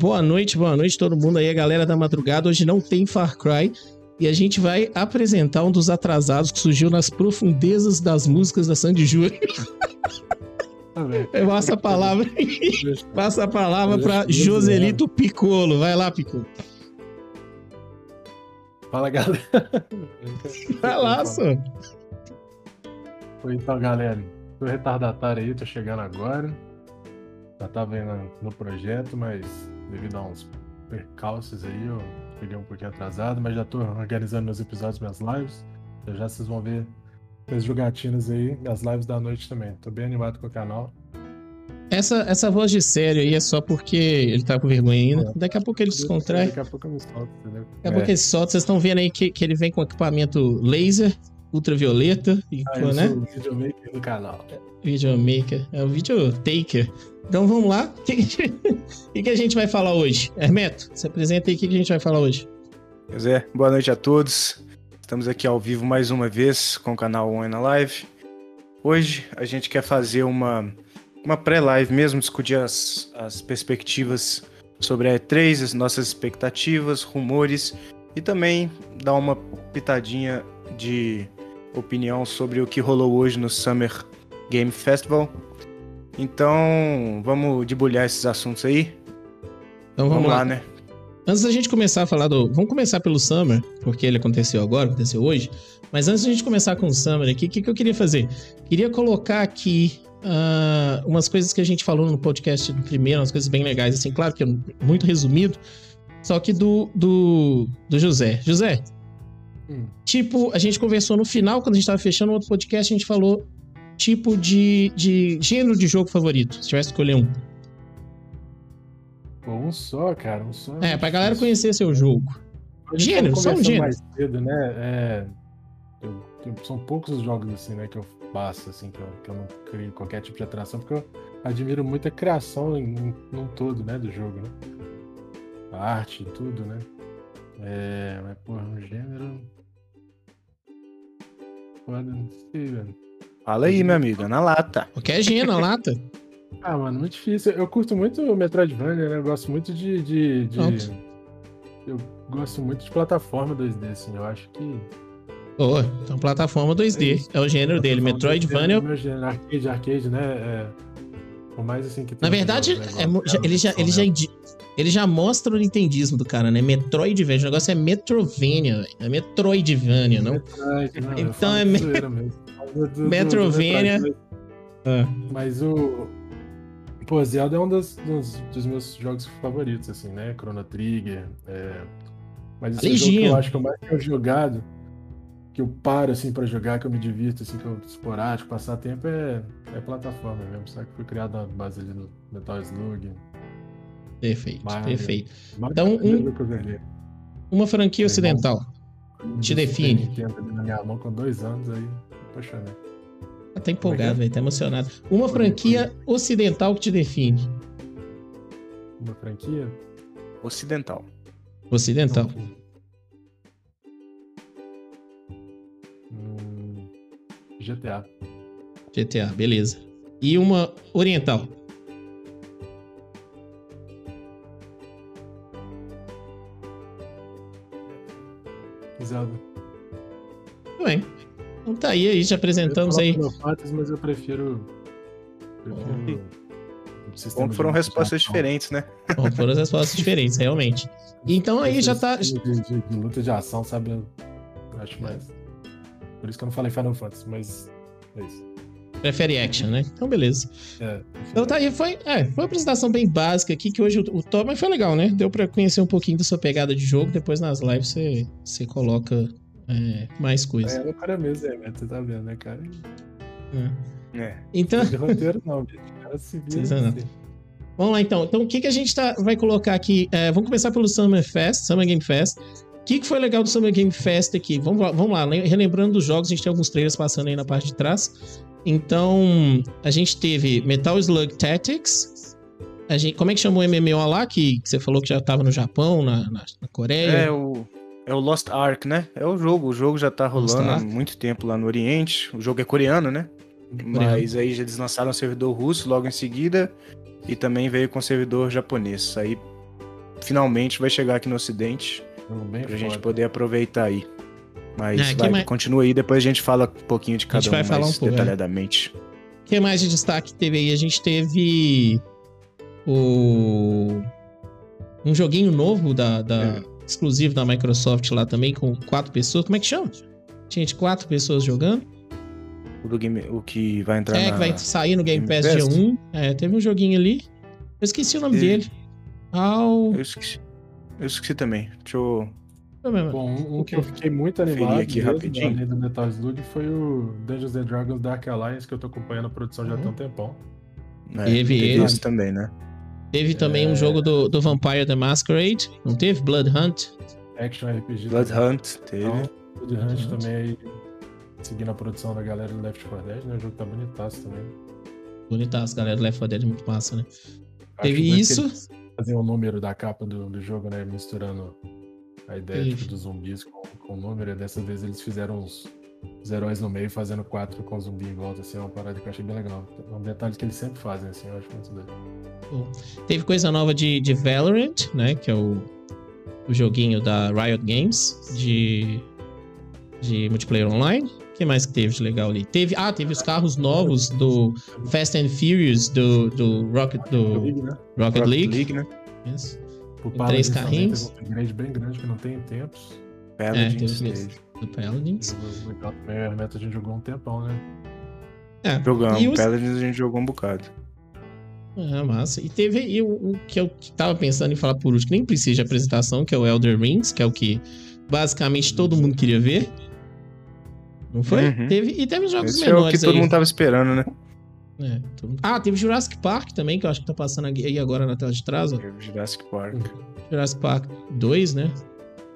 boa noite, boa noite todo mundo aí, a galera da madrugada. Hoje não tem Far Cry e a gente vai apresentar um dos atrasados que surgiu nas profundezas das músicas da Sandy Júnior. Eu passo a palavra, passa a palavra para Joselito Piccolo. Vai lá, Piccolo. Fala, galera. Vai lá, só. Então, galera, tô retardatário aí, tô chegando agora. Já tava aí no projeto, mas devido a uns percalços aí, eu cheguei um pouquinho atrasado, mas já tô organizando meus episódios, minhas lives. Já, já vocês vão ver as jogatinas aí, as lives da noite também. Tô bem animado com o canal. Essa, essa voz de sério aí é só porque ele tá com vergonha ainda. É. Daqui a pouco ele descontrai. Daqui a pouco eu me solto, entendeu? Daqui a é. pouco ele solta. Vocês estão vendo aí que, que ele vem com equipamento laser, ultravioleta. E, ah, eu né? sou o videomaker do canal. Videomaker. É o videotaker. Então vamos lá. O que, que, que, a gente vai falar hoje? Hermeto, se apresenta aí o que, que a gente vai falar hoje. Pois é, boa noite a todos. Estamos aqui ao vivo mais uma vez com o canal One Live. Hoje a gente quer fazer uma uma pré-live mesmo, discutir as, as perspectivas sobre a E3, as nossas expectativas, rumores e também dar uma pitadinha de opinião sobre o que rolou hoje no Summer Game Festival. Então, vamos debulhar esses assuntos aí? Então vamos, vamos lá. lá, né? Antes da gente começar a falar do. Vamos começar pelo Summer, porque ele aconteceu agora, aconteceu hoje. Mas antes da gente começar com o Summer aqui, o que, que eu queria fazer? Queria colocar aqui uh, umas coisas que a gente falou no podcast do primeiro, umas coisas bem legais, assim, claro que é muito resumido, só que do, do, do José. José, hum. tipo, a gente conversou no final, quando a gente tava fechando o outro podcast, a gente falou tipo de, de gênero de jogo favorito, se tivesse que escolher um. Um só, cara, um só. É, pra galera conhecer seu jogo. Gênero, só um gênero. mais cedo, né? É, eu, eu, são poucos os jogos assim, né, que eu passo, assim, que eu, que eu não crio qualquer tipo de atração, porque eu admiro muito a criação em, num todo, né, do jogo, né? A arte e tudo, né? É, mas, porra, um gênero. Foda, não sei, velho. Fala aí, meu amigo, na lata. Qualquer gênero, na lata. Ah, mano, muito difícil. Eu curto muito o Metroidvania, né? Eu gosto muito de. de, de... Eu gosto muito de plataforma 2D, assim. Eu acho que Oh, então plataforma 2D. É, é o gênero dele, Metroidvania. É gênero, arcade, arcade, né? É, o mais assim que Na verdade, é, ele, já, ele, já, ele já mostra o nintendismo do cara, né? Metroidvania. O negócio é Metrovania, é Metroidvania, não? Metroid, não então é. Me... Metrovania. Do, do ah. Mas o. Pô, Zelda é um dos, dos, dos, meus jogos favoritos, assim, né? Chrono Trigger. É... Mas esse jogo que eu acho que eu mais tenho jogado que eu paro assim para jogar, que eu me divirto, assim, que eu esporádico, passar tempo é, é plataforma mesmo, sabe? Que foi criado na base ali do Metal Slug. Perfeito, Mario, perfeito. Mario então, um, uma franquia é, ocidental te define. na minha mão com dois anos aí, apaixonei. Tá empolgado, é velho, tá emocionado. Uma franquia ocidental que te define. Uma franquia? Ocidental. Ocidental. GTA. GTA, beleza. E uma oriental? Zelda. Muito bem. Então tá aí, aí já apresentamos aí. Fantasy, mas eu prefiro. prefiro Bom foram respostas diferentes, né? Bom, foram respostas diferentes, realmente. Então aí já tá. De, de, de, luta de ação, sabe? Eu acho mais. Por isso que eu não falei Final Fantasy, mas é isso. Prefere action, né? Então, beleza. É, então tá aí, foi, é, foi uma apresentação bem básica aqui, que hoje o, o top, mas foi legal, né? Deu pra conhecer um pouquinho da sua pegada de jogo, depois nas lives você, você coloca é, mais coisas. É, o cara mesmo, é, né? Você tá vendo, né, cara? É. é. Então... De roteiro não, bicho. O cara se vira assim. Vamos lá, então. Então, o que, que a gente tá, vai colocar aqui? É, vamos começar pelo Summer Fest, Summer Game Fest. O que, que foi legal do Summer Game Fest aqui? Vamos lá, vamos lá, relembrando dos jogos, a gente tem alguns trailers passando aí na parte de trás. Então, a gente teve Metal Slug Tactics. A gente, como é que chamou o MMO lá? Que, que você falou que já estava no Japão, na, na, na, Coreia? É o, é o Lost Ark, né? É o jogo. O jogo já tá rolando há muito tempo lá no Oriente. O jogo é coreano, né? Coreano. Mas aí já eles lançaram o servidor russo logo em seguida. E também veio com o servidor japonês. Aí finalmente vai chegar aqui no Ocidente. Bem pra foda. gente poder aproveitar aí. Mas é, vai, mais... continua aí, depois a gente fala um pouquinho de cada um mais um pouco, é. detalhadamente. O é. que mais de destaque teve aí? A gente teve o um joguinho novo da, da é. exclusivo da Microsoft lá também com quatro pessoas. Como é que chama? Tinha de quatro pessoas jogando. O, do game, o que vai entrar É, na... que vai sair no Game, Game Pass dia 1. É, teve um joguinho ali. Eu esqueci o nome e... dele. Ao... Eu esqueci. Eu esqueci também. Deixa eu. Bom, um, um que eu fiquei muito animado aqui rapidinho. além do Metal Slug foi o Dungeons and Dragons Dark Alliance, que eu tô acompanhando a produção já há uhum. um tempão. É, teve ele. também, né? Teve também é... um jogo do, do Vampire the Masquerade, não teve? Blood Hunt? Action RPG. Blood Hunt, teve. Então, Blood Hunt também aí, seguindo a produção da galera do Left 4 Dead, né? O jogo tá bonitaço também. Bonitaço, galera do Left 4 Dead é muito massa, né? Acho teve isso. Fazer o número da capa do, do jogo, né? Misturando a ideia tipo, dos zumbis com, com o número. E dessa vez eles fizeram uns, os heróis no meio fazendo quatro com zumbi em volta, assim, é uma parada que eu achei bem legal. É um detalhe que eles sempre fazem, assim, eu acho muito legal. Teve coisa nova de, de Valorant, né? Que é o, o joguinho da Riot Games de, de multiplayer online. O que mais que teve de legal ali? Teve, ah, teve os carros novos do Fast and Furious do, do Rocket, do Rocket, né? Rocket League. League né? Isso. Três carrinhos. Teve um upgrade bem grande que não tem tempos. Paladins. É, do Paladins. O Meta a gente jogou um tempão, né? É. Jogamos. Os... Paladins a gente jogou um bocado. É, massa. E teve e o, o, que eu tava pensando em falar por último, que nem precisa de apresentação, que é o Elder Rings, que é o que basicamente todo mundo queria ver. Não foi? Uhum. Teve, e teve jogos Esse menores. É o que todo mundo tava esperando, né? É, Ah, teve Jurassic Park também, que eu acho que tá passando aí agora na tela de trás. Ó. Jurassic Park. Jurassic Park 2, né?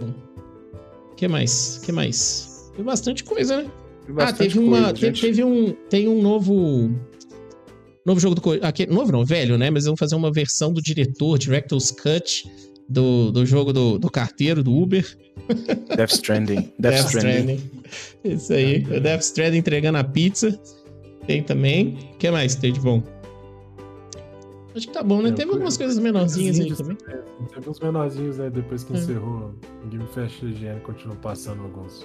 O que mais? que mais? Tem bastante coisa, né? ah, teve uma. Coisa, teve, teve, um. Tem um novo. Novo jogo do. Novo não, velho, né? Mas vão fazer uma versão do diretor, Director's Cut, do, do jogo do, do carteiro, do Uber. Death Stranding. Death, Death Stranding. Stranding. Isso aí. O Death Stranding entregando a pizza. Tem também. O que mais tem de bom? Acho que tá bom, né? É, Teve algumas coisas menorzinhas aí também. É, teve uns menorzinhos, né? Depois que é. encerrou o Game Fest GN, continuou passando alguns,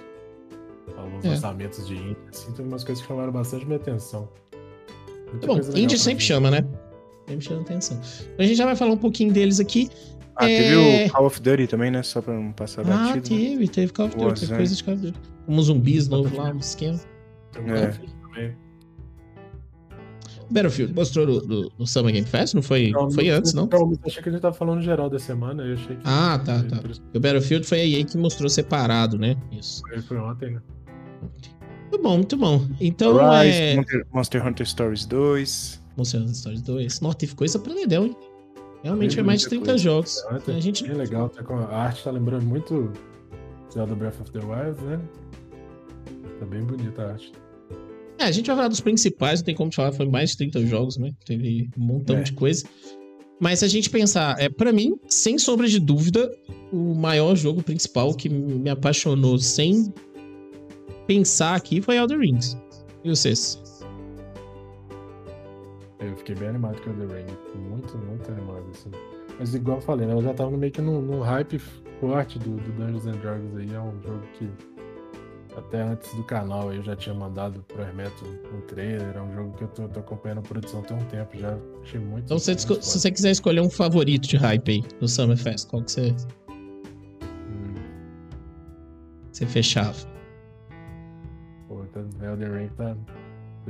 alguns é. lançamentos de indie, assim. Teve umas coisas que chamaram bastante minha atenção. Muita tá bom, indie sempre chama, né? Sempre chama atenção. Então a gente já vai falar um pouquinho deles aqui. Ah, teve o é- Call of Duty também, né? Só pra não passar ah, batido. Ah, teve, né? teve Call of Duty, teve coisa de Call of Duty. Como zumbis novo lá, um esquema. É. Battlefield mostrou no, no, no, Summer Game Fest? Não foi, não, foi antes, não? Não, achei que a gente tava falando geral da semana. Eu achei que ah, tá, tá. O Battlefield foi a EA que mostrou separado, né? Isso. Foi, foi ontem, né? Muito bom, muito bom. Então Rise, é... Monster, Monster Hunter Stories 2. Monster Hunter Stories 2. Nossa, teve coisa pra Nedel, hein? Realmente é mais de 30 coisa. jogos. É, a gente... É legal, tá a arte tá lembrando muito Zelda Breath of the Wild, né? Tá bem bonita a arte. É, a gente vai falar dos principais, não tem como falar, foi mais de 30 jogos, né? Teve um montão é. de coisa. Mas se a gente pensar, é para mim, sem sombra de dúvida, o maior jogo principal que me apaixonou sem pensar aqui foi Elder Rings. E vocês? Eu fiquei bem animado com Elder Ring. Muito, muito animado, assim. Mas igual eu falei, né? Eu já tava meio que num, num hype forte do, do Dungeons and Dragons aí. É um jogo que até antes do canal eu já tinha mandado pro Hermeto um trailer, é um jogo que eu tô, tô, acompanhando a produção tem um tempo, já achei muito. Então se, se você quiser escolher um favorito de hype aí no Summer Fest, qual que você. Hum. Você fechava? Pô, tá, Elden Ring tá.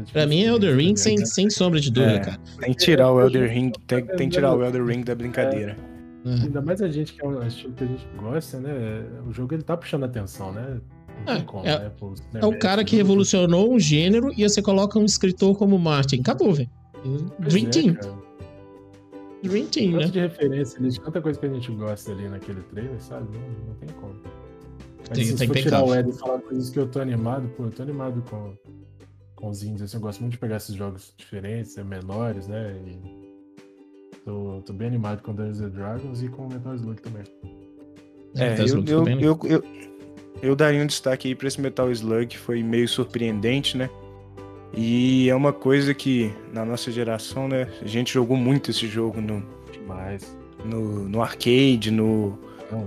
Tá pra mim é Elder Ring sem, sem sombra de dúvida, é, cara. Tem que tirar o Elder Ring, tem, tem que tirar o Elder Ring da brincadeira. É. Ainda mais a gente que é um estilo que a gente gosta, né? O jogo ele tá puxando atenção, né? É, como, é, né? é o cara que revolucionou um gênero e você coloca um escritor como Martin. Acabou, velho. Dream é, Team. Dream Team, né? de referência ali, tanta coisa que a gente gosta ali naquele trailer, sabe? Não, não tem como. Mas tem, se tem for tirar o Ed e falar coisas que eu tô animado, pô, eu tô animado com, com os indies. Assim, eu gosto muito de pegar esses jogos diferentes, é, menores, né? E tô, tô bem animado com Dungeons Dragons e com Metal Slug também. É, é eu, eu, eu, eu, eu daria um destaque aí para esse Metal Slug, que foi meio surpreendente, né? E é uma coisa que na nossa geração, né, a gente jogou muito esse jogo no Demais. no, no arcade, no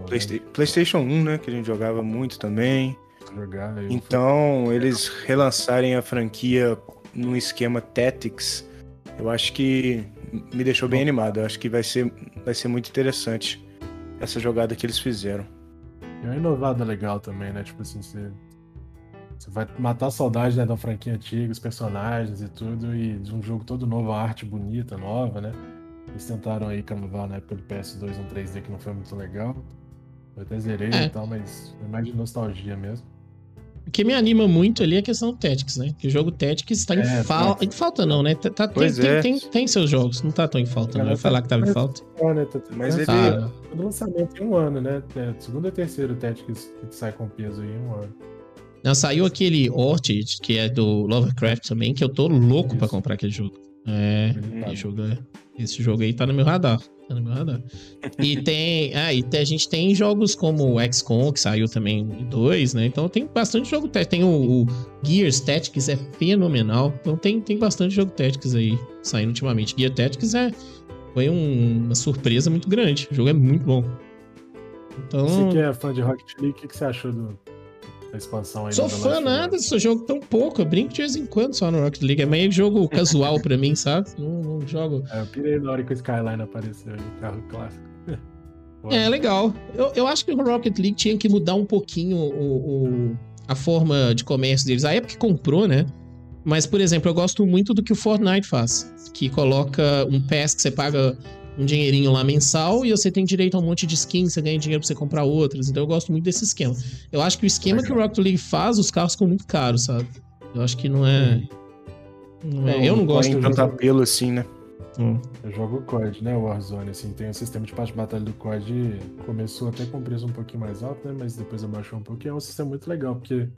Playsta PlayStation 1, né? Que a gente jogava muito também. Jogar, então, fui... eles relançarem a franquia num esquema Tactics, eu acho que me deixou bem animado. Eu acho que vai ser, vai ser muito interessante essa jogada que eles fizeram. É uma inovada legal também, né? Tipo assim, você, você vai matar a saudade né, da franquia antiga, os personagens e tudo, e de um jogo todo novo, a arte bonita, nova, né? Eles tentaram aí canovar na época do PS2 um 3D que não foi muito legal. Eu até zerei é. e tal, mas é mais de nostalgia mesmo. O que me anima muito ali é a questão do Tactics, né? Que o jogo Tactics está em, é, falta. Em falta, não, né? Tá, tá tem, é. tem, tem, tem, seus jogos, não tá tão em falta, não. Vai falar que tava em falta. Né? Tá, mas ele. Tá. Todo lançamento em um ano, né? É, segundo e terceiro Tactics que sai com peso aí em um ano. Não, saiu aquele Orchid, que é do Lovecraft também, que eu tô louco para comprar aquele jogo. É, esse jogo, é, esse jogo aí tá no meu radar. Tá no meu radar. E tem. Ah, e a gente tem jogos como o XCOM, que saiu também em dois, né? Então tem bastante jogo Tactics. Tem o, o, Gears Tactics, é fenomenal. Então tem, tem bastante jogo Tactics aí saindo ultimamente. Gear Tactics é, foi um, uma surpresa muito grande. O jogo é muito bom. Então... Você que é fã de Rocket League, o que, que você achou do, a expansão aí. Sou fã nada desse jogo tão pouco. Eu brinco de vez em quando só no Rocket League. É meio jogo casual pra mim, sabe? Não, não jogo. É, eu pirei na hora que o Skyline apareceu ali, carro clássico. é, legal. Eu, eu acho que o Rocket League tinha que mudar um pouquinho o, o, a forma de comércio deles. A época que comprou, né? Mas, por exemplo, eu gosto muito do que o Fortnite faz. Que coloca um pass que você paga um dinheirinho lá mensal e você tem direito a um monte de skins, você ganha dinheiro pra você comprar outras. Então eu gosto muito desse esquema. Eu acho que o esquema que o Rocket League faz, os carros ficam muito caros, sabe? Eu acho que não é. Não é... eu não gosto. Tem tanto apelo assim, né? Hum. Eu jogo o COD, né? O Warzone, assim, tem o sistema de parte de batalha do COD. Começou até com preço um pouquinho mais alto, né? Mas depois abaixou um pouquinho. É um sistema muito legal, porque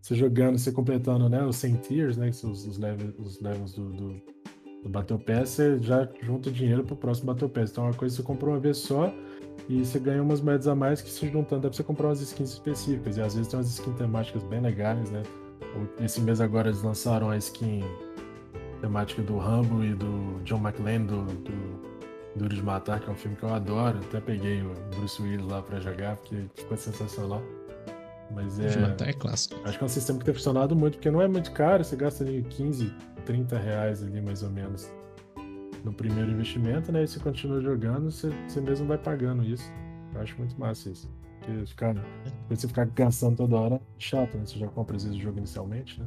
você jogando, você completando, né? Os 100 tiers, né? Que são os, os levels, os levels do, do do Battle Pass, você já junta dinheiro pro próximo Battle Pass. Então é uma coisa que você comprou uma vez só e você ganha umas moedas a mais que se juntando dá pra você comprar umas skins específicas. E às vezes tem umas skins temáticas bem legais, né? Esse mês agora eles lançaram a skin temática do Rambo e do John McClane do, do Duro de Matar, que é um filme que eu adoro. Até peguei o Bruce Willis lá pra jogar, porque ficou sensacional. Mas é. Matar é clássico. Acho que é um sistema que tem funcionado muito, porque não é muito caro, você gasta ali 15, 30 reais ali mais ou menos no primeiro investimento, né? E você continua jogando, você, você mesmo vai pagando isso. Eu acho muito massa isso. Porque ficar, você ficar gastando toda hora, chato, né? Você já compra às vezes o jogo inicialmente, né?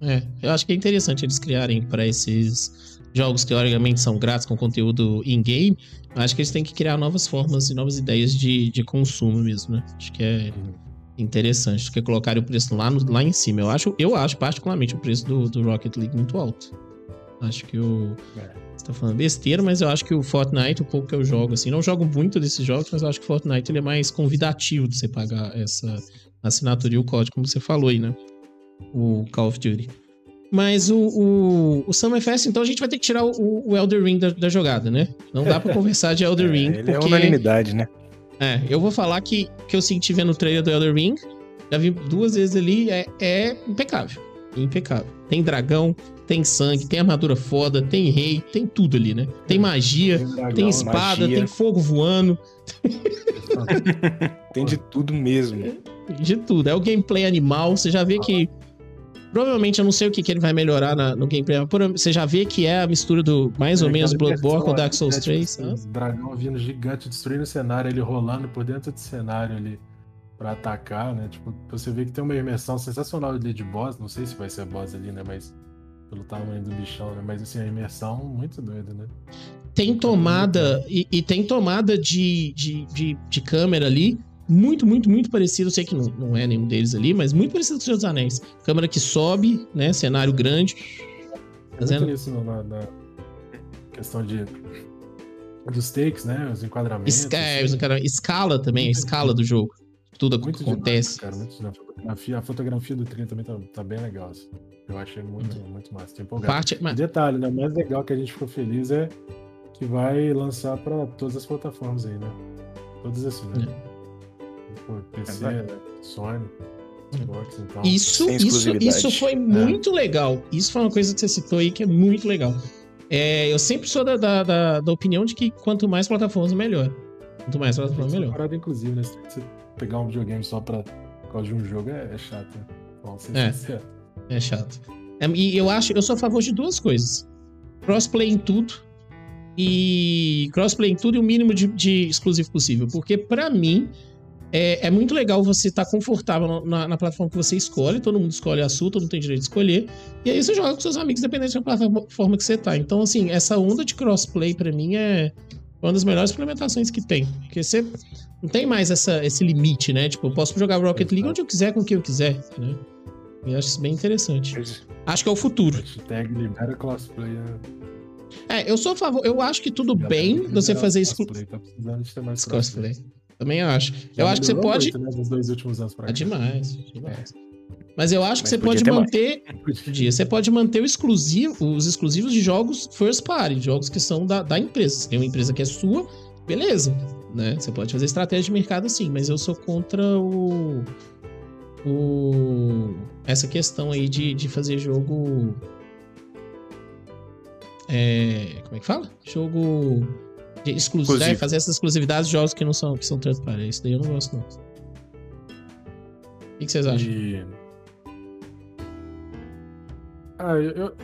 É, eu acho que é interessante eles criarem para esses jogos que teoricamente são grátis com conteúdo in-game. Acho que eles têm que criar novas formas e novas ideias de, de consumo mesmo, né? Acho que é. Uhum interessante do que colocar o preço lá, no, lá em cima. Eu acho, eu acho particularmente o preço do, do Rocket League muito alto. Acho que o. É. Você tá falando besteira, mas eu acho que o Fortnite, o pouco que eu jogo, assim, não jogo muito desses jogos, mas eu acho que o Fortnite ele é mais convidativo de você pagar essa assinatura e o código, como você falou aí, né? O Call of Duty. Mas o, o, o Summer Fest, então a gente vai ter que tirar o, o Elder Ring da, da jogada, né? Não dá para conversar de Elder é, Ring. Ele é porque... é unanimidade, né? É, eu vou falar que que eu senti vendo o trailer do Elder Ring, já vi duas vezes ali, é, é impecável. Impecável. Tem dragão, tem sangue, tem armadura foda, tem rei, tem tudo ali, né? Tem magia, tem, dragão, tem espada, magia. tem fogo voando. tem de tudo mesmo. De tudo. É o gameplay animal. Você já vê que Provavelmente eu não sei o que, que ele vai melhorar na, no gameplay. Você já vê que é a mistura do mais ou é, menos Bloodborne com Dark Souls 3. Né? dragão vindo gigante, destruindo o cenário, ele rolando por dentro do cenário ali para atacar, né? Tipo, você vê que tem uma imersão sensacional ali de boss. Não sei se vai ser boss ali, né? Mas pelo tamanho do bichão, né? Mas assim, a imersão muito doida, né? Tem tomada, e, e, tem tomada de, de, de, de câmera ali muito, muito, muito parecido. Eu sei que não, não é nenhum deles ali, mas muito parecido com o Senhor dos Anéis. Câmera que sobe, né? Cenário grande. Fazendo... isso na, na, questão de dos takes, né? Os enquadramentos. Esca assim. os enquadramentos. Escala também, a escala do jogo. Tudo muito acontece. cara, muito a, fotografia, a fotografia do trem também tá, tá bem legal. Assim. Eu achei muito, uhum. muito massa. Tem Parte, mas... Detalhe, né? O mais legal que a gente ficou feliz é que vai lançar para todas as plataformas aí, né? Todas assim, né? É. PC, é Sony, Xbox, então. Isso, isso, isso foi é. muito legal. Isso foi uma coisa que você citou aí que é muito legal. É, eu sempre sou da, da, da, da, opinião de que quanto mais plataformas, melhor. Quanto mais plataformas, melhor. Parada, inclusive, né? Se você pegar um videogame só pra, por causa de um jogo é, é chato. Né? é, é chato. É, e eu acho, eu sou a favor de duas coisas. Crossplay em tudo e crossplay em tudo e o mínimo de, de exclusivo possível. Porque, para mim, é, é, muito legal você estar tá confortável na, na, plataforma que você escolhe, todo mundo escolhe a sua, todo mundo tem direito de escolher, e aí você joga com seus amigos, independente da plataforma que você tá. Então, assim, essa onda de crossplay, para mim, é uma das melhores implementações que tem. Porque você não tem mais essa, esse limite, né? Tipo, eu posso jogar Rocket League onde eu quiser, com quem eu quiser, né? Eu acho isso bem interessante. Acho que é o futuro. Hashtag libera crossplay, né? É, eu sou a favor. Eu acho que tudo Já bem você fazer isso. Tá precisando de ter mais crossplay. crossplay. Também acho. Já eu acho que você pode. Muito, né, nos dois últimos anos pra é demais, demais. Mas eu acho Mas que você pode manter. Podia. Você pode manter o exclusivo, os exclusivos de jogos first party, jogos que são da, da empresa. Você tem uma empresa que é sua, beleza. Né? Você pode fazer estratégia de mercado sim, mas eu sou contra o. o essa questão aí de, de fazer jogo é, como é que fala? Jogo é, fazer essas exclusividades de jogos que não são, que são transparentes. Isso daí eu não gosto, não. O que, vocês acham? E... Ah, eu, eu,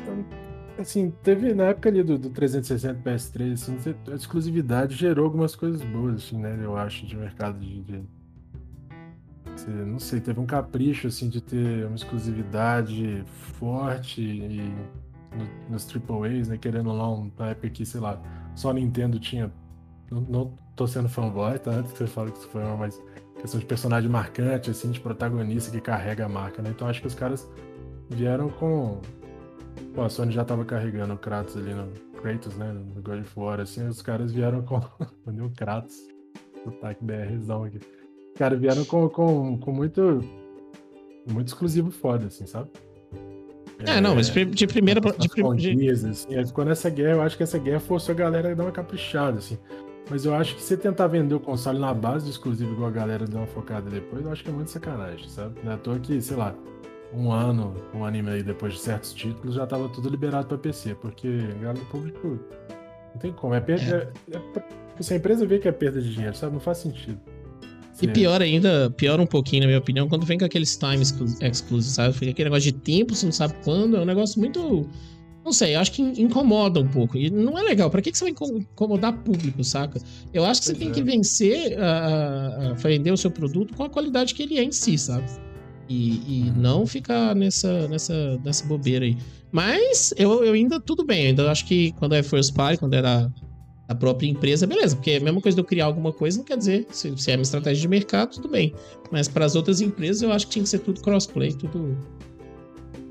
Assim, teve na época ali do, do 360 PS3, assim, a exclusividade gerou algumas coisas boas, assim, né? Eu acho, de mercado de. de... Não sei, teve um capricho, assim, de ter uma exclusividade forte e no, nos AAAs, né? Querendo ou não, na época que, sei lá, só Nintendo tinha. Não, não tô sendo fanboy, tá? Antes que você fale que isso foi uma, mas questão de personagem marcante, assim, de protagonista que carrega a marca, né? Então acho que os caras vieram com. Pô, a Sony já tava carregando o Kratos ali no Kratos, né? No God of War, assim, os caras vieram com. o Kratos. Sotaque BRzão aqui. Os caras vieram com, com, com muito. Muito exclusivo foda, assim, sabe? É, não, mas de primeira. De, de... Assim, é, quando essa guerra, eu acho que essa guerra forçou a galera a dar uma caprichada, assim. Mas eu acho que você tentar vender o console na base do exclusivo igual a galera deu uma focada depois, eu acho que é muito sacanagem, sabe? Não é à toa que, sei lá, um ano, um anime aí depois de certos títulos, já tava tudo liberado para PC, porque o público não tem como. É perda. É. É, é, se a empresa vê que é perda de dinheiro, sabe? Não faz sentido. E pior ainda, pior um pouquinho, na minha opinião, quando vem com aqueles times exclusivos, sabe? Fica aquele negócio de tempo, você não sabe quando, é um negócio muito. Não sei, acho que incomoda um pouco. E não é legal. Pra que, que você vai incomodar público, saca? Eu acho que você pois tem é. que vencer a, a, vender o seu produto com a qualidade que ele é em si, sabe? E, e uhum. não ficar nessa, nessa, nessa bobeira aí. Mas eu, eu ainda, tudo bem, eu ainda acho que quando é first party, quando era a própria empresa, beleza, porque é a mesma coisa de eu criar alguma coisa, não quer dizer, se, se é uma estratégia de mercado, tudo bem. Mas para as outras empresas, eu acho que tinha que ser tudo crossplay, tudo,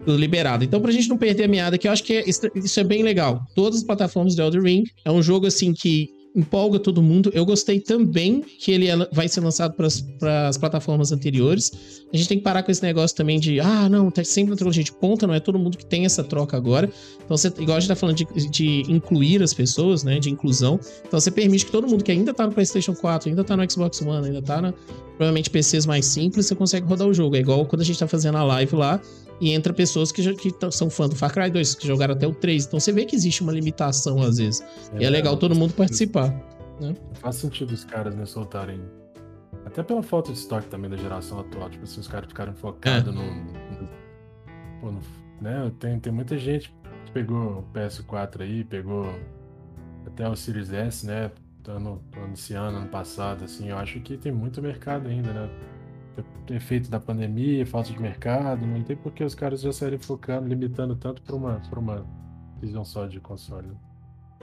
tudo liberado. Então, pra gente não perder a meada aqui, eu acho que é, isso é bem legal. Todas as plataformas do Elder Ring é um jogo assim que empolga todo mundo. Eu gostei também que ele é vai ser lançado para as plataformas anteriores. A gente tem que parar com esse negócio também de, ah, não, tá sempre na trilogia de ponta, não é todo mundo que tem essa troca agora. Então, você, igual a gente tá falando de, de incluir as pessoas, né, de inclusão. Então, você permite que todo mundo que ainda tá no PlayStation 4, ainda tá no Xbox One, ainda tá na, provavelmente PCs mais simples, você consegue rodar o jogo. É igual quando a gente tá fazendo a live lá, e entra pessoas que, que são fã do Far Cry 2, que jogaram até o 3. Então você vê que existe uma limitação às vezes. É, e é legal todo mundo participar. Né? Faz sentido os caras né, soltarem. Até pela falta de estoque também da geração atual. Tipo assim, os caras ficarem focados é. no, no, pô, no. né? Tem, tem muita gente que pegou o PS4 aí, pegou até o Series S, né? Ano, ano, esse ano, ano passado, assim, eu acho que tem muito mercado ainda, né? efeito da pandemia, falta de mercado, não tem por que os caras já saírem focando, limitando tanto para uma, uma visão só de console.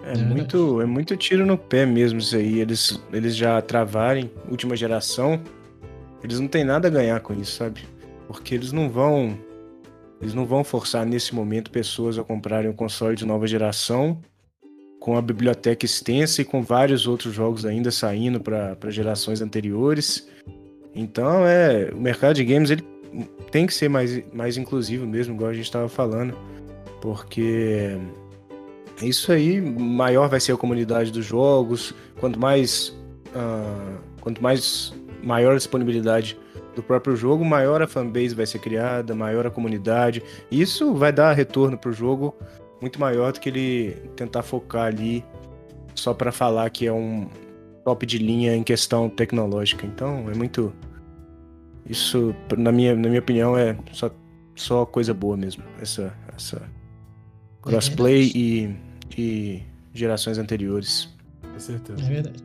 É, é muito, é muito tiro no pé mesmo isso aí. Eles, eles já travarem última geração, eles não têm nada a ganhar com isso, sabe? Porque eles não vão eles não vão forçar nesse momento pessoas a comprarem um console de nova geração com a biblioteca extensa e com vários outros jogos ainda saindo para gerações anteriores. Então, é, o mercado de games ele tem que ser mais, mais inclusivo mesmo, igual a gente estava falando, porque isso aí maior vai ser a comunidade dos jogos, quanto mais uh, quanto mais maior a disponibilidade do próprio jogo, maior a fanbase vai ser criada, maior a comunidade. Isso vai dar retorno para o jogo muito maior do que ele tentar focar ali só para falar que é um top de linha em questão tecnológica. Então é muito. Isso, na minha, na minha opinião, é só, só coisa boa mesmo. Essa, essa crossplay é e, e gerações anteriores. Com certeza. É verdade.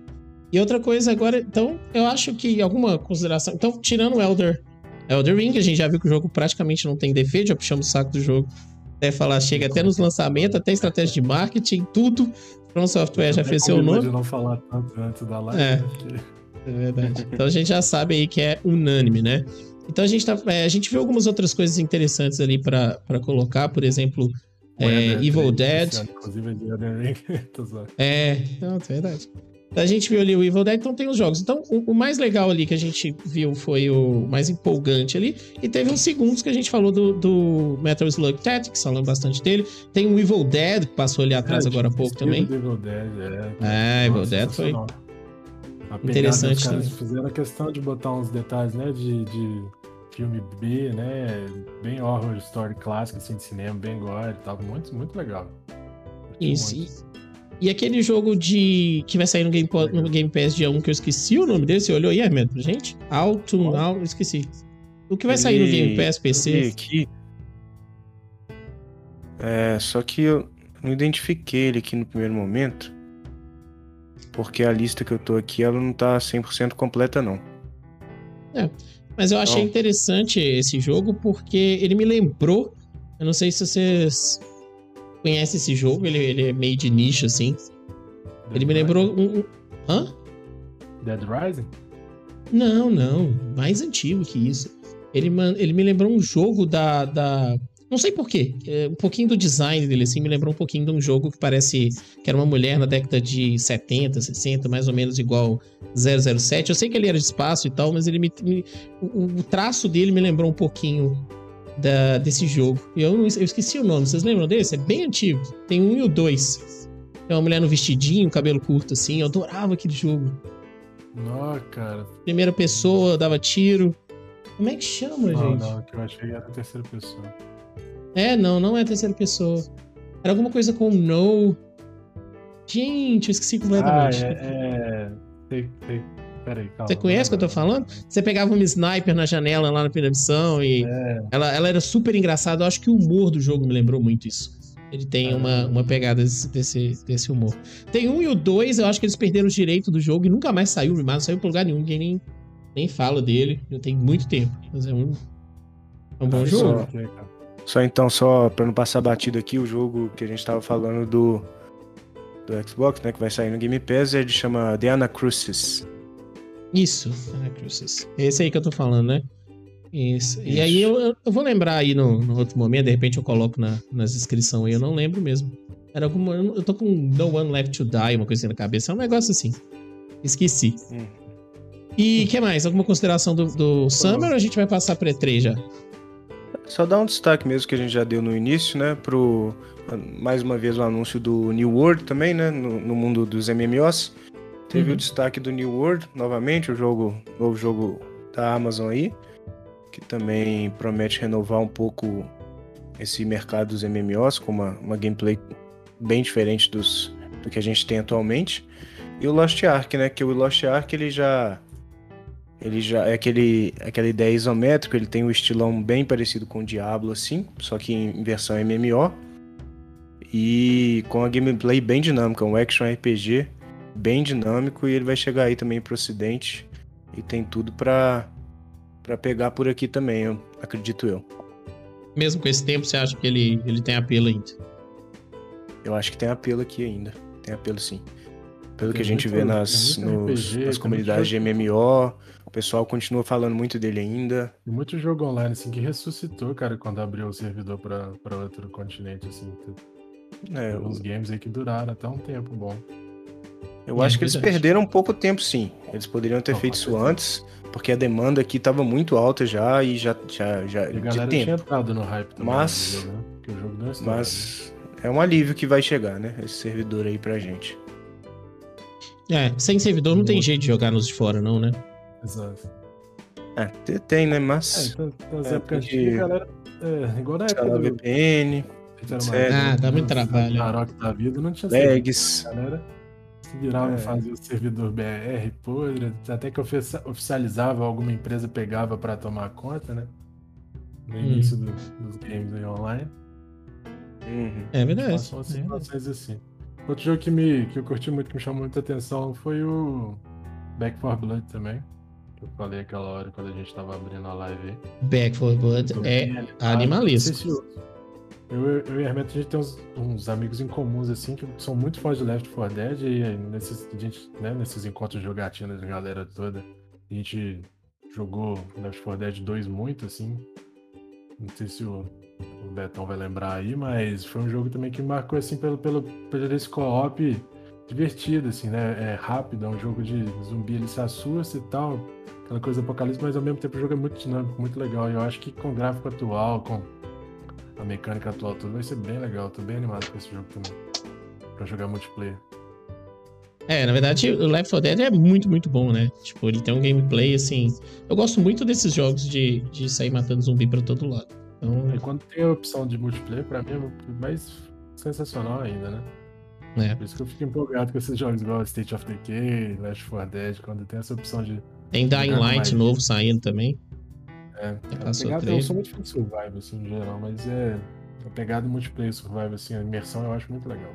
E outra coisa agora, então, eu acho que alguma consideração. Então, tirando o Elder, Elder Ring, a gente já viu que o jogo praticamente não tem defeito, já puxamos o saco do jogo. Até falar, chega até nos lançamentos, até estratégia de marketing, tudo. From Software já fez seu nome. de não falar tanto antes da live. É. Né? É verdade. Então a gente já sabe aí que é unânime, né? Então a gente, tá, é, a gente viu algumas outras coisas interessantes ali para colocar, por exemplo, é, Evil Dead. Inclusive é, não, é verdade. A gente viu ali o Evil Dead, então tem os jogos. Então, o, o, mais legal ali que a gente viu foi o mais empolgante ali. E teve uns segundos que a gente falou do, do Metal Slug Tactics, falando bastante dele. Tem o Evil Dead, que passou ali atrás é, agora há pouco também. Evil Dead, é. É, Evil Dead foi interessante também. Fizeram a questão de botar uns detalhes, né, de, de filme B, né, bem horror story clássico, assim, de cinema, bem gore e tal. Muito, muito legal. Isso, muito. E aquele jogo de. que vai sair no Game, no Game Pass dia 1, que eu esqueci o nome dele, você olhou aí, Ahmed, pra gente? Alto, oh. esqueci. O que vai sair no Game Pass PC? Aqui. É, só que eu não identifiquei ele aqui no primeiro momento. Porque a lista que eu tô aqui, ela não tá 100% completa, não. É, mas eu achei interessante esse jogo porque ele me lembrou. Eu não sei se vocês conhece esse jogo, ele, ele é meio de nicho, assim. Dead ele me lembrou um, um. Hã? Dead Rising? Não, não. Mais antigo que isso. Ele, ele me lembrou um jogo da. da... Não sei porquê. É, um pouquinho do design dele, assim, me lembrou um pouquinho de um jogo que parece que era uma mulher na década de 70, 60, mais ou menos igual 007. Eu sei que ele era de espaço e tal, mas ele me. me o, traço dele me lembrou um pouquinho da, desse jogo. Eu, não, eu esqueci o nome, vocês lembram desse? É bem antigo. Tem um e o dois. Tem uma mulher no vestidinho, cabelo curto assim. Eu adorava aquele jogo. Nossa, cara. Primeira pessoa, dava tiro. Como é que chama, não, gente? Não, que eu achei que era terceira pessoa. É, não, não é terceira pessoa. Era alguma coisa com no. Gente, eu esqueci completamente. Ah, é. é... Sei, sei. Peraí, calma. Você conhece o que eu tô falando? Você pegava uma sniper na janela lá na primeira missão e é. ela, ela era super engraçada. Eu acho que o humor do jogo me lembrou muito isso. Ele tem uma, uma pegada desse, desse, humor. Tem um e o dois, eu acho que eles perderam os direitos do jogo e nunca mais saiu o remaster, não saiu pra lugar nenhum, ninguém nem, nem fala dele. Eu tenho muito tempo. Mas é um, é um bom jogo. Só, só então, só pra não passar batido aqui, o jogo que a gente tava falando do, do Xbox, né, que vai sair no Game Pass, ele chama The Anacrucis. Isso, Anacrucis. Esse aí que eu tô falando, né? Isso. Isso. E aí eu, eu, vou lembrar aí no, no, outro momento, de repente eu coloco na, nas inscrições aí, eu não lembro mesmo. Era alguma. Eu tô com No One Left to Die, uma coisinha na cabeça. É um negócio assim. Esqueci. Hum. E que mais? Alguma consideração do, do Summer ou a gente vai passar pra E3 já? Só dar um destaque mesmo que a gente já deu no início, né? Pro. Mais uma vez o anúncio do New World também, né? No, no mundo dos MMOs. Teve uhum. o destaque do New World, novamente, o jogo, novo jogo da Amazon aí, que também promete renovar um pouco esse mercado dos MMOs com uma, uma gameplay bem diferente dos, do que a gente tem atualmente. E o Lost Ark, né? Que o Lost Ark ele já ele já é aquele aquela ideia isométrica, ele tem um estilão bem parecido com o Diablo assim, só que em versão MMO. E com a gameplay bem dinâmica, um action RPG bem dinâmico e ele vai chegar aí também pro ocidente e tem tudo para para pegar por aqui também, eu, acredito eu. Mesmo com esse tempo, você acha que ele, ele tem apelo ainda? Eu acho que tem apelo aqui ainda. Tem apelo sim. Pelo tem que a gente vê nas, nos, RPG, nas comunidades de MMO, o pessoal continua falando muito dele ainda. E muito jogo online, assim, que ressuscitou, cara, quando abriu o servidor para outro continente, assim. É, uns games aí que duraram até um tempo bom. Eu é acho que eles perderam um pouco tempo, sim. Eles poderiam ter feito isso antes, porque a demanda aqui estava muito alta já e já já já a galera de tempo. tinha entrado no hype também. Mas, jogo, né? o jogo deu mas é um alívio que vai chegar, né? Esse servidor aí pra gente. É, sem servidor não tem jeito de jogar nos de fora, não, né? Exato. É, tem, né? Mas. É, então, nas é, épocas de... galera. É, igual na época do. VPN. Sério? Ah, dá muito trabalho. Maroc da vida, não tinha Legs. Galera se virava é. fazer o servidor BR, podre, até que oficializava, alguma empresa pegava para tomar conta, né? No hum. início do, dos games aí online. Uhum. É verdade. São situações é. assim. Outro jogo que, me, que eu curti muito, que me chamou muita atenção, foi o Back 4 Blood também. Eu falei aquela hora quando a gente tava abrindo a live aí. Back 4 Blood é animalesco. Eu, eu e a Hermeto, a gente tem uns, uns, amigos em comuns, assim, que são muito fãs de Left 4 Dead, e nesses, a gente, né, nesses encontros jogatinas de galera toda, a gente jogou Left 4 Dead 2 muito, assim. Não sei se o, o Betão vai lembrar aí, mas foi um jogo também que marcou, assim, pelo, pelo, pelo esse co-op divertido, assim, né? É rápido, é um jogo de zumbi, ele se assusta e tal, aquela coisa apocalipse, mas ao mesmo tempo o jogo é muito dinâmico, muito legal. E eu acho que com o gráfico atual, com a mecânica atual, tudo vai ser bem legal. Tô bem animado com esse jogo também. Pra jogar multiplayer. É, na verdade, o Left 4 Dead é muito, muito bom, né? Tipo, ele tem um gameplay, assim... Eu gosto muito desses jogos de, de sair matando zumbi pra todo lado. Então... E quando tem a opção de multiplayer, pra mim é mais sensacional ainda, né? É. Por isso que eu fico empolgado com esses jogos igual State of Decay, Left 4 Dead, quando tem essa opção de... Tem Dying Light novo saindo também. É, a pegada, eu sou muito fã de survival, assim, em geral, mas é. A pegada multiplayer survival, assim, a imersão eu acho muito legal.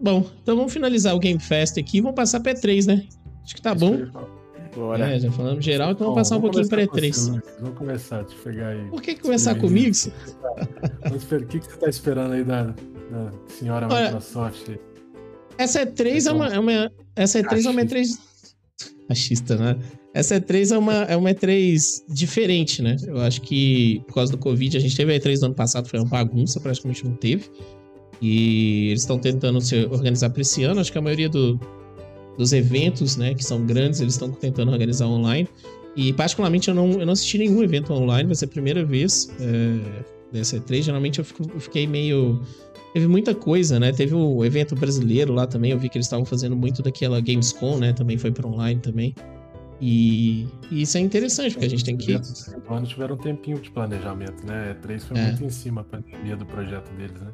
Bom, então vamos finalizar o Game Fest aqui e vamos passar para E3, né? Acho que tá bom. Bora. É, já falamos geral, então vamos passar um pouquinho para E3. vamos começar a te pegar aí. Por que, começar comigo? o que, que você tá esperando aí da, da senhora Olha, Microsoft? Essa E3 é uma, é uma, essa E3 é uma E3 Machista, né? Essa E3 é uma, é uma E3 diferente, né? Eu acho que por causa do Covid, a gente teve a E3 do ano passado, foi uma bagunça, praticamente não teve. E eles estão tentando se organizar para esse ano. Acho que a maioria do, dos eventos, né, que são grandes, eles estão tentando organizar online. E particularmente eu não, eu não assisti nenhum evento online, vai ser a primeira vez é, dessa E3. Geralmente eu, fico, eu fiquei meio Teve muita coisa, né? Teve o evento brasileiro lá também. Eu vi que eles estavam fazendo muito daquela Gamescom, né? Também foi para online também. E, e, isso é interessante, porque a gente tem que. Os tiveram um tempinho de planejamento, né? E3 foi é. muito em cima a pandemia do projeto deles, né?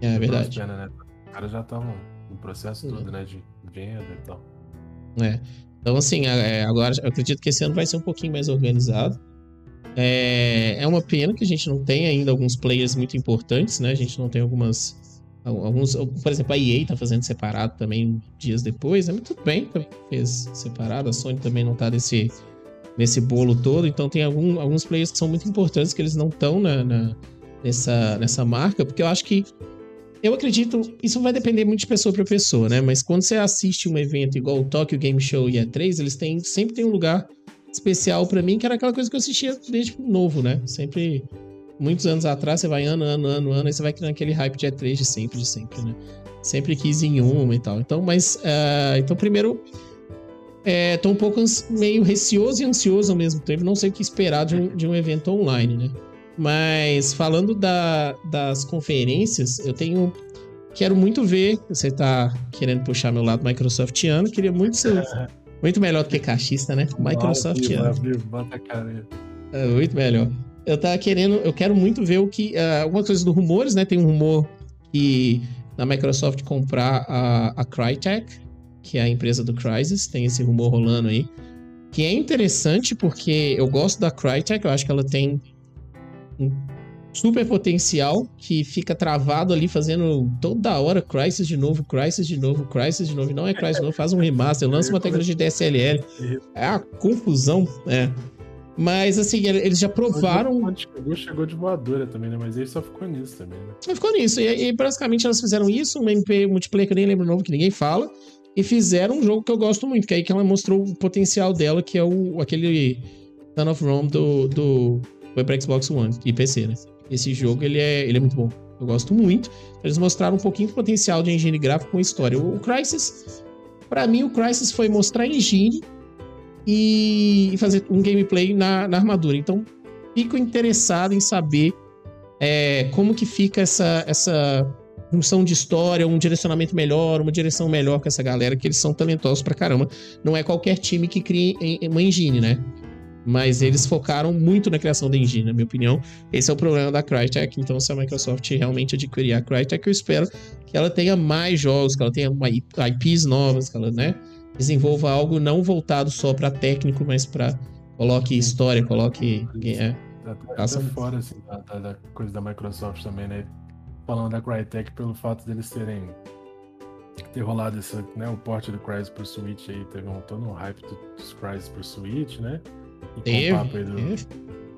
É, é verdade. Pena, né? Os caras já estavam no processo todo, né? De venda e tal. É. Então, assim, é, agora eu acredito que esse ano vai ser um pouquinho mais organizado. É, é uma pena que a gente não tenha ainda alguns players muito importantes, né? A gente não tem algumas. Alguns, por exemplo, a EA tá fazendo separado também dias depois, né? Mas tudo bem, também fez separado. A Sony também não tá nesse, nesse bolo todo. Então tem algum, alguns players que são muito importantes que eles não estão na, na, nessa, nessa marca, porque eu acho que. Eu acredito, isso vai depender muito de pessoa para pessoa, né? Mas quando você assiste um evento igual o Tokyo Game Show e E3, eles têm, sempre tem um lugar especial para mim, que era aquela coisa que eu assistia desde novo, né? Sempre, muitos anos atrás, você vai ano, ano, ano, ano, e você vai criando aquele hype de E3 de sempre, de sempre, né? Sempre quis em uma e tal. Então, mas, uh, então primeiro, é, tô um pouco meio receoso e ansioso ao mesmo tempo, não sei o que esperar de um, de um evento online, né? Mas falando da, das conferências, eu tenho. Quero muito ver. Você tá querendo puxar meu lado Microsoftiano, queria muito ser, Muito melhor do que caixista, né? Microsoft. bota a É, muito melhor. Eu tava querendo, eu quero muito ver o que. Uh, alguma coisa dos rumores, né? Tem um rumor que na Microsoft comprar a, a Crytek, que é a empresa do Crysis, tem esse rumor rolando aí. Que é interessante porque eu gosto da Crytek, eu acho que ela tem super potencial que fica travado ali fazendo toda hora Crisis de novo, Crisis de novo, Crisis de novo. Não é Crisis de novo, faz um remaster, lança uma tecnologia de DSLL. É a confusão, é. Mas assim, eles já provaram. Quando chegou, chegou de voadora também, né? Mas ele só ficou nisso também, né? Só ficou nisso. E, e basicamente elas fizeram isso, um MP multiplayer que eu nem lembro o nome, que ninguém fala. E fizeram um jogo que eu gosto muito, que é aí que ela mostrou o potencial dela, que é o, aquele Son of Rome do, do. Foi pra Xbox One e PC, né? Esse jogo ele é, ele é muito bom. Eu gosto muito. Eles mostraram um pouquinho do potencial de engine gráfico com história. O, Crysis, para mim, o Crysis foi mostrar engine e fazer um gameplay na, na armadura. Então, fico interessado em saber é, como que fica essa, essa função de história, um direcionamento melhor, uma direção melhor com essa galera, que eles são talentosos pra caramba. Não é qualquer time que cria uma engine, né? Mas eles focaram muito na criação da engine, na minha opinião. Esse é o problema da Crytek. Então, se a Microsoft realmente adquirir a Crytek, eu espero que ela tenha mais jogos, que ela tenha IPs novas, que ela né, desenvolva algo não voltado só para técnico, mas para coloque história, coloque. É, Passa fora assim, da, da, coisa da Microsoft também, né? Falando da Crytek pelo fato deles terem ter rolado essa, né, o porte do Crysis pro Switch aí, teve um, todo um hype dos Crysis pro Switch, né? Teve, com o papo aí do,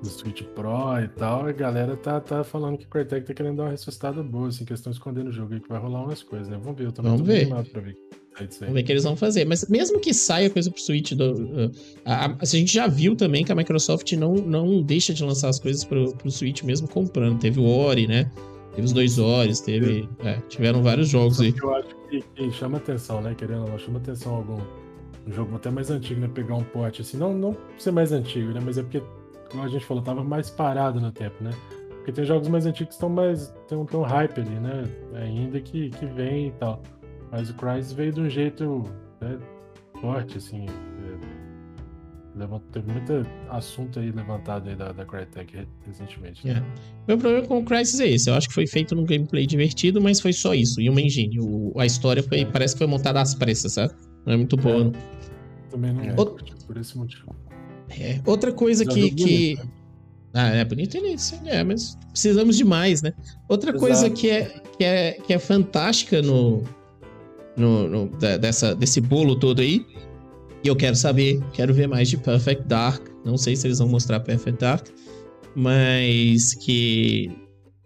do Switch Pro e tal, a galera tá, tá falando que o Crytek tá querendo dar uma ressuscitada boa, assim, que estão escondendo o jogo aí, que vai rolar umas coisas, né? Vamos ver, eu também Vamos ver. pra ver. Vamos ver o que eles vão fazer. Mas mesmo que saia coisa pro Switch, do, uh, a, a, a, gente já viu também que a Microsoft não, não deixa de lançar as coisas pro, pro Switch mesmo comprando. Teve o Ori, né? Teve os dois Oris, teve. É, tiveram vários jogos aí. Eu acho que, que, chama atenção, né? Querendo ou não, chama atenção algum um jogo até mais antigo, né? Pegar um porte assim. Não, não ser mais antigo, né? Mas é porque, como a gente falou, tava mais parado no tempo, né? Porque tem jogos mais antigos que estão mais. tem um, um hype ali, né? Ainda que, que vem e tal. Mas o Crysis veio de um jeito né, forte, assim. É, teve muito assunto aí levantado aí da, da Crytek recentemente. Né? É. Meu problema com o Crysis é esse. Eu acho que foi feito num gameplay divertido, mas foi só isso. E uma engine. O, a história foi, parece que foi montada às pressas, sabe? Não é muito boa, não. Também não é. por esse motivo. É. Outra coisa que. que... Bonito, né? Ah, é bonito ele, sim, é, mas precisamos de mais, né? Outra Exato. coisa que é, que, é, que é fantástica no, no, no, dessa, desse bolo todo aí. E eu quero saber, quero ver mais de Perfect Dark. Não sei se eles vão mostrar Perfect Dark, mas que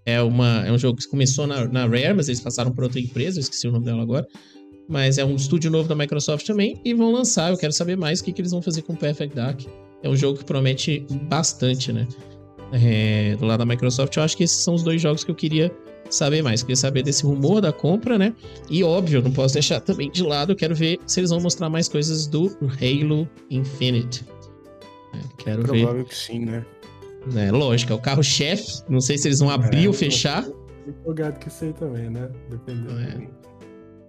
é, uma, é um jogo que começou na, na Rare, mas eles passaram por outra empresa, eu esqueci o nome dela agora. Mas é um estúdio novo da Microsoft também e vão lançar. Eu quero saber mais o que, que eles vão fazer com Perfect Dark. É um jogo que promete bastante, né? É, do lado da Microsoft, eu acho que esses são os dois jogos que eu queria saber mais. Queria saber desse rumor da compra, né? E óbvio, não posso deixar também de lado. Eu quero ver se eles vão mostrar mais coisas do Halo Infinite. É, quero Provável ver. Provável que sim, né? É, lógico, é o carro-chefe. Não sei se eles vão abrir é, ou fechar. Empolgado que sei também, né? Dependendo. É.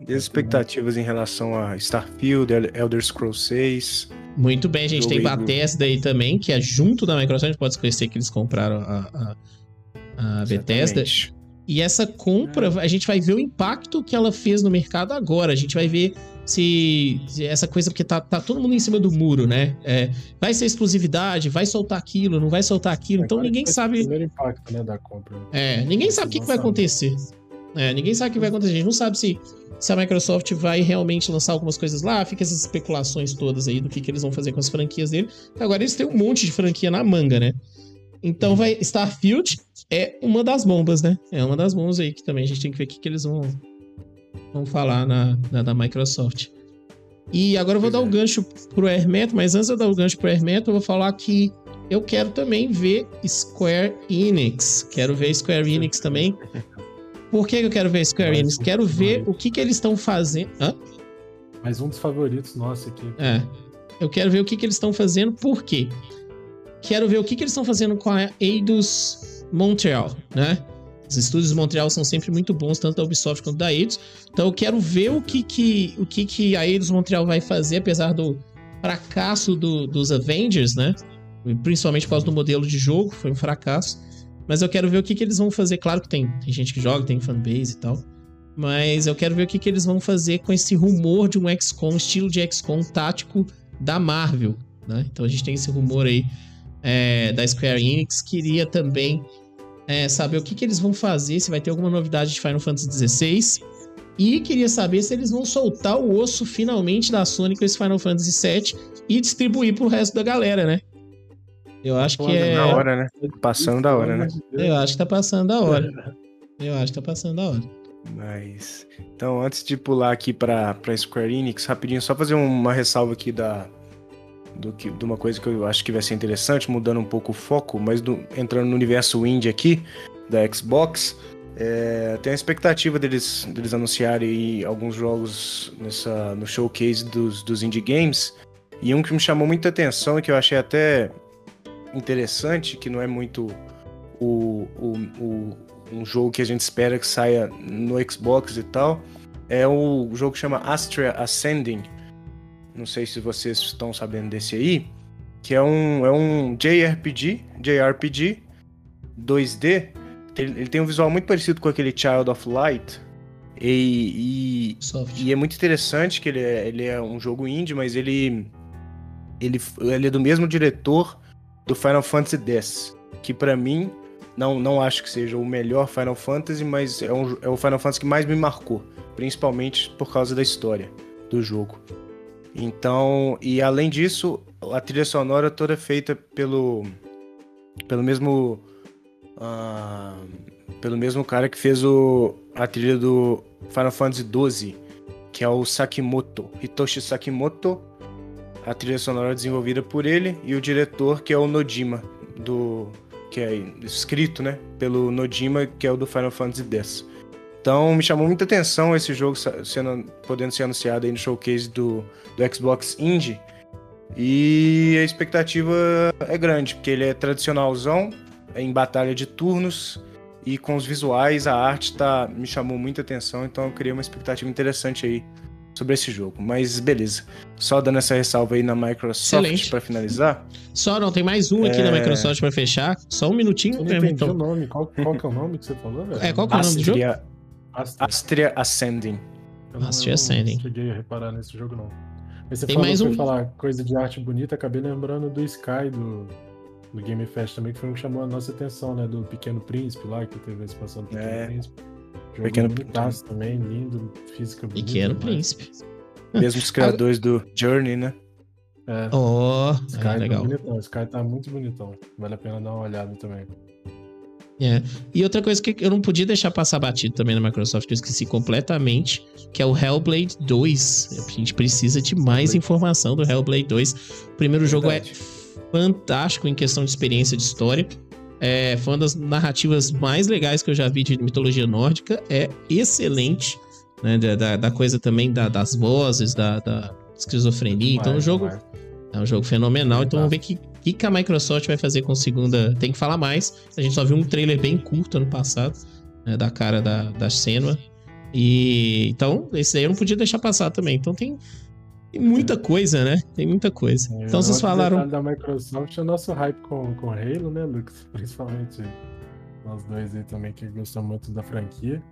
E as expectativas em relação a Starfield, Elder Scrolls 6. Muito bem, a gente tem Bethesda aí também, que é junto da Microsoft, a gente pode esquecer que eles compraram a, a, a Bethesda. E essa compra, a gente vai ver o impacto que ela fez no mercado agora. A gente vai ver se, se essa coisa, porque tá, tá, todo mundo em cima do muro, né? É, vai ser exclusividade, vai soltar aquilo, não vai soltar aquilo. Então ninguém sabe. O primeiro impacto né, da compra. É, ninguém sabe o que, que vai acontecer. É, ninguém sabe o que vai acontecer. A gente não sabe se, se a Microsoft vai realmente lançar algumas coisas lá. Fica essas especulações todas aí do que, que eles vão fazer com as franquias dele. Agora eles têm um monte de franquia na manga, né? Então vai Starfield é uma das bombas, né? É uma das bombas aí que também a gente tem que ver o que, que eles vão, vão falar na, na da Microsoft. E agora eu vou dar o é. um gancho pro Hermeto, mas antes de eu dar o gancho pro Hermeto, eu vou falar que eu quero também ver Square Enix. Quero ver Square Enix também. Por que eu quero ver Square Enix? Quero ver o que, que eles estão fazendo. Hã? Mais um dos favoritos nossos aqui. É. Eu quero ver o que, que eles estão fazendo, por quê? Quero ver o que, que eles estão fazendo com a Eidos Montreal, né? Os estúdios de Montreal são sempre muito bons, tanto da Ubisoft quanto da Eidos. Então eu quero ver o que, que, o que, que a Eidos Montreal vai fazer, apesar do fracasso do, dos Avengers, né? Principalmente por causa do modelo de jogo, foi um fracasso. Mas eu quero ver o que, que eles vão fazer. Claro que tem, tem gente que joga, tem fanbase e tal. Mas eu quero ver o que, que eles vão fazer com esse rumor de um XCOM, estilo de XCOM tático da Marvel. Né? Então a gente tem esse rumor aí é, da Square Enix. Queria também é, saber o que, que eles vão fazer, se vai ter alguma novidade de Final Fantasy XVI. E queria saber se eles vão soltar o osso finalmente da Sony com esse Final Fantasy VII e distribuir pro resto da galera, né? Eu acho que é. Da hora, né? Passando da hora, né? Eu acho que tá passando da hora. Eu acho que tá passando da hora. Mas. Então, antes de pular aqui pra, pra Square Enix, rapidinho, só fazer uma ressalva aqui da, do que, de uma coisa que eu acho que vai ser interessante, mudando um pouco o foco, mas do, entrando no universo indie aqui, da Xbox, é, tem a expectativa deles, deles anunciarem alguns jogos nessa, no showcase dos, dos indie games. E um que me chamou muita atenção e que eu achei até interessante, que não é muito o, o, o, um jogo que a gente espera que saia no Xbox e tal, é o jogo que chama Astria Ascending não sei se vocês estão sabendo desse aí. que é um, é um JRPG, JRPG 2D. Ele, ele tem um visual muito parecido com aquele Child of Light. E, e, e, é muito interessante que ele é, ele é um jogo indie, mas ele, ele, ele é do mesmo diretor do Final Fantasy X, que para mim não, não acho que seja o melhor Final Fantasy, mas é, um, é o Final Fantasy que mais me marcou, principalmente por causa da história do jogo. Então, e além disso, a trilha sonora toda feita pelo pelo mesmo uh, pelo mesmo cara que fez o, a trilha do Final Fantasy XII, que é o Sakimoto, Hitoshi Sakimoto. A trilha sonora desenvolvida por ele e o diretor que é o Nojima do que é escrito, né, pelo Nojima, que é o do Final Fantasy X. Então me chamou muita atenção esse jogo sendo, podendo ser anunciado aí no showcase do, do Xbox Indie. E a expectativa é grande, porque ele é tradicionalzão, é em batalha de turnos, e com os visuais, a arte tá, me chamou muita atenção, então eu criei uma expectativa interessante aí sobre esse jogo. Mas beleza. Só dando essa ressalva aí na Microsoft para finalizar. Só não, tem mais um aqui é... na Microsoft para fechar. Só um minutinho. Eu não entendi então. o nome. Qual, qual que é o nome que você falou, velho? É, qual que é o nome do jogo? Astria, Astria Ascending. Astria Ascending. Não cheguei a reparar nesse jogo, não. Mas você tem falou mais um... falar coisa de arte bonita, acabei lembrando do Sky, do, do Game Fest também, que foi um que chamou a nossa atenção, né? Do Pequeno Príncipe lá, que teve a expansão do Pequeno é. Príncipe. Jogo Pequeno Príncipe também, lindo, física bonita. Pequeno Príncipe. Mesmo os criadores do Journey, né? É. Oh, Sky é, tá legal. Tá bonitão. Sky tá muito bonitão. Vale a pena dar uma olhada também. É. E outra coisa que eu não podia deixar passar batido também na Microsoft, que eu esqueci completamente, que é o Hellblade 2. A gente precisa de mais informação do Hellblade 2. O primeiro jogo é fantástico em questão de experiência de história. É, foi uma das narrativas mais legais que eu já vi de mitologia nórdica. É excelente, né? Da, da, coisa também da, das vozes, da, da esquizofrenia. Então, o jogo é um jogo fenomenal. Então, vamos ver que que, que a Microsoft vai fazer com segunda. Tem que falar mais. A gente só viu um trailer bem curto ano passado, né, da cara da, da Senua. E então, esse aí eu não podia deixar passar também. Então tem, tem muita coisa, né? Tem muita coisa. É, então vocês falaram. da Microsoft é o nosso hype com, com Halo, né, Lucas? Principalmente nós dois aí também que gostamos muito da franquia.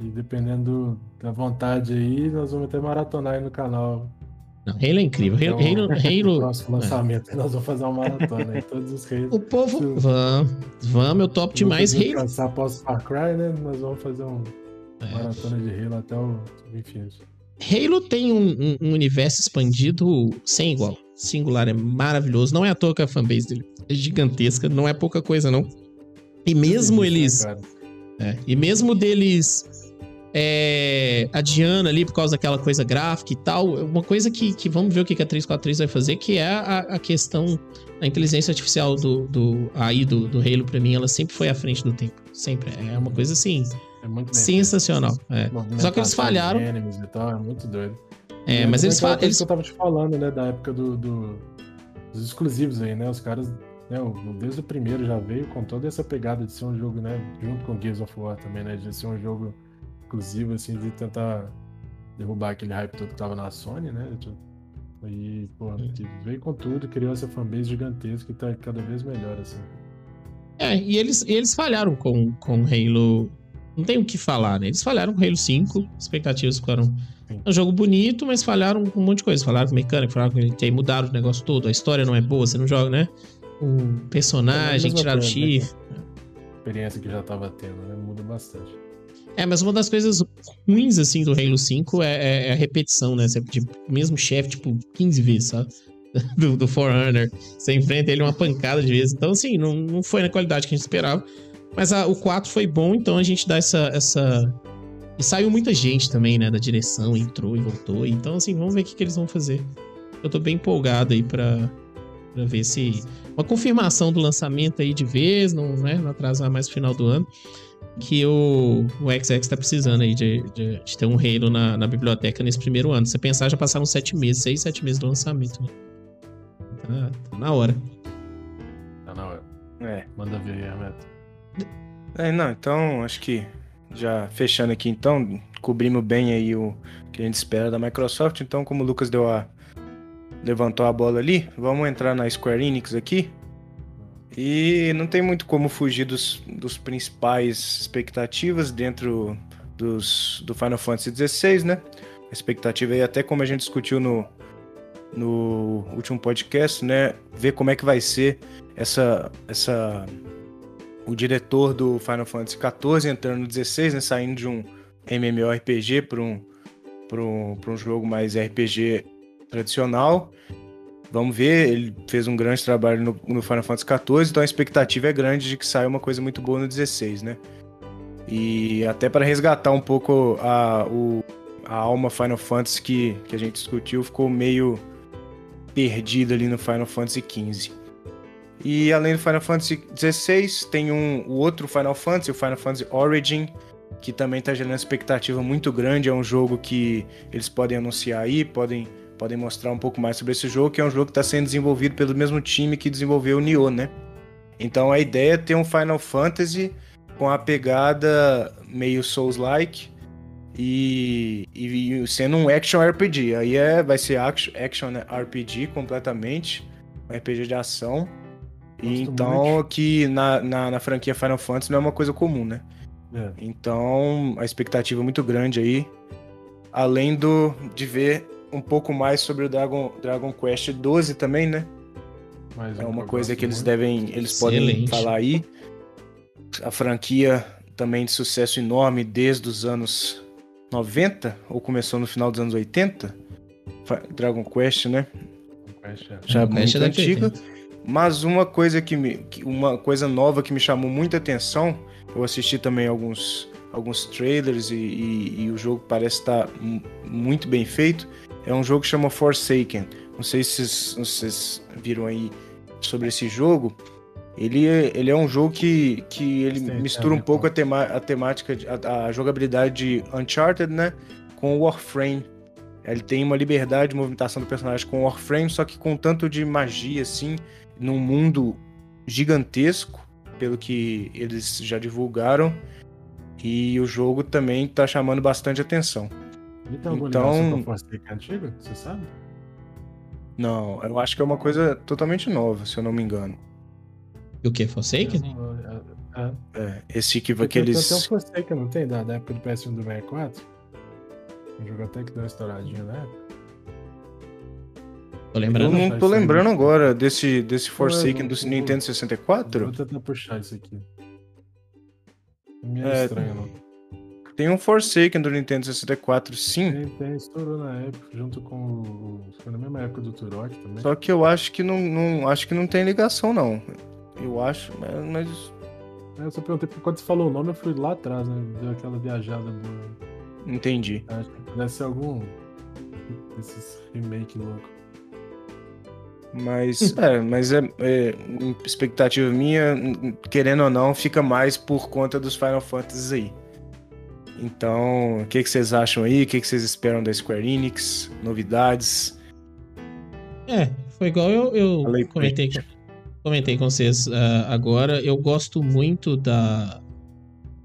E dependendo da vontade aí, nós vamos até maratonar aí no canal não, Halo é incrível. Halo, então, Halo, Halo... Próximo lançamento, nós vamos fazer uma maratona aí, todos os Halo. O povo, vamos, vamos, eu topo demais Halo. Passar após Far Cry, né? Nós vamos fazer um é. maratona de Halo até o infinito. Halo tem um, um, um, universo expandido sem igual. Singular, é maravilhoso. Não é à toa que a fanbase dele é gigantesca, não é pouca coisa, não. E mesmo eles. Né, é, e mesmo deles é, a Diana ali por causa daquela coisa gráfica e tal. Uma coisa que, que vamos ver o que a 343 vai fazer, que é a, a questão a inteligência artificial do, do aí do, do Halo para mim, ela sempre foi à frente do tempo. Sempre. É uma coisa assim. É sensacional. É. Só que eles falharam. E tal, é muito doido. É, mas eles falaram. Eles... que eu tava te falando, né, da época do, do, dos exclusivos aí, né? Os caras, né, desde o primeiro já veio com toda essa pegada de ser um jogo, né? Junto com Gears of War também, né? De ser um jogo exclusivo, assim, de tentar derrubar aquele hype todo que tava na Sony, né? E, pô, veio com tudo, criou essa fanbase gigantesca que tá cada vez melhor, assim. É, e eles, eles falharam com, com Halo. Não tem o que falar, né? Eles falharam com Halo 5, expectativas ficaram. É um jogo bonito, mas falharam com um monte de coisa. Falaram com mecânica, falaram com ele mudaram o negócio todo, a história não é boa, você não joga, né? Um personagem, é tiraram o chifre. Né? Experiência que já tava tendo, né? Muda bastante. É, mas uma das coisas ruins, assim, do Halo 5 é, é, é a repetição, né? Você, tipo, o mesmo chefe, tipo, 15 vezes, sabe? Do, do Forerunner. Você enfrenta ele uma pancada de vezes. Então, assim, não, não foi na qualidade que a gente esperava. Mas a, o 4 foi bom, então a gente dá essa, essa. E saiu muita gente também, né? Da direção, entrou e voltou. Então, assim, vamos ver o que, que eles vão fazer. Eu tô bem empolgado aí pra, pra ver se. Uma confirmação do lançamento aí de vez, não, né? Não atrasar mais o final do ano que o, o XX tá precisando aí de, de, de ter um Halo na, na, biblioteca nesse primeiro ano. Se você pensar, já passaram sete meses, seis, sete meses do lançamento, né? Tá, tá na hora. Tá na hora. É. Manda ver aí, Hermeto. É, não, então acho que já fechando aqui então, cobrimos bem aí o que a gente espera da Microsoft. Então, como o Lucas deu a levantou a bola ali. Vamos entrar na Square Enix aqui. E não tem muito como fugir dos, dos principais expectativas dentro dos, do Final Fantasy XVI, né? A expectativa aí, até como a gente discutiu no, no último podcast, né? Ver como é que vai ser essa, essa o diretor do Final Fantasy XIV entrando no 16, né? Saindo de um MMORPG para um, um, um jogo mais RPG tradicional. Vamos ver, ele fez um grande trabalho no, no, Final Fantasy XIV, então a expectativa é grande de que saia uma coisa muito boa no 16, né? E até para resgatar um pouco a, o, a alma Final Fantasy que, que a gente discutiu, ficou meio perdida ali no Final Fantasy XV. E além do Final Fantasy XVI, tem um, o outro Final Fantasy, o Final Fantasy Origin, que também está gerando expectativa muito grande. É um jogo que eles podem anunciar aí, podem podem mostrar um pouco mais sobre esse jogo, que é um jogo que está sendo desenvolvido pelo mesmo time que desenvolveu o Nioh, né? Então a ideia é ter um Final Fantasy com a pegada meio Souls-like e, e, sendo um action RPG. Aí é, vai ser action, action RPG completamente, um RPG de ação. E então muito. que na, na, na, franquia Final Fantasy não é uma coisa comum, né? É. Então a expectativa é muito grande aí. Além do de ver um pouco mais sobre o Dragon, Dragon Quest 12 também, né? Mais é uma coisa que eles devem, eles Excelente. podem falar aí. A franquia também de sucesso enorme desde os anos 90 ou começou no final dos anos 80? Dragon Quest, né? Quest, é. Já Dragon muito é antiga. Mas uma coisa que me, uma coisa nova que me chamou muita atenção, eu assisti também alguns alguns trailers e, e, e o jogo parece estar muito bem feito é um jogo que chama Forsaken. Não sei se vocês, viram aí sobre esse jogo. Ele, é, ele é um jogo que, que ele Sim, mistura é um pouco a, tema, a temática, a, a, jogabilidade de Uncharted, né? Com o Warframe. Ele tem uma liberdade de movimentação do personagem com o Warframe, só que com tanto de magia, assim, num mundo gigantesco, pelo que eles já divulgaram. E o jogo também tá chamando bastante atenção. Ele tem alguma então... ligação com a Forsaken antiga? Você sabe? Não, eu acho que é uma coisa totalmente nova, se eu não me engano. E o que? Forsaken? É, é, é. esse que vai que eles. Tem um Forsaken, não tem? Da, da época do PS1 do 64? Um jogo até que deu uma estouradinha na época. Tô lembrando. Eu não tô lembrando agora desse, desse Forsaken do Nintendo 64. Vou tentar puxar isso aqui. Meio é, estranho, não. Tem um Forsaken do Nintendo 64, sim. Tem, tem, estourou na época, junto com o. Foi na mesma época do Turok também. Só que eu acho que não, não acho que não tem ligação, não. Eu acho, mas. É, eu só perguntei porque quando você falou o nome, eu fui lá atrás, né? Deu aquela viajada boa. Entendi. Acho que pudesse ser algum desses remake louco. Mas, é, mas é, é, expectativa minha, querendo ou não, fica mais por conta dos Final Fantasy aí. Então, o que, que vocês acham aí? O que, que vocês esperam da Square Enix? Novidades? É, foi igual eu, eu comentei, comentei com vocês uh, agora. Eu gosto muito da,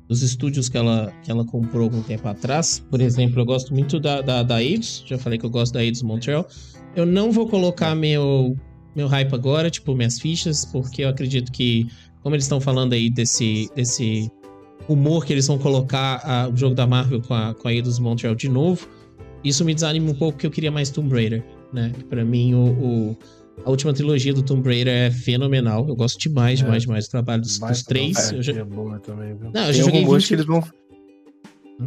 dos estúdios que ela, que ela comprou algum tempo atrás. Por exemplo, eu gosto muito da, da, da Aids. Já falei que eu gosto da Aids Montreal. Eu não vou colocar meu, meu hype agora, tipo, minhas fichas, porque eu acredito que, como eles estão falando aí desse, desse humor que eles vão colocar a, o jogo da Marvel com a, com a Eidos Montreal de novo, isso me desanima um pouco porque eu queria mais Tomb Raider, né? Pra mim, o, o a última trilogia do Tomb Raider é fenomenal. Eu gosto demais, é, demais, demais do trabalho dos, dos três. Eu já... É boa também, viu? Não, eu já joguei 20... que eles vão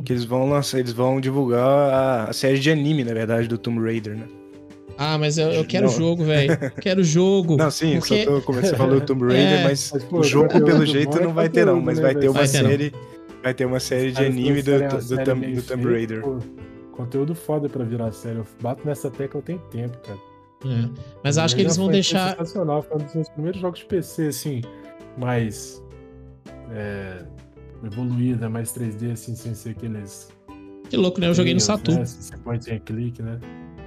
que eles vão lançar, eles vão divulgar a, a, série de anime, na verdade, do Tomb Raider, né? Ah, mas eu, eu quero o jogo, velho. Quero jogo. Não, sim, porque... só tô, como você falou, o Tomb Raider, é... mas, mas pô, o jogo, pelo jeito, não vai ter, não. Mas vai ter uma série. Vai ter uma série de anime do, do, do, do Tomb Raider. Pô, conteúdo foda pra virar série. Eu bato nessa tecla tem tempo, cara. É. Mas acho que eles vão deixar. Sensacional, foi um dos meus primeiros jogos de PC, assim, mais. É, evoluída, mais 3D, assim, sem ser aqueles. Que louco, né? Eu joguei no Saturn. Né? Você point and click, né?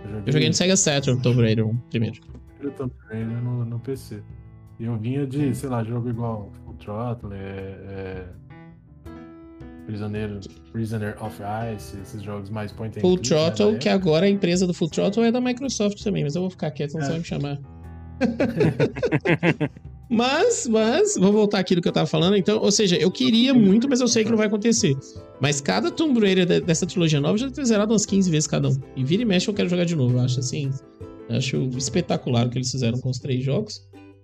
Eu joguei, eu joguei no Sega Saturn, Tomb Raider 1, primeiro. Eu Tomb Raider no, no PC. E eu vinha de, sei lá, jogo igual Full Throttle, é, é Prisioneiro, Prisoner of Ice, esses jogos mais point and Full click, né, Throttle, né, que agora a empresa do Full Throttle é da Microsoft também, mas eu vou ficar quieto, não é. vai me chamar. mas, mas, vou voltar aqui do que eu tava falando. Então, ou seja, eu queria muito, mas eu sei que não vai acontecer. Mas cada Tomb Raider dessa trilogia nova já tem zerado umas 15 vezes cada um. E vira e mexe eu quero jogar de novo. Eu acho assim. Eu acho espetacular o que eles fizeram com os três jogos.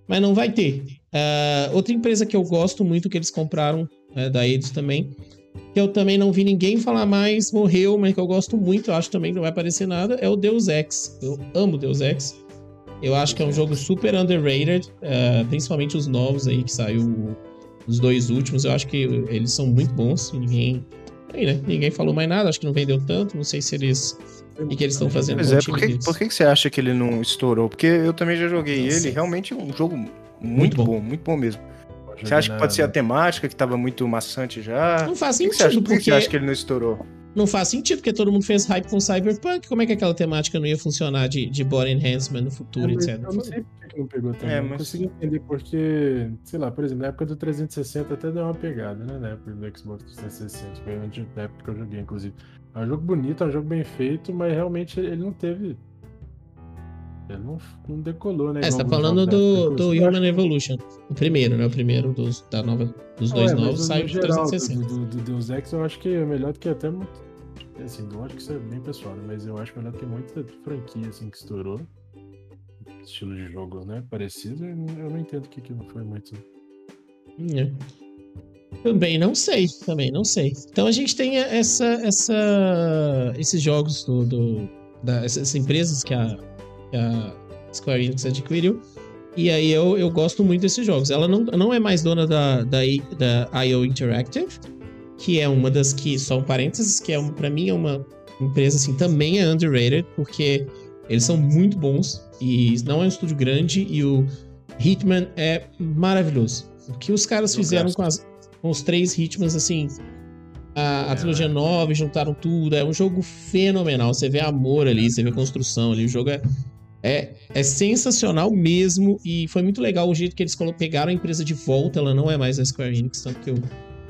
Mas não vai ter. Uh, outra empresa que eu gosto muito que eles compraram é, da Eidos também que eu também não vi ninguém falar mais, morreu, mas que eu gosto muito, eu acho também que não vai aparecer nada, é o Deus Ex. Eu amo Deus Ex. Eu acho que é um jogo super underrated, uh, principalmente os novos aí que saiu, os dois últimos, eu acho que eles são muito bons e ninguém. Aí, né? Ninguém falou mais nada, acho que não vendeu tanto, não sei se eles. O que, eles estão fazendo Mas é, por que, por que você acha que ele não estourou? Porque eu também já joguei Nossa. ele, realmente é um jogo muito, muito bom. bom, muito bom mesmo. Você acha que pode ser a temática que estava muito maçante já? Não faz sentido. Por que, porque... você acha que ele não estourou? Não faz sentido, porque todo mundo fez hype com Cyberpunk. Como é que aquela temática não ia funcionar de, de body enhancement no futuro, é, etc? Eu não sei por que não pegou também. É, mas... Não consigo entender porque, sei lá, por exemplo, na época do 360 até deu uma pegada, né? Na época do Xbox 360. Foi na época que eu joguei, inclusive. É um jogo bonito, é um jogo bem feito, mas realmente ele não teve não, não decolou, né? É, você tá falando do, do Human Evolution. O primeiro, né? O primeiro dos, da nova, dos dois é, novos saiu de 360. Do, do, Deus Ex eu acho que é melhor do que até muito. Assim, acho que isso é bem pessoal, né? Mas eu acho melhor do que muita franquia assim que estourou. Estilo de jogo, né? Parecido, eu não entendo o que, que não foi muito. É. Também não sei, também não sei. Então a gente tem essa, essa, esses jogos do, do da, essas empresas que a a Square Enix adquiriu. E aí eu, eu gosto muito desses jogos. Ela não, não é mais dona da, da, da IO Interactive, que é uma das que, só um parênteses, que é um, pra mim é uma empresa assim, também é underrated, porque eles são muito bons e não é um estúdio grande e o Hitman é maravilhoso. O que os caras fizeram com, as, com, os três Hitmans, assim, a, a trilogia nova, juntaram tudo, é um jogo fenomenal. Você vê amor ali, você vê construção ali, o jogo é é, é sensacional mesmo e foi muito legal o jeito que eles pegaram a empresa de volta. Ela não é mais a Square Enix, tanto que o,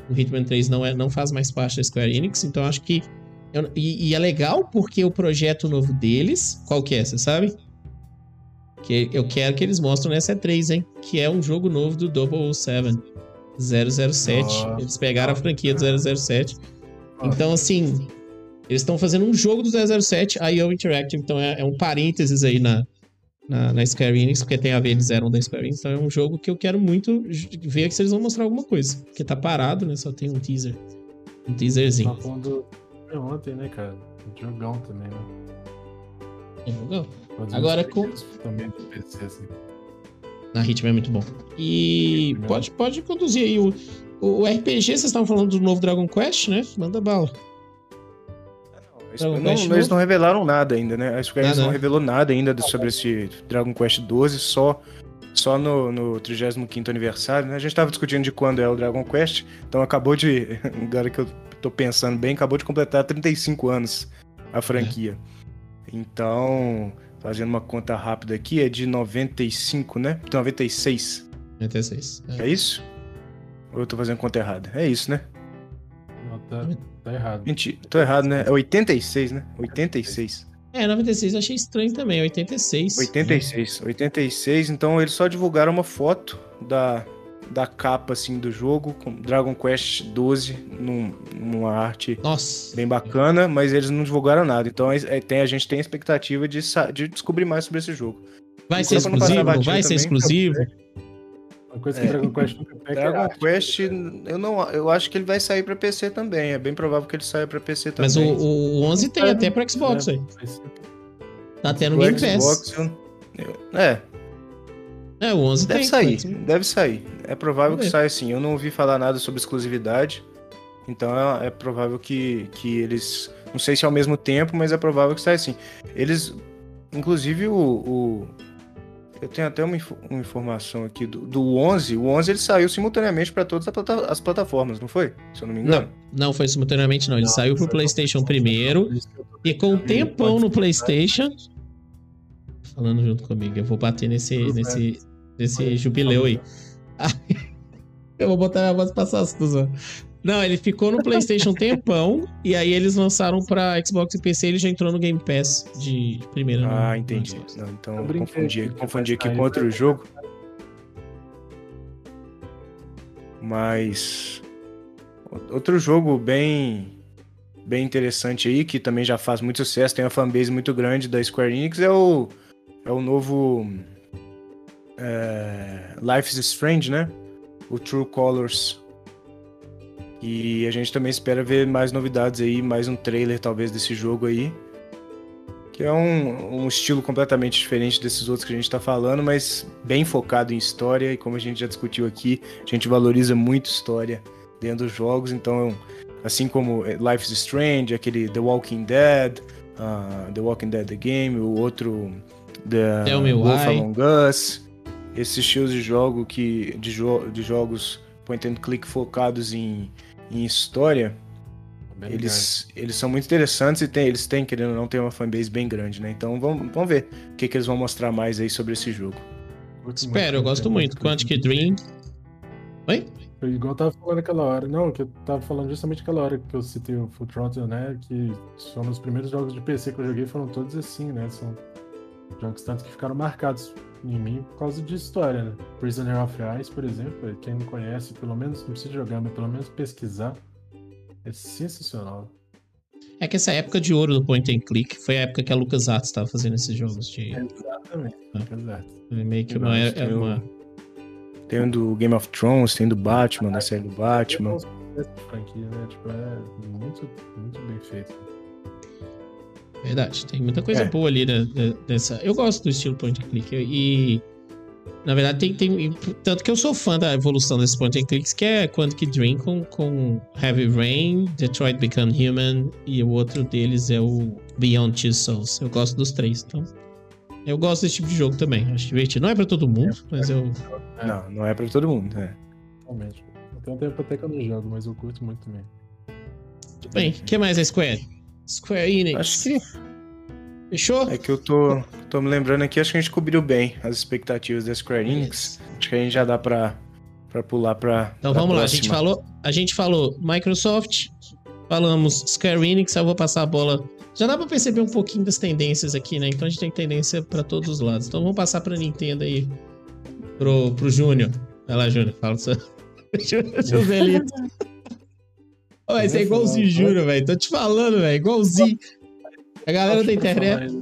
o Hitman 3 não, é, não faz mais parte da Square Enix. Então acho que. Eu, e, e, é legal porque o projeto novo deles. Qual que é, você sabe? Que eu quero que eles mostrem nessa E3, hein? Que é um jogo novo do 007. 007. Nossa. Eles pegaram a franquia do 007. Então, assim, eles estão fazendo um jogo do 007, a IO Interactive, então é, é um parênteses aí na, na, na, Square Enix, porque tem a ver, eles eram da Square Enix, então é um jogo que eu quero muito ver se eles vão mostrar alguma coisa. Porque tá parado, né? Só tem um teaser. Um teaserzinho. Tá falando ontem, né, cara? Jogão também, né? É jogão. Agora com. Também do PC, assim. Na Ritmo é muito bom. E pode, pode conduzir aí o, o RPG, vocês estavam falando do novo Dragon Quest, né? Manda bala. Não, não, eles não revelaram nada ainda, né? A Square não revelou nada ainda sobre esse Dragon Quest 12, só só no, no 35 aniversário, né? A gente tava discutindo de quando é o Dragon Quest, então acabou de. Agora que eu tô pensando bem, acabou de completar 35 anos a franquia. É. Então, fazendo uma conta rápida aqui, é de 95, né? 96. 96. É, é isso? Ou eu tô fazendo conta errada? É isso, né? Não, tá... Tá errado. Mentira, tô errado, né? É 86, né? 86. É, 96 eu achei estranho também, 86. 86, 86, então eles só divulgaram uma foto da, da capa, assim, do jogo, com Dragon Quest 12, num, numa arte Nossa. bem bacana, mas eles não divulgaram nada, então é, é tem, a gente tem a expectativa de, de descobrir mais sobre esse jogo. Vai ser exclusivo? Vai também, ser exclusivo? Uma coisa que é. Dragon Quest nunca pega. Dragon é Quest, eu não, eu acho que ele vai sair para PC também. É bem provável que ele saia para PC também. Mas o, o 11 tem até para Xbox é, aí. Tá até no Game Pass. é. É, o 11 deve tem. sair, deve sair. É provável que saia sim. Eu não ouvi falar nada sobre exclusividade. Então é, é, provável que, que eles. Não sei se é ao mesmo tempo, mas é provável que saia sim. Eles. Inclusive o, o eu tenho até uma, uma informação aqui do, do 11. O 11 ele saiu simultaneamente para todas as plataformas, não foi? Se eu não me engano. Não, não foi simultaneamente, não. Ele não, saiu pro PlayStation primeiro. E com um tempão no PlayStation. Falando junto comigo, eu vou bater nesse, nesse, nesse jubileu aí. eu vou botar a voz pra susto, Não, ele ficou no PlayStation um tempão e aí eles lançaram pra Xbox e PC ele já entrou no Game Pass de primeira. Ah, entendi. Não, então eu confundi, confundi aqui com outro jogo. Mas outro jogo bem bem interessante aí que também já faz muito sucesso, tem uma fanbase muito grande da Square Enix é o é o novo é, Life is Strange, né? O True Colors. E a gente também espera ver mais novidades aí, mais um trailer talvez desse jogo aí. Que é um, um estilo completamente diferente desses outros que a gente está falando, mas bem focado em história. E como a gente já discutiu aqui, a gente valoriza muito história dentro dos jogos. Então, assim como Life is Strange, aquele The Walking Dead, uh, The Walking Dead The Game, o outro The Wolf Among Us, esses estilos de jogo que de, jo de jogos point and click focados em, em história, eles, eles são muito interessantes e tem, eles têm, querendo ou não, tem uma fanbase bem grande, né? Então vamos, vamos ver o que, que eles vão mostrar mais aí sobre esse jogo. Espero, eu gosto muito. Quantic Dream. Oi? Igual eu tava falando aquela hora. Não, que eu tava falando justamente aquela hora que eu citei o Full Throttle, né? Que foram os primeiros jogos de PC que eu joguei, foram todos assim, né? São jogos tanto que ficaram marcados em mim por causa de história, né? Prisoner of Ice, por exemplo, quem não conhece, pelo menos não precisa jogar, mas pelo menos pesquisar, é sensacional. É que essa época de ouro do point and click foi a época que a LucasArts estava fazendo esses jogos de. Exatamente, é. exato. É meio que uma, é, uma. Tem o do Game of Thrones, tem do Batman, da série do Batman. Franquia, né? Tipo, é muito, muito bem feito. Verdade, tem muita coisa é. boa ali dessa. Eu gosto do estilo point and click e na verdade tem, tem tanto que eu sou fã da evolução desses point and clicks que é Quantic Dream com, com Heavy Rain, Detroit Become Human e o outro deles é o Beyond Two Souls. Eu gosto dos três, então eu gosto desse tipo de jogo também. Acho divertido. Não é para todo mundo, é, mas eu não, não é para todo mundo, é. Realmente. Tem um tempo até que eu não jogo, mas eu curto muito também. Tudo bem. O que mais é Square? Square Enix. Acho que. Fechou? É que eu tô, tô me lembrando aqui, acho que a gente cobriu bem as expectativas da Square Enix. Acho que a gente já dá pra, pra pular pra. Então pra vamos próxima. lá, a gente, falou, a gente falou Microsoft, falamos Square Enix, eu vou passar a bola. Já dá pra perceber um pouquinho das tendências aqui, né? Então a gente tem tendência pra todos os lados. Então vamos passar pra Nintendo aí. Pro, pro Júnior. Vai lá, Júnior, fala seu. seu Vai ser é igualzinho, juro, velho. Tô te falando, velho. Igualzinho. A galera da internet.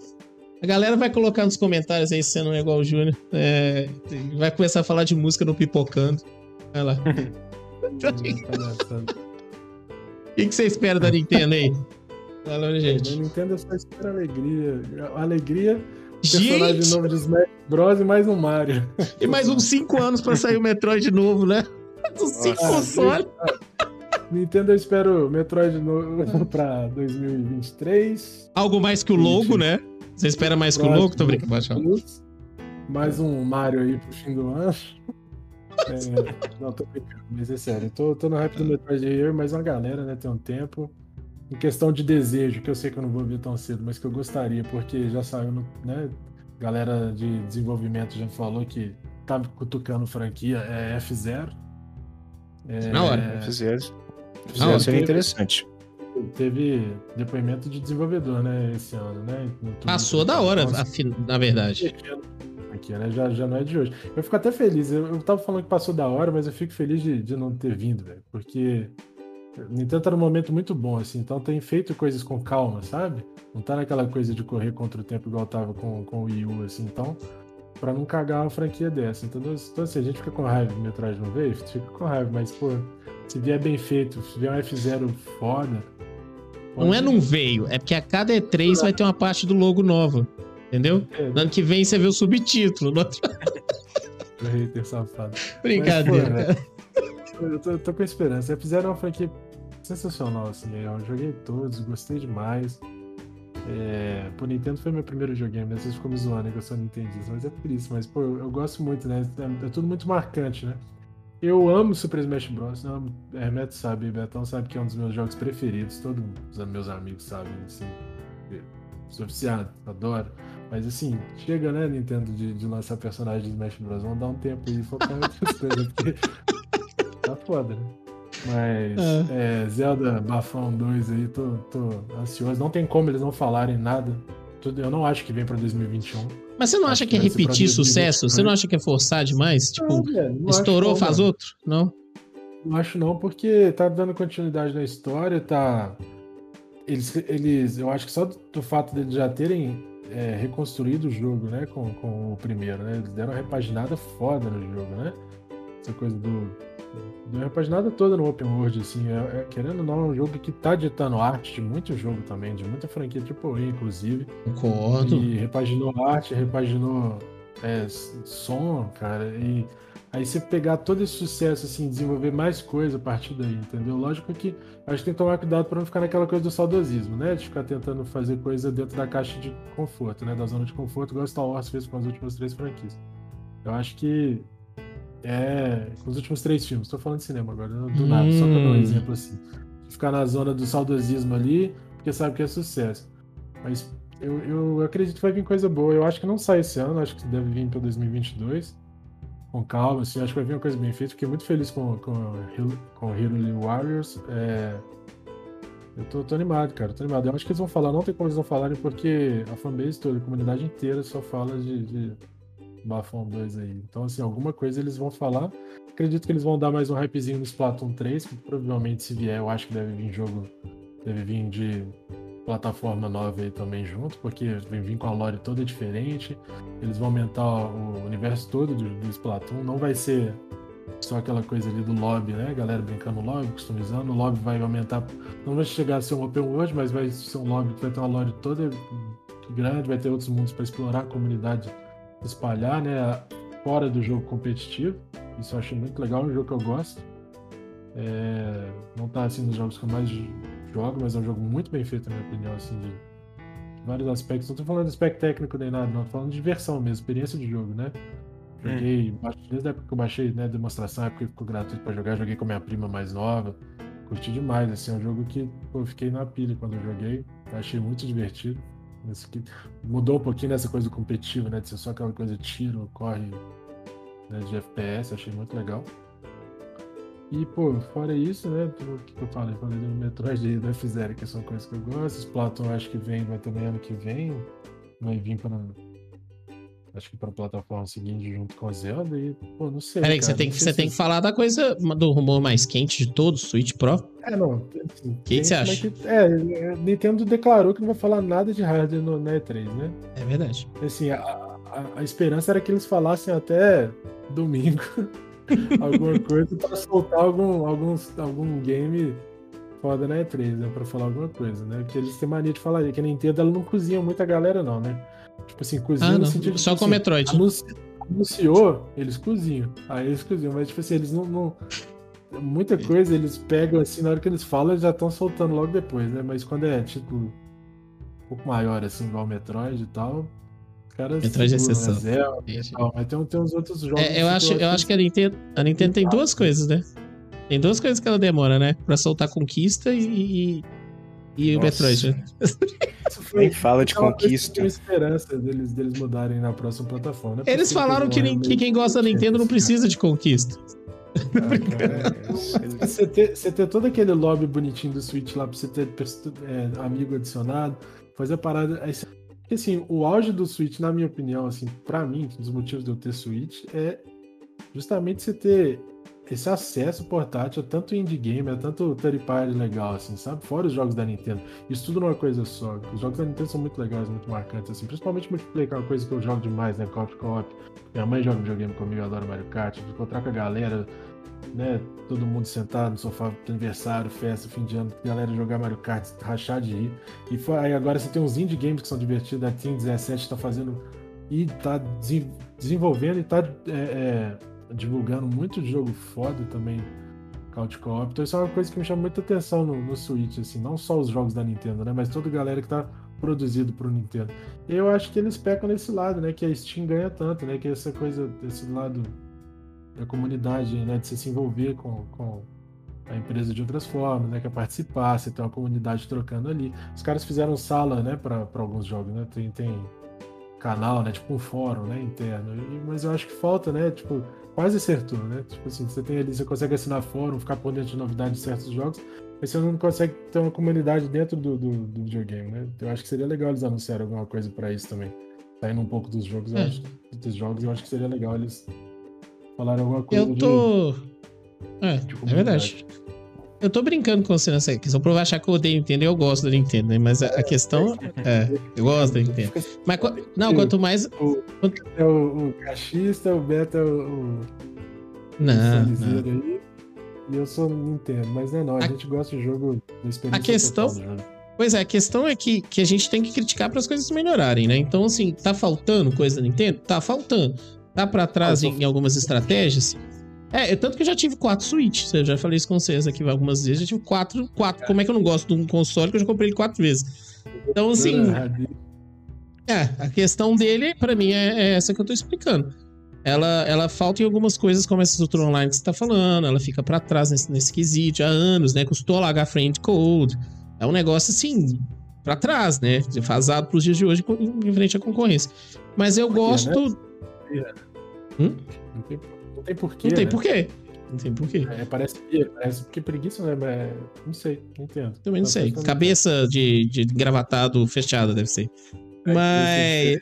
A galera vai colocar nos comentários aí se você não é igual o Júnior. É, vai começar a falar de música no Pipocando. Vai lá. O que, que você espera da Nintendo aí? Fala, gente. Da Nintendo eu só espero alegria. Alegria. Personagem novo de Smash Bros. e mais um Mario. E mais uns 5 anos pra sair o Metroid de novo, né? Os 5 consoles. Nintendo eu espero Metroid no, pra 2023. Algo mais que o logo, né? Você espera mais que o logo? Tô brincando, Mais um Mario aí pro fim do ano. É, não, tô brincando, mas é sério. Tô, tô no hype do Metroid aí, mas uma galera, né? Tem um tempo. Em questão de desejo, que eu sei que eu não vou ver tão cedo, mas que eu gostaria, porque já saiu, no, né? Galera de desenvolvimento já falou que tá cutucando franquia, é F0. É, na hora. F0. Não, seria teve, interessante. Teve depoimento de desenvolvedor, né, esse ano, né? Passou da hora, na verdade. Aqui, né? Já, já não é de hoje. Eu fico até feliz. Eu, eu tava falando que passou da hora, mas eu fico feliz de, de não ter vindo, velho. Porque Nintendo tá num momento muito bom, assim, então tem feito coisas com calma, sabe? Não tá naquela coisa de correr contra o tempo igual tava com, com o Wii U, assim, então, pra não cagar uma franquia dessa. Então, então assim, a gente fica com raiva do Metroid não veio, fica com raiva, mas, pô, se vier bem feito, se vier um F0 foda. Não é não veio, é porque a cada E3 vai ter uma parte do logo nova. Entendeu? É. No ano que vem você vê o subtítulo. No outro... Hater safado. Brincadeira. Mas, pô, eu, tô, eu tô, com esperança. F0 é uma franquia sensacional, assim. Eu joguei todos, gostei demais. É, pô, Nintendo foi meu primeiro joguinho, às vezes ficou me zoando que eu sou Nintendista, mas é por isso. Mas, pô, eu, gosto muito, né? É, é, tudo muito marcante, né? Eu amo Super Smash Bros. Eu amo, Hermeto sabe, Betão sabe que é um dos meus jogos preferidos. Todos os meus amigos sabem, assim. Sou viciado, adoro. Mas assim, chega, né, Nintendo, de, de lançar personagens de Smash Bros. Vamos dar um tempo e focar em outras coisas, porque tá foda, né? Mas é. É, Zelda Bafão 2 aí, tô, tô ansioso. Não tem como eles não falarem nada. Eu não acho que vem pra 2021. Mas você não acha que é repetir sucesso? Você não acha que é forçar demais? Tipo, não, estourou, faz não. outro? Não? Não acho não, porque tá dando continuidade na história, tá. Eles, eles eu acho que só do fato deles já terem é, reconstruído o jogo, né, com, com o primeiro, né? Eles deram uma repaginada foda no jogo, né? Essa coisa do. Deu uma repaginada toda no Open World, assim. É, é, querendo ou não, é um jogo que tá ditando arte de muito jogo também, de muita franquia tipo inclusive. Concordo. E repaginou arte, repaginou é, som, cara. E Aí você pegar todo esse sucesso, assim, desenvolver mais coisa a partir daí, entendeu? Lógico que acho que tem que tomar cuidado para não ficar naquela coisa do saudosismo, né? De ficar tentando fazer coisa dentro da caixa de conforto, né? Da zona de conforto, igual Star Wars fez com as últimas três franquias. Eu acho que é. Com os últimos três filmes, tô falando de cinema agora, do nada, hum. só pra dar um hum. exemplo assim. Ficar na zona do saudosismo ali, porque sabe que é sucesso. Mas eu, eu acredito que vai vir coisa boa. Eu acho que não sai esse ano, acho que deve vir para 2022 com calma, assim, acho que vai vir uma coisa bem feita. Fiquei muito feliz com, com, com Hero Warriors. É... Eu tô, tô, animado, cara, tô animado. Eu acho que eles vão falar, não tem como eles não falarem, porque a fanbase toda, a comunidade inteira só fala de, de Bafão 2 aí. Então, assim, alguma coisa eles vão falar. Acredito que eles vão dar mais um hypezinho no Splatoon 3, que provavelmente se vier, eu acho que deve vir jogo, deve vir de plataforma nova aí também junto, porque vem vir com a lore toda diferente. Eles vão aumentar o universo todo do, do Splatoon. Não vai ser só aquela coisa ali do lobby, né? Galera brincando lobby, customizando. O lobby vai aumentar. Não vai chegar a ser um open world, mas vai ser um lobby que vai ter uma lore toda grande, vai ter outros mundos para explorar, a comunidade espalhar, né? Fora do jogo competitivo. Isso eu achei muito legal, é um jogo que eu gosto. É... Não tá assim nos jogos que eu mais jogo, mas é um jogo muito bem feito, na minha opinião, assim, de vários aspectos. Não tô falando de aspecto técnico nem nada, não, tô falando de diversão mesmo, experiência de jogo, né? Joguei, hum. desde a época que eu baixei, né, demonstração, época que ficou gratuito pra jogar, joguei com a minha prima mais nova. Curti demais, assim, é um jogo que pô, eu fiquei na pilha quando eu joguei, achei muito divertido. Esse que mudou um pouquinho nessa coisa do competitivo, né, de ser só aquela coisa tiro, corre, né, de FPS, achei muito legal. E, pô, fora isso, né? O que eu falei? Falei do Metroid e do F-Zero, que são coisas que eu gosto. Splatoon acho que vem, vai também ano que vem. Vai vir para Acho que para plataforma seguinte junto com a Zelda e, pô, não sei. Peraí, você tem, que, você tem que falar da coisa do rumor mais quente de todos, Switch Pro. É, não. O assim, que, que você acha? Que, é, Nintendo declarou que não vai falar nada de hardware no, na E3, né? É verdade. Assim, a, a, a esperança era que eles falassem até domingo alguma coisa pra soltar algum, algum, algum game foda na E3, né? Pra falar alguma coisa, né? Porque eles têm mania de falar que a Nintendo ela não cozinha muita galera, não, né? Tipo assim, cozinha ah, no sentido Só com assim, Metroid. Anunci... Anunciou, eles cozinham. Aí eles cozinham, mas tipo assim, eles não, não. Muita coisa eles pegam assim, na hora que eles falam, eles já estão soltando logo depois, né? Mas quando é tipo um pouco maior, assim, igual Metroid e tal, caras Metroid é exceção. mas tem, tem uns outros jogos. É, eu, acho, eu acho que a Nintendo, a Nintendo tem duas coisas, né? Tem duas coisas que ela demora, né? Pra soltar Conquista e, e, o Metroid. Né? Nem fala de conquista. Eu esperança deles, deles mudarem na próxima plataforma. É Eles falaram que, que, que quem gosta da Nintendo não precisa de conquista. Ah, cara, é, você, ter, você ter todo aquele lobby bonitinho do Switch lá pra você ter é, amigo adicionado, fazer a parada. Aí você porque assim, o auge do Switch, na minha opinião, assim, para mim, um dos motivos de eu ter Switch é justamente você ter esse acesso portátil a tanto indie game, a tanto third party legal, assim, sabe? Fora os jogos da Nintendo. Isso tudo numa coisa só. Os jogos da Nintendo são muito legais, muito marcantes, assim. Principalmente multiplayer, que é uma coisa que eu jogo demais, né? Co-op. Minha mãe joga videogame comigo, eu adoro Mario Kart. Encontrar com a galera, né? Todo mundo sentado no sofá, aniversário, festa, fim de ano, galera jogar Mario Kart, rachar de rir. E foi, aí agora você tem uns indie games que são divertidos, a Team 17 está fazendo e tá desenvolvendo e tá é, é, divulgando muito jogo foda também, Couch Co-op. Então isso é uma coisa que me chama muita atenção no, no Switch, assim, não só os jogos da Nintendo, né? Mas toda a galera que tá produzido pro Nintendo. E eu acho que eles pecam nesse lado, né? Que a Steam ganha tanto, né? Que essa coisa, desse lado da comunidade, né, de você se envolver com, com a empresa de outras formas, né, quer participar, você tem uma comunidade trocando ali. Os caras fizeram sala, né, para alguns jogos, né, tem, tem canal, né? Tipo um fórum, né? Interno. E, mas eu acho que falta, né? Tipo, quase acertou, né? Tipo assim, você tem ali, você consegue assinar fórum, ficar por dentro de novidades de certos jogos, mas você não consegue ter uma comunidade dentro do, do, do videogame, né? Eu acho que seria legal eles anunciarem alguma coisa para isso também. Saindo um pouco dos jogos, é. eu acho, dos jogos, eu acho que seria legal eles falarem alguma coisa. Eu tô. De, é, de é verdade. Eu tô brincando com você nessa questão, pra eu achar que eu odeio Nintendo eu gosto da Nintendo, né? Mas a, a questão é, eu gosto da Nintendo. Mas, não, quanto mais. O, quanto... É o, o cachista, o Beto é o. Não. não. Aí, e eu sou Nintendo, mas não é não, a, a gente gosta do jogo da experiência. A questão. Pois é, a questão é que, que a gente tem que criticar para as coisas melhorarem, né? Então, assim, tá faltando coisa da Nintendo? Tá faltando. Tá para trás ah, em, em algumas estratégias? É, tanto que eu já tive quatro Switch. Eu já falei isso com vocês aqui algumas vezes. Já tive quatro, quatro. Como é que eu não gosto de um console que eu já comprei ele quatro vezes? Então, assim. É, a questão dele, para mim, é, é, essa que eu tô explicando. Ela, ela falta em algumas coisas, como essas outras online que você tá falando. Ela fica para trás nesse, nesse quesito há anos, né? Custou a friend code. É um negócio assim, para trás, né? Defasado pros dias de hoje em frente à concorrência. Mas eu gosto. Hum? Não tem porquê. Não tem né? porquê. Não tem porquê. É, parece, parece porque preguiça, né? Mas não sei, não entendo. Também não tá sei. Cabeça de, de gravatado fechada, deve ser. É, mas.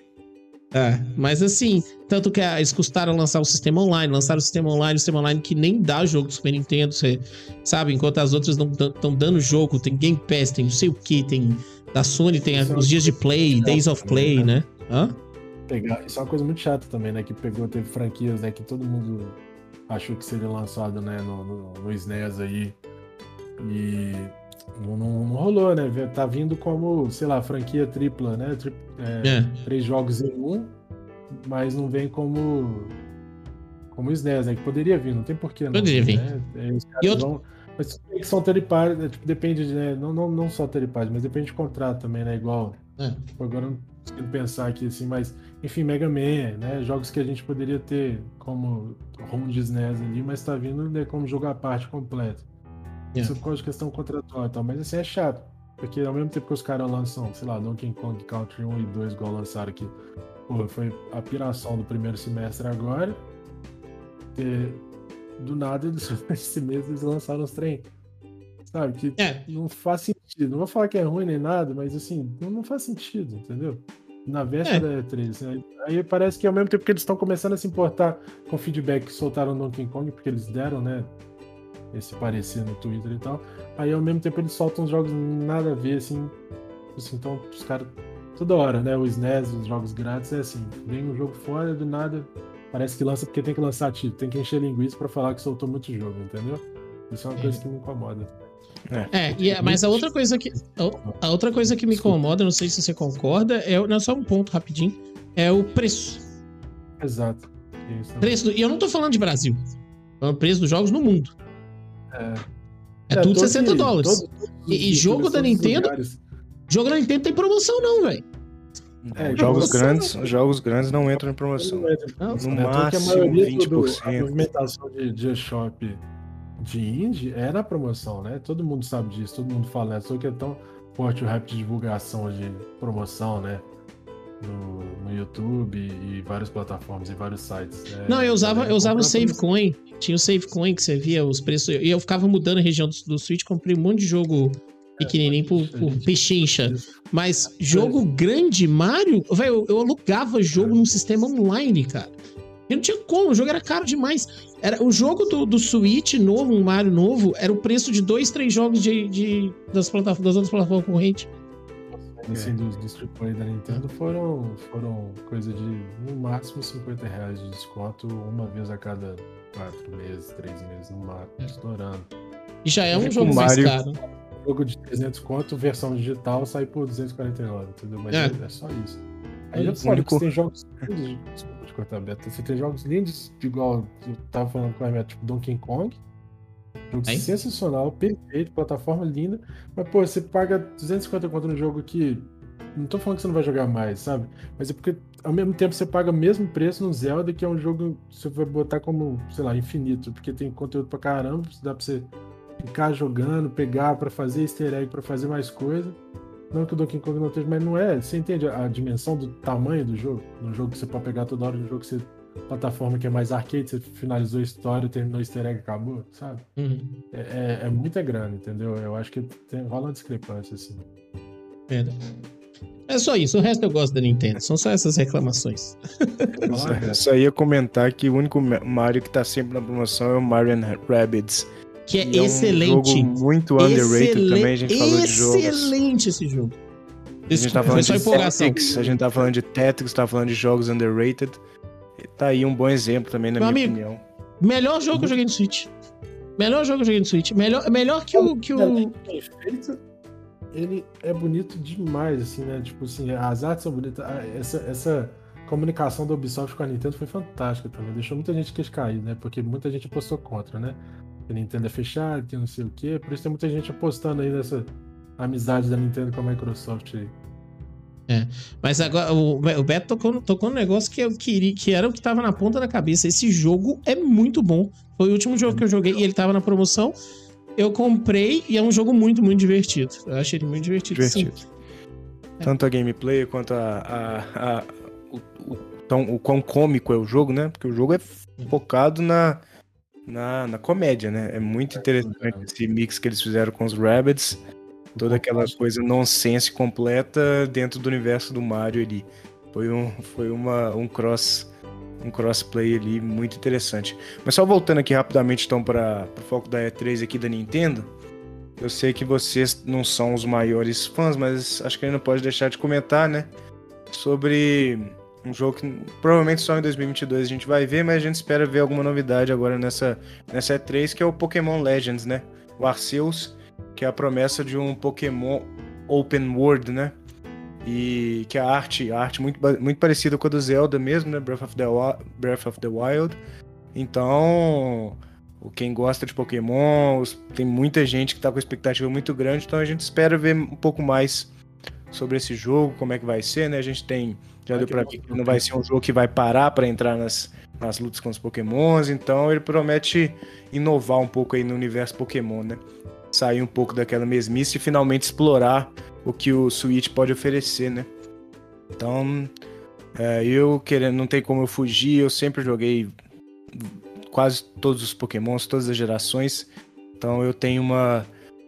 É, mas assim, tanto que eles custaram lançar o sistema online, lançaram o sistema online, o sistema online que nem dá jogo do Super Nintendo, você sabe? Enquanto as outras não estão dando jogo, tem Game Pass, tem não sei o que, tem da Sony, tem os dias de play, Days of Play, né? Hã? Pegar. Isso é uma coisa muito chata também, né? Que pegou, teve franquias, né? Que todo mundo achou que seria lançado, né? No, no, no SNES aí. E não, não, não, rolou, né? Tá vindo como, sei lá, franquia tripla, né? Tri, é, é. Três jogos em um, mas não vem como. Como SNES, né? Que poderia vir, não tem porquê. Não, poderia vir. Né? E outro... vão, mas são né? tipo, depende de, né? Não, não, não só third mas depende de contrato também, né? Igual. É. Tipo, agora não consigo pensar aqui assim, mas enfim, Mega Man, né? Jogos que a gente poderia ter como ROM de SNES ali, mas tá vindo né, como jogar a parte completa. Yeah. Isso é por causa de questão contratual e tal, mas assim é chato. Porque ao mesmo tempo que os caras lançam, sei lá, Donkey Kong Country 1 e 2, igual lançaram aqui, pô, foi a piração do primeiro semestre agora. Do nada, eles, esse mês eles lançaram os trem. Sabe? Que é. não faz sentido. Não vou falar que é ruim nem nada, mas assim, não faz sentido, entendeu? Na véspera é. da E3. Né? Aí parece que ao mesmo tempo que eles estão começando a se importar com o feedback que soltaram no Donkey Kong, porque eles deram, né? Esse parecer no Twitter e tal. Aí ao mesmo tempo eles soltam os jogos nada a ver, assim. assim então os caras. Toda hora, né? Os NES, os jogos grátis, é assim. Vem um jogo fora, do nada. Parece que lança porque tem que lançar título, tem que encher linguiça para falar que soltou muito jogo, entendeu? Isso é uma é. coisa que me incomoda. É, é e, é, mas a outra coisa que a outra coisa que me incomoda, não sei se você concorda, é não só um ponto rapidinho, é o preço. Exato. preço do, e eu não tô falando de Brasil. Tô falando preço dos jogos no mundo. É, é, é tudo 60 dólares. Todo, e, e jogo da Nintendo, jogo da Nintendo tem promoção não, velho. É, jogos grandes, não. jogos grandes não entram em promoção. Não, no máximo 20%. a movimentação de, de shop de indie é na promoção, né? Todo mundo sabe disso, todo mundo fala, né? Só que é tão forte o rap de divulgação de promoção, né? No, no YouTube e várias plataformas e vários sites. Né? Não, eu usava, eu usava o SaveCoin. Tinha o SaveCoin que você via os preços. E eu ficava mudando a região do, do Switch, comprei um monte de jogo pequenininho por, por pechincha. Mas jogo grande, Mario, velho, eu, eu alugava jogo num sistema online, cara. E não tinha como, o jogo era caro demais. Era, o jogo do, do Switch novo, um Mario novo, era o preço de dois, três jogos de, de das, plataformas, das outras plataformas concorrentes. Assim, dos, dos AAA da Nintendo foram, foram coisa de no máximo 50 reais de desconto uma vez a cada quatro meses, três meses, no máximo, é. estourando. E já é um jogo Mario, mais caro. Jogo de 300 conto, versão digital, sai por 249, entendeu? Mas é, é, é só isso. Aí é, foda que tem jogos beta. Você tem jogos lindos, igual eu tava falando com a minha, tipo Donkey Kong. Jogo sensacional, perfeito, plataforma linda. Mas, pô, você paga 250 conto no jogo que. Não tô falando que você não vai jogar mais, sabe? Mas é porque ao mesmo tempo você paga o mesmo preço no Zelda, que é um jogo que você vai botar como, sei lá, infinito, porque tem conteúdo pra caramba, dá pra você ficar jogando, pegar para fazer easter egg, pra fazer mais coisa. Não que o Donkey Kong não esteja, mas não é. Você entende a, dimensão do tamanho do jogo? No jogo que você pode pegar toda hora, no jogo que você. Plataforma que é mais arcade, você finalizou a história, terminou o easter egg acabou, sabe? Uhum. É, é, é, muita grana, entendeu? Eu acho que tem, rola uma discrepância, assim. Verdade. É só isso, o resto eu gosto da Nintendo, são só essas reclamações. Só ia comentar que o único Mario que tá sempre na promoção é o Mario Rabbids. Que é, é excelente. Um jogo muito underrated Excelen... também, a gente falou de jogos. Excelente esse jogo. A gente tá falando de Tactics, a gente tá falando de Tactics, tá falando de jogos underrated. Tá aí um bom exemplo também, na Meu minha amigo, opinião. Melhor jogo que eu joguei no Switch. Melhor jogo que eu joguei no Switch. Melhor, melhor que o. Que o... Ele é bonito demais, assim, né? Tipo assim, as artes são bonitas. Ah, essa, essa comunicação da Ubisoft com a Nintendo foi fantástica também. Deixou muita gente queixo cair, né? Porque muita gente apostou contra, né? A Nintendo é fechada, tem não sei o quê. Por isso tem muita gente apostando aí nessa amizade da Nintendo com a Microsoft aí. É, mas agora o, o Beto tocou, tocou um negócio que eu queria, que era o que tava na ponta da cabeça. Esse jogo é muito bom. Foi o último jogo que eu joguei e ele tava na promoção. Eu comprei e é um jogo muito, muito divertido. Eu achei ele muito divertido. Divertido. Sim. Tanto a gameplay quanto a, a, a o, o, o quão cômico é o jogo, né? Porque o jogo é focado na, na, na comédia, né? É muito interessante esse mix que eles fizeram com os Rabbits toda aquela coisa nonsense completa dentro do universo do Mario ali. Foi um, foi uma, um cross um crossplay ali muito interessante. Mas só voltando aqui rapidamente então para o foco da E3 aqui da Nintendo. Eu sei que vocês não são os maiores fãs, mas acho que ainda pode deixar de comentar, né? Sobre um jogo que provavelmente só em 2022 a gente vai ver, mas a gente espera ver alguma novidade agora nessa, nessa E3, que é o Pokémon Legends, né? O Arceus que é a promessa de um Pokémon open world, né? E que a arte, a arte muito, muito parecida com a do Zelda mesmo, né? Breath of the, Breath of the Wild. Então, quem gosta de Pokémon, tem muita gente que tá com expectativa muito grande, então a gente espera ver um pouco mais sobre esse jogo, como é que vai ser, né? A gente tem já deu para ver que não vai ser um jogo que vai parar para entrar nas, nas lutas com os Pokémons, então ele promete inovar um pouco aí no universo Pokémon, né? sair um pouco daquela mesmice e finalmente explorar o que o Switch pode oferecer, né? Então, é, eu querendo, não tem como eu fugir, eu sempre joguei quase todos os Pokémons, todas as gerações. Então eu tenho uma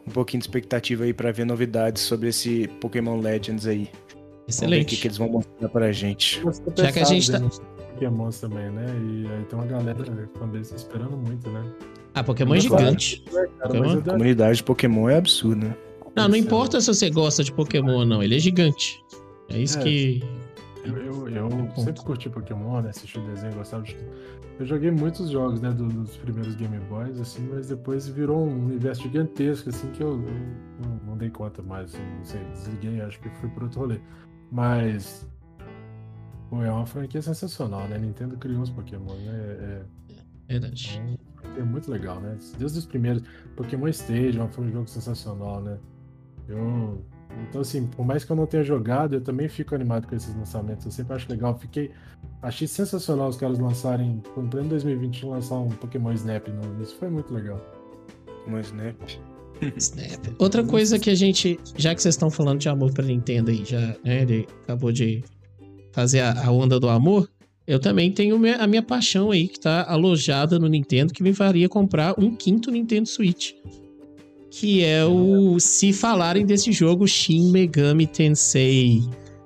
um pouquinho de expectativa aí para ver novidades sobre esse Pokémon Legends aí. Excelente. o que, que, eles vão mostrar pra gente. Já que a gente tá... Pokémons também, né? E aí tem uma galera também esperando muito, né? Ah, Pokémon é gigante. Pokémon? A comunidade de Pokémon é absurda, né? Não, não importa se você gosta de Pokémon ou não, ele é gigante. É isso é, que. Eu, eu, eu sempre curti Pokémon, né? Assisti o desenho, gostava de. Eu joguei muitos jogos, né, dos primeiros Game Boys, assim, mas depois virou um universo gigantesco, assim, que eu, eu não, não, dei conta mais, assim, não sei, desliguei, acho que fui por outro rolê. Mas. Pô, é uma franquia sensacional, né? Nintendo criou os Pokémon, né? É, é Verdade. É é muito legal, né? Desde os primeiros. Pokémon Stadium foi um jogo sensacional, né? Eu. Então, assim, por mais que eu não tenha jogado, eu também fico animado com esses lançamentos. Eu sempre acho legal. Fiquei. Achei sensacional os caras lançarem. Em pleno 2021, lançar um Pokémon Snap novo. Isso foi muito legal. Pokémon Snap. Snap. Outra coisa que a gente. Já que vocês estão falando de amor pra Nintendo aí, já, né? Ele acabou de fazer a, a onda do amor eu também tenho a minha paixão aí, que tá alojada no Nintendo, que me faria comprar um quinto Nintendo Switch. Que é o. Se falarem desse jogo, Shin Megami Tensei.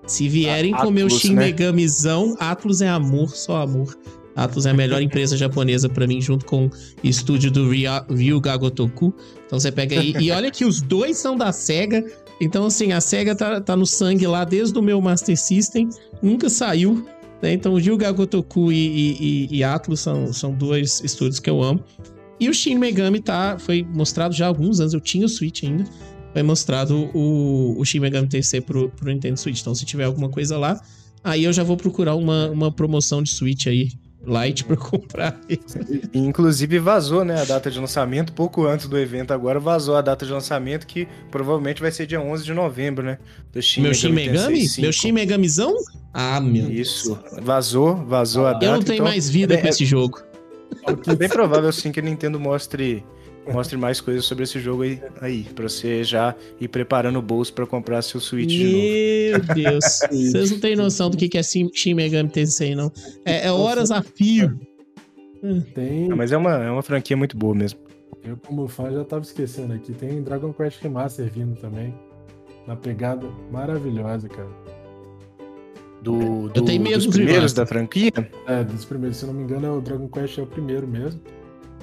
Se vierem com meu Shin né? Megamizão, Atlus é amor, só amor. Atlus é a melhor empresa japonesa para mim, junto com o estúdio do Ryu Gagotoku. Então você pega aí. e olha que os dois são da SEGA. Então, assim, a SEGA tá, tá no sangue lá desde o meu Master System. Nunca saiu. Né? Então, o Ryuga Gotoku e, e, e Atlus são, são dois estúdios que eu amo. E o Shin Megami tá, foi mostrado já há alguns anos, eu tinha o Switch ainda. Foi mostrado o, o Shin Megami TC pro, pro Nintendo Switch. Então, se tiver alguma coisa lá, aí eu já vou procurar uma, uma promoção de Switch aí Lite para comprar. Inclusive vazou, né, a data de lançamento pouco antes do evento. Agora vazou a data de lançamento que provavelmente vai ser dia 11 de novembro, né? Do Shin meu Shin Megami? Meu Shin Megamizão? Ah, meu. Isso. Vazou, vazou a data. Eu não tenho então, mais vida é, com esse jogo. É bem provável sim que a Nintendo mostre mostre mais coisas sobre esse jogo aí, aí para você já ir preparando o bolso para comprar seu Switch Meu de novo. Meu Deus, vocês não têm noção do que é Shin Megami Tensei, não. É, é horas a fio. Tem... Ah, mas é uma, é uma franquia muito boa mesmo. Eu, como fã, já tava esquecendo aqui. Tem Dragon Quest Remaster vindo também. Uma pegada maravilhosa, cara. Do, do, eu tenho medo dos primeiros da franquia? É, dos primeiros. Se eu não me engano, é o Dragon Quest é o primeiro mesmo.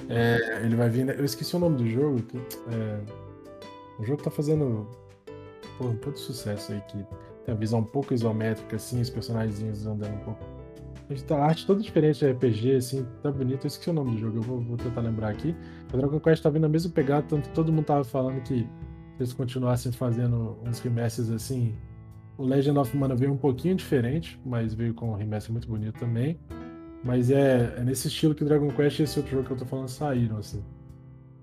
É, ele vai vir. Eu esqueci o nome do jogo. Que, é, o jogo tá fazendo pô, um pouco de sucesso aí. Que tem a visão um pouco isométrica, assim, os personagens andando um pouco. A arte toda diferente de RPG, assim, tá bonito. Eu esqueci o nome do jogo, eu vou, vou tentar lembrar aqui. O Dragon Quest tá vindo a mesma pegada, tanto que todo mundo tava falando que se eles continuassem fazendo uns remasters assim. O Legend of Mana veio um pouquinho diferente, mas veio com um remaster muito bonito também. Mas é, é nesse estilo que Dragon Quest e esse outro jogo que eu tô falando saíram, assim.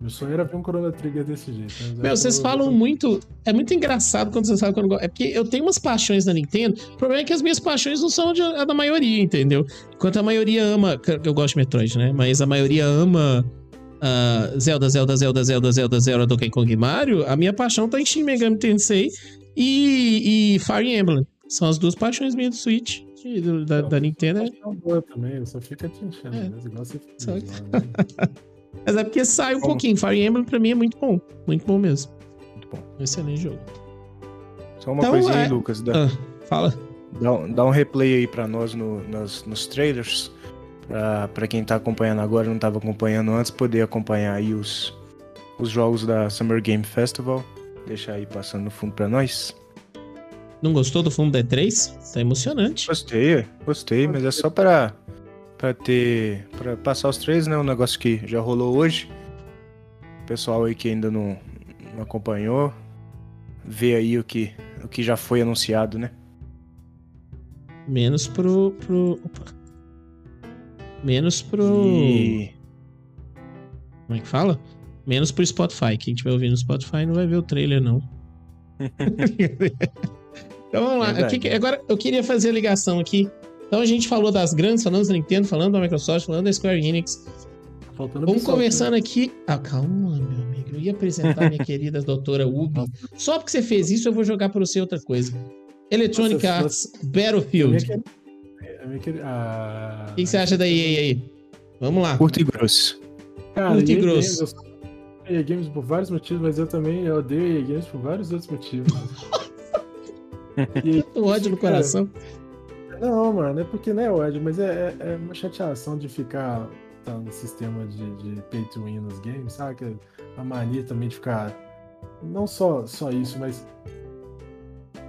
Meu sonho era ver um Chrono Trigger desse jeito. Meu, vocês falam muito. É muito engraçado quando vocês falam quando. É porque eu tenho umas paixões na Nintendo. O problema é que as minhas paixões não são de, a da maioria, entendeu? Enquanto a maioria ama. Eu gosto de Metroid, né? Mas a maioria ama. Uh, Zelda, Zelda, Zelda, Zelda, Zelda, Zelda, Donkey Kong Mario. A minha paixão tá em Shin Megami Tensei e, e Fire Emblem. São as duas paixões minhas do Switch. Do, da, da Nintendo. É boa também, só fica te enchendo, é. Né? igual você só... né? Mas é porque sai um Como? pouquinho. Fire Emblem pra mim é muito bom. Muito bom mesmo. Muito bom. Excelente jogo. Só uma então, coisinha é... aí, Lucas. Dá, ah, fala. Dá, dá, um replay aí pra nós no, nos, nos trailers. Pra, pra quem tá acompanhando agora não tava acompanhando antes, poder acompanhar aí os, os jogos da Summer Game Festival. Deixar aí passando no fundo pra nós. Não gostou do fundo D3? Tá emocionante. Gostei, gostei, mas é só pra para ter para passar os três, né? Um negócio que já rolou hoje. O pessoal aí que ainda não, não acompanhou, vê aí o que o que já foi anunciado, né? Menos pro pro opa. Menos pro e... Como é que fala? Menos pro Spotify. Quem estiver ouvindo no Spotify não vai ver o trailer não. então vamos lá. Agora eu queria fazer a ligação aqui então a gente falou das grandes, falando da Nintendo, falando da Microsoft, falando da Square Enix. Faltando Vamos conversando né? aqui. Ah, calma, meu amigo. Eu ia apresentar minha querida doutora Ubi. Só porque você fez isso, eu vou jogar para você outra coisa. Electronic Nossa, Arts Battlefield. Ah, o que, que você acha da EA aí? Vamos lá. Curto e grosso. Cara, Curto e grosso. EA Games por vários motivos, mas eu também odeio EA Games por vários outros motivos. e, ódio no coração. Cara, não, mano, é porque não é ódio, mas é, é, é uma chateação de ficar tá, no sistema de, de pay to win nos games, sabe? A mania também de ficar. Não só, só isso, mas.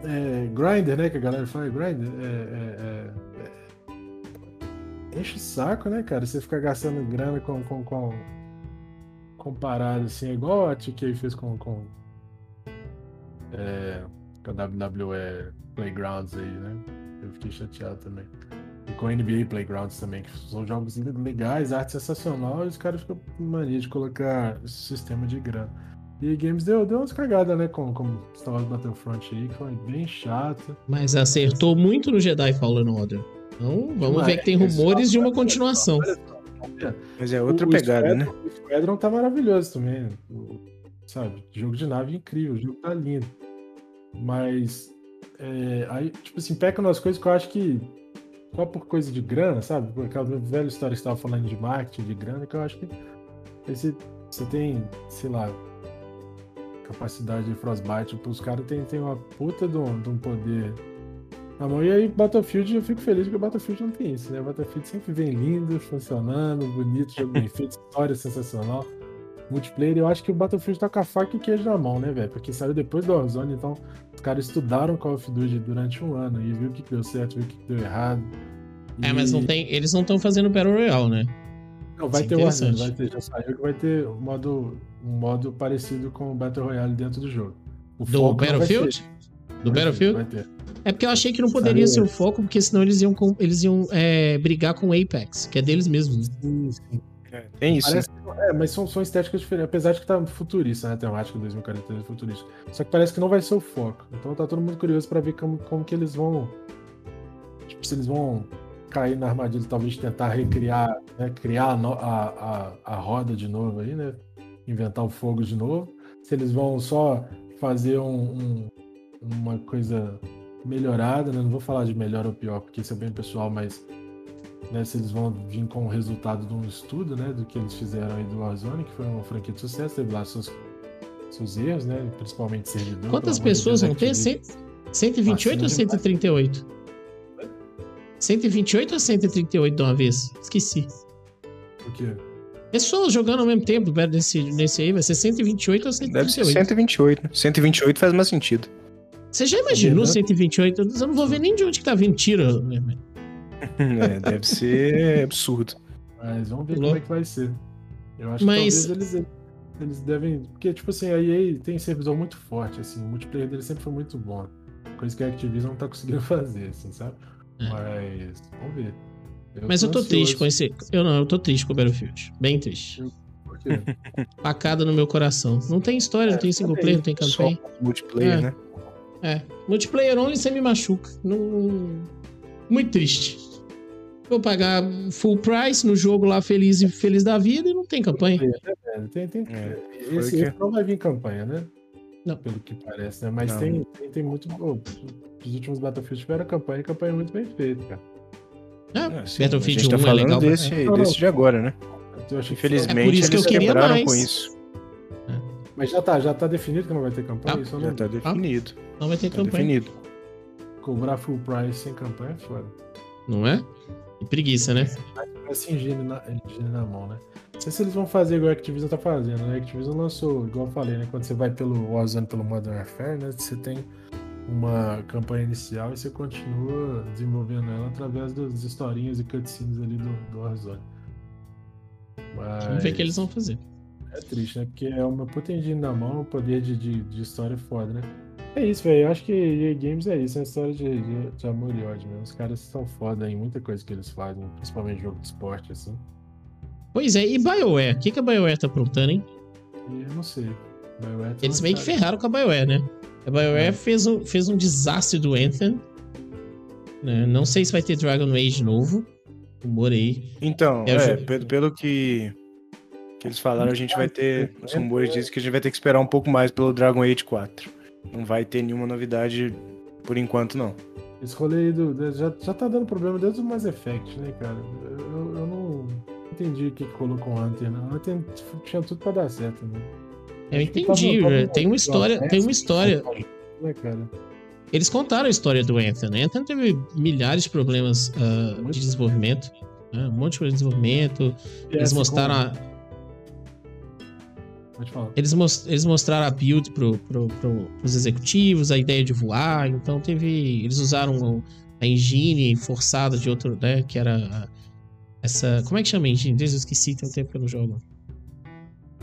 É, grinder, né? Que a galera fala, grinder. É, é, é, enche o saco, né, cara? Você ficar gastando grana com. com, com comparado assim, é igual a 2K fez com. com é, com a WWE Playgrounds aí, né? Eu fiquei chateado também. E com NBA Playgrounds também, que são jogos legais, arte sensacional, e os caras ficam com mania de colocar esse sistema de grana. E Games deu, deu umas cagadas, né? Com, com Star Wars Battlefront aí, que foi bem chato. Mas acertou muito no Jedi Fallen Order. Então, vamos ver que tem rumores de uma continuação. Mas é outra o, pegada, o né? O Squadron tá maravilhoso também. O, sabe? Jogo de nave incrível, o jogo tá lindo. Mas é, aí, tipo assim, peca umas coisas que eu acho que. Só por coisa de grana, sabe? Por aquela velha história que você estava falando de marketing, de grana, que eu acho que esse, você tem, sei lá, capacidade de Frostbite, os caras têm, têm uma puta de um, de um poder na mão. E aí, Battlefield, eu fico feliz porque Battlefield não tem isso, né? Battlefield sempre vem lindo, funcionando, bonito, jogo bem feito, história sensacional multiplayer, eu acho que o Battlefield tá com a faca e queijo na mão, né, velho? Porque saiu depois do Warzone, então os caras estudaram Call of Duty durante um ano e viu o que deu certo, viu o que deu errado. E... É, mas não tem, eles não estão fazendo Battle Royale, né? Não, vai Isso é ter é Warzone, vai ter, já saiu que vai ter um modo, um modo parecido com o Battle Royale dentro do jogo. O do Battlefield? Do vai Battlefield? Ter, vai ter. É porque eu achei que não poderia Saiu. ser o foco, porque senão eles iam, com, eles iam é, brigar com o Apex, que é deles mesmos. Né? Sim, sim. É, tem isso. Parece, é, mas são, são estéticas diferentes. Apesar de que tá futurista, né? A temática 2043 é futurista. Só que parece que não vai ser o foco. Então tá todo mundo curioso para ver como, como que eles vão. Tipo, se eles vão cair na armadilha, talvez tentar recriar, né? Criar a, a, a, a roda de novo aí, né? inventar o fogo de novo, se eles vão só fazer um, um, uma coisa melhorada, né? Não vou falar de melhor ou pior, porque isso é bem pessoal, mas né, se eles vão vir com o resultado de um estudo, né, do que eles fizeram aí do Warzone, que foi uma franquia de sucesso, teve lá seus, seus erros, né, principalmente servidor. Quantas pessoas vão ter? 128 ou 138? 128 ou 138 de uma vez? Esqueci. O quê? Pessoas jogando ao mesmo tempo nesse, nesse aí, vai ser 128 ou 138? Deve ser 128. 128 faz mais sentido. Você já imaginou 128? Eu não vou ver nem de onde que tá vindo tiro. Né, é, deve ser absurdo. Mas vamos ver como é que vai ser. Eu acho Mas... que talvez eles, eles devem. Porque, tipo assim, a EA tem servidor muito forte, assim. O multiplayer dele sempre foi muito bom. Coisa que a Activision não tá conseguindo fazer, assim, sabe? É. Mas, vamos ver. Eu Mas tô eu tô ansioso. triste com esse. Eu não, eu tô triste com o Battlefield. Bem triste. Por quê? Pacada no meu coração. Não tem história, é, não tem single player, não tem campanha. Só multiplayer, é. né? É. Multiplayer only você me machuca. Não... Muito triste. Vou pagar full price no jogo lá feliz e feliz da vida e não tem campanha. Tem, tem, é, esse, esse não vai vir campanha, né? Não. Pelo que parece, né? Mas tem, tem, tem, muito. Oh, os últimos Battlefield tiveram campanha e campanha muito bem feita, cara. Ah, é, Battlefield tá 1 é legal. Desse, desse de agora, né? Infelizmente, é por isso que eu queria mais. com isso. É. Mas já tá, já tá definido que não vai ter campanha? Ah, já não... tá definido. Ah, não vai ter tá campanha. Definido. Cobrar full price sem campanha é foda. Não é? E preguiça, né? Assim, higiene na, higiene na mão, né? Não sei se eles vão fazer igual a Activision tá fazendo, né? A Activision lançou, igual eu falei, né? Quando você vai pelo Warzone, pelo Modern Warfare, né? Você tem uma campanha inicial e você continua desenvolvendo ela através das historinhas e cutscenes ali do, do Warzone. Mas... Vamos ver o que eles vão fazer. É triste, né? Porque é uma puta na mão, o poder de, de, de história é foda, né? É isso, velho. Eu acho que EA Games é isso, é uma história de, de, de amor e ódio mesmo. Os caras são foda em muita coisa que eles fazem, principalmente jogo de esporte, assim. Pois é, e BioWare? O que, que a BioWare tá aprontando, hein? Eu não sei. BioWare tá eles meio que ferraram com a BioWare, né? A BioWare é. fez, um, fez um desastre do Anthem. Né? Não sei se vai ter Dragon Age novo. Rumor aí. Então, é, é pelo, pelo que, que eles falaram, a gente vai ter. Os rumores dizem que a gente vai ter que esperar um pouco mais pelo Dragon Age 4. Não vai ter nenhuma novidade por enquanto, não. Esse rolê aí do, já, já tá dando problema desde o Mass Effect, né, cara? Eu, eu não entendi o que colocou com o Hunter, não. O Hunter tinha tudo pra dar certo, né? Eu entendi, né? tem uma história, tem uma história. Né, cara? Eles contaram a história do Anthony. Anthony teve milhares de problemas uh, de desenvolvimento, né? um monte de desenvolvimento. Eles mostraram a... Eles, most... eles mostraram a build pro, pro, pro, pros executivos, a ideia de voar. Então teve. Eles usaram a engine forçada de outro, né? Que era essa. Como é que chama a engine? Desde eu esqueci, tem um tempo que eu não jogo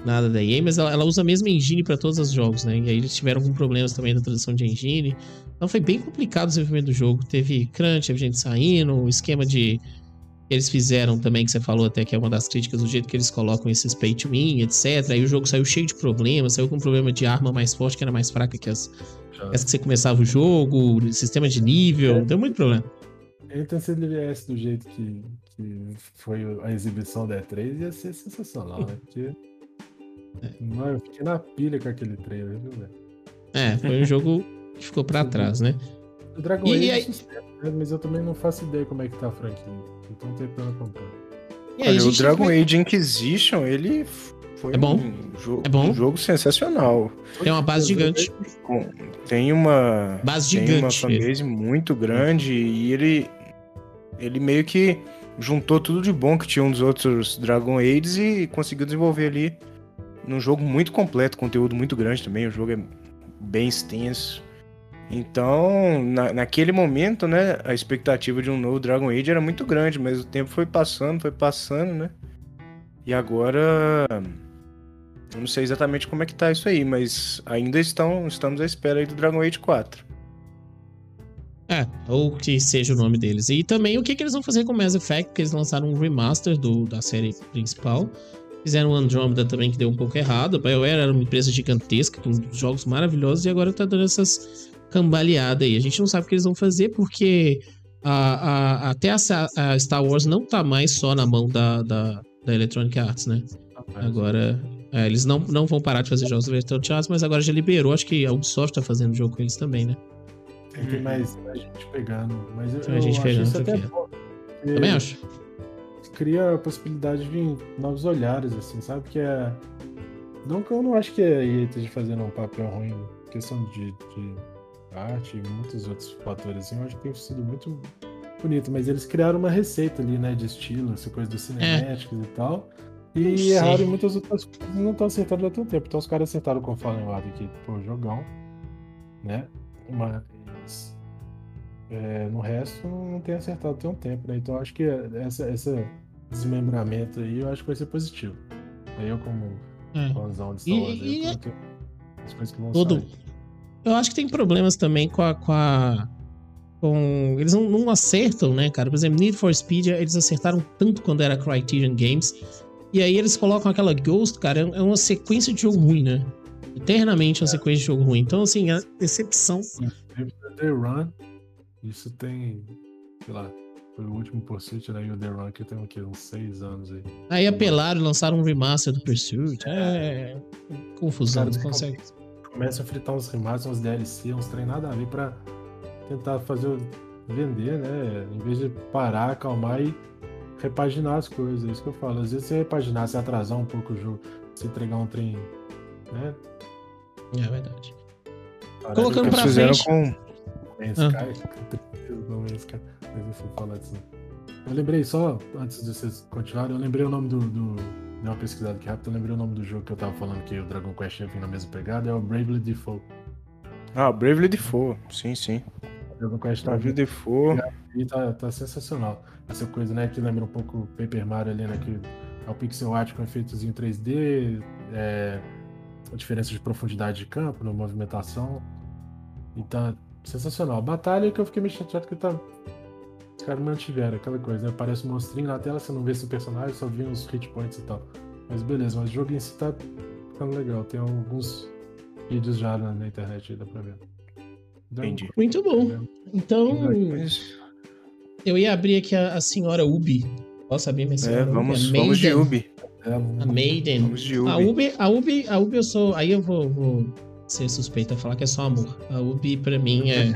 nada da EA, mas ela, ela usa a mesma engine para todos os jogos, né? E aí eles tiveram alguns problemas também na tradução de engine. Então foi bem complicado o desenvolvimento do jogo. Teve crunch, teve gente saindo, o esquema de eles fizeram também, que você falou até que é uma das críticas, o jeito que eles colocam esses pay to win, etc. Aí o jogo saiu cheio de problemas, saiu com problema de arma mais forte, que era mais fraca que as, as que você começava o jogo, sistema de nível, é. deu muito problema. Então, se ele viesse do jeito que, que foi a exibição da E3, ia ser sensacional, né? Porque Mano, eu fiquei na pilha com aquele trailer, viu, velho? É, foi um jogo que ficou pra trás, né? O Dragon Age é aí... sucesso, né? mas eu também não faço ideia como é que tá a franquia. Então tentando acompanhar. Olha, o Dragon vai... Age Inquisition, ele foi é bom. Um, jogo, é bom. um jogo sensacional. Tem uma base gigante. Tem uma base tem gigante. uma fanbase muito grande e ele ele meio que juntou tudo de bom que tinha um dos outros Dragon Ages e conseguiu desenvolver ali num jogo muito completo, conteúdo muito grande também, o jogo é bem extenso. Então, na, naquele momento, né, a expectativa de um novo Dragon Age era muito grande, mas o tempo foi passando, foi passando, né? E agora eu não sei exatamente como é que tá isso aí, mas ainda estão, estamos à espera aí do Dragon Age 4. É, ou que seja o nome deles. E também o que, que eles vão fazer com Mass Effect, que eles lançaram um remaster do, da série principal. Fizeram o Andromeda também, que deu um pouco errado. A BioWare era uma empresa gigantesca, com jogos maravilhosos, e agora tá dando essas cambaleadas aí. A gente não sabe o que eles vão fazer, porque a, a, até a, a, Star Wars não tá mais só na mão da, da, da Electronic Arts, né? Agora É, eles não, não vão parar de fazer jogos do Electronic Arts, mas agora já liberou. Acho que a Ubisoft tá fazendo jogo com eles também, né? Tem mais, mais gente pegando. Mas eu, Tem mais gente pegando isso até bom, Também acho. Cria a possibilidade de vir novos olhares, assim, sabe? Que é. Não que eu não acho que a EA esteja fazendo um papel ruim questão de, de e muitos outros fatores, assim, eu acho que tem sido muito bonito, mas eles criaram uma receita ali, né, de estilo, essa coisa dos cinemáticos é. e tal. E Sim. erraram em muitas outras coisas não estão acertando há tanto tempo. Então os caras acertaram com o Fallen Order aqui, pô, jogão, né? Mas é, no resto não tem acertado tem um tempo, né? Então acho que essa, esse desmembramento aí eu acho que vai ser positivo. Eu como é. fãzão de Star Wars, e, e... as coisas que vão Todo... sair. Eu acho que tem problemas também com a, com a com. Eles não, não, acertam, né, cara? Por exemplo, Need for Speed, eles acertaram tanto quando era Criterion Games. E aí eles colocam aquela Ghost, cara, é uma sequência de jogo ruim, né? Eternamente uma é. sequência de jogo ruim. Então, assim, a decepção. The Run, isso tem, sei lá, foi o último Pursuit, né? E o The Run que tem o quê? Uns seis anos aí. Aí apelaram, lançaram um remaster do Pursuit. É. é confusão, não consegue. Começa a fritar uns remasters, uns DLC, uns trem nada a ver pra tentar fazer vender, né? Em vez de parar, acalmar e repaginar as coisas. É isso que eu falo. Às vezes você repaginar, se atrasar um pouco o jogo, se entregar um trem, né? É verdade. Colocando pra frente. Com... Eu lembrei só, antes de vocês continuarem, eu lembrei o nome do. do dei uma pesquisada aqui rápido, eu lembrei o nome do jogo que eu tava falando que o Dragon Quest ia vir na mesma pegada, é o Bravely Default. Ah, Bravely Default, sim, sim. Dragon Quest tá Bravely Default. E tá, tá sensacional. Essa coisa, né, que lembra um pouco Paper Mario ali, né, que é o pixel art com efeitos em 3D, é, a diferença de profundidade de campo, na movimentação. E tá sensacional. Batalha que eu fiquei meio chateado que tá. Os caras mantiveram aquela coisa, né? Aparece um monstrinho na tela, você não vê seu personagem, só vê os hit points e tal. Mas beleza, mas o jogo em si tá ficando legal. Tem alguns vídeos já na, na internet aí, dá pra ver. Entendi. Muito bom. Então. Eu ia abrir aqui a, a senhora Ubi. Posso abrir minha é, senhora? É, vamos, Ubi? vamos de Ubi. A Maiden. Vamos de Ubi. A Ubi, a Ubi, a Ubi eu sou. Aí eu vou, vou ser suspeita falar que é só amor. A Ubi, pra mim, é.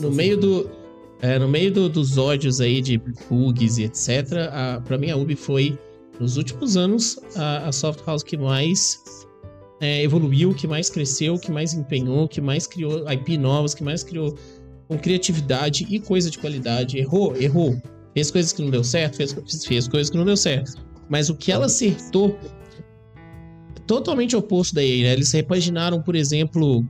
No meio do. É, no meio do, dos ódios aí de bugs e etc., a, pra mim a Ubi foi, nos últimos anos, a, a soft house que mais é, evoluiu, que mais cresceu, que mais empenhou, que mais criou IP novas, que mais criou com criatividade e coisa de qualidade. Errou, errou. Fez coisas que não deu certo, fez, fez coisas que não deu certo. Mas o que ela acertou totalmente oposto da EA, né? Eles repaginaram, por exemplo,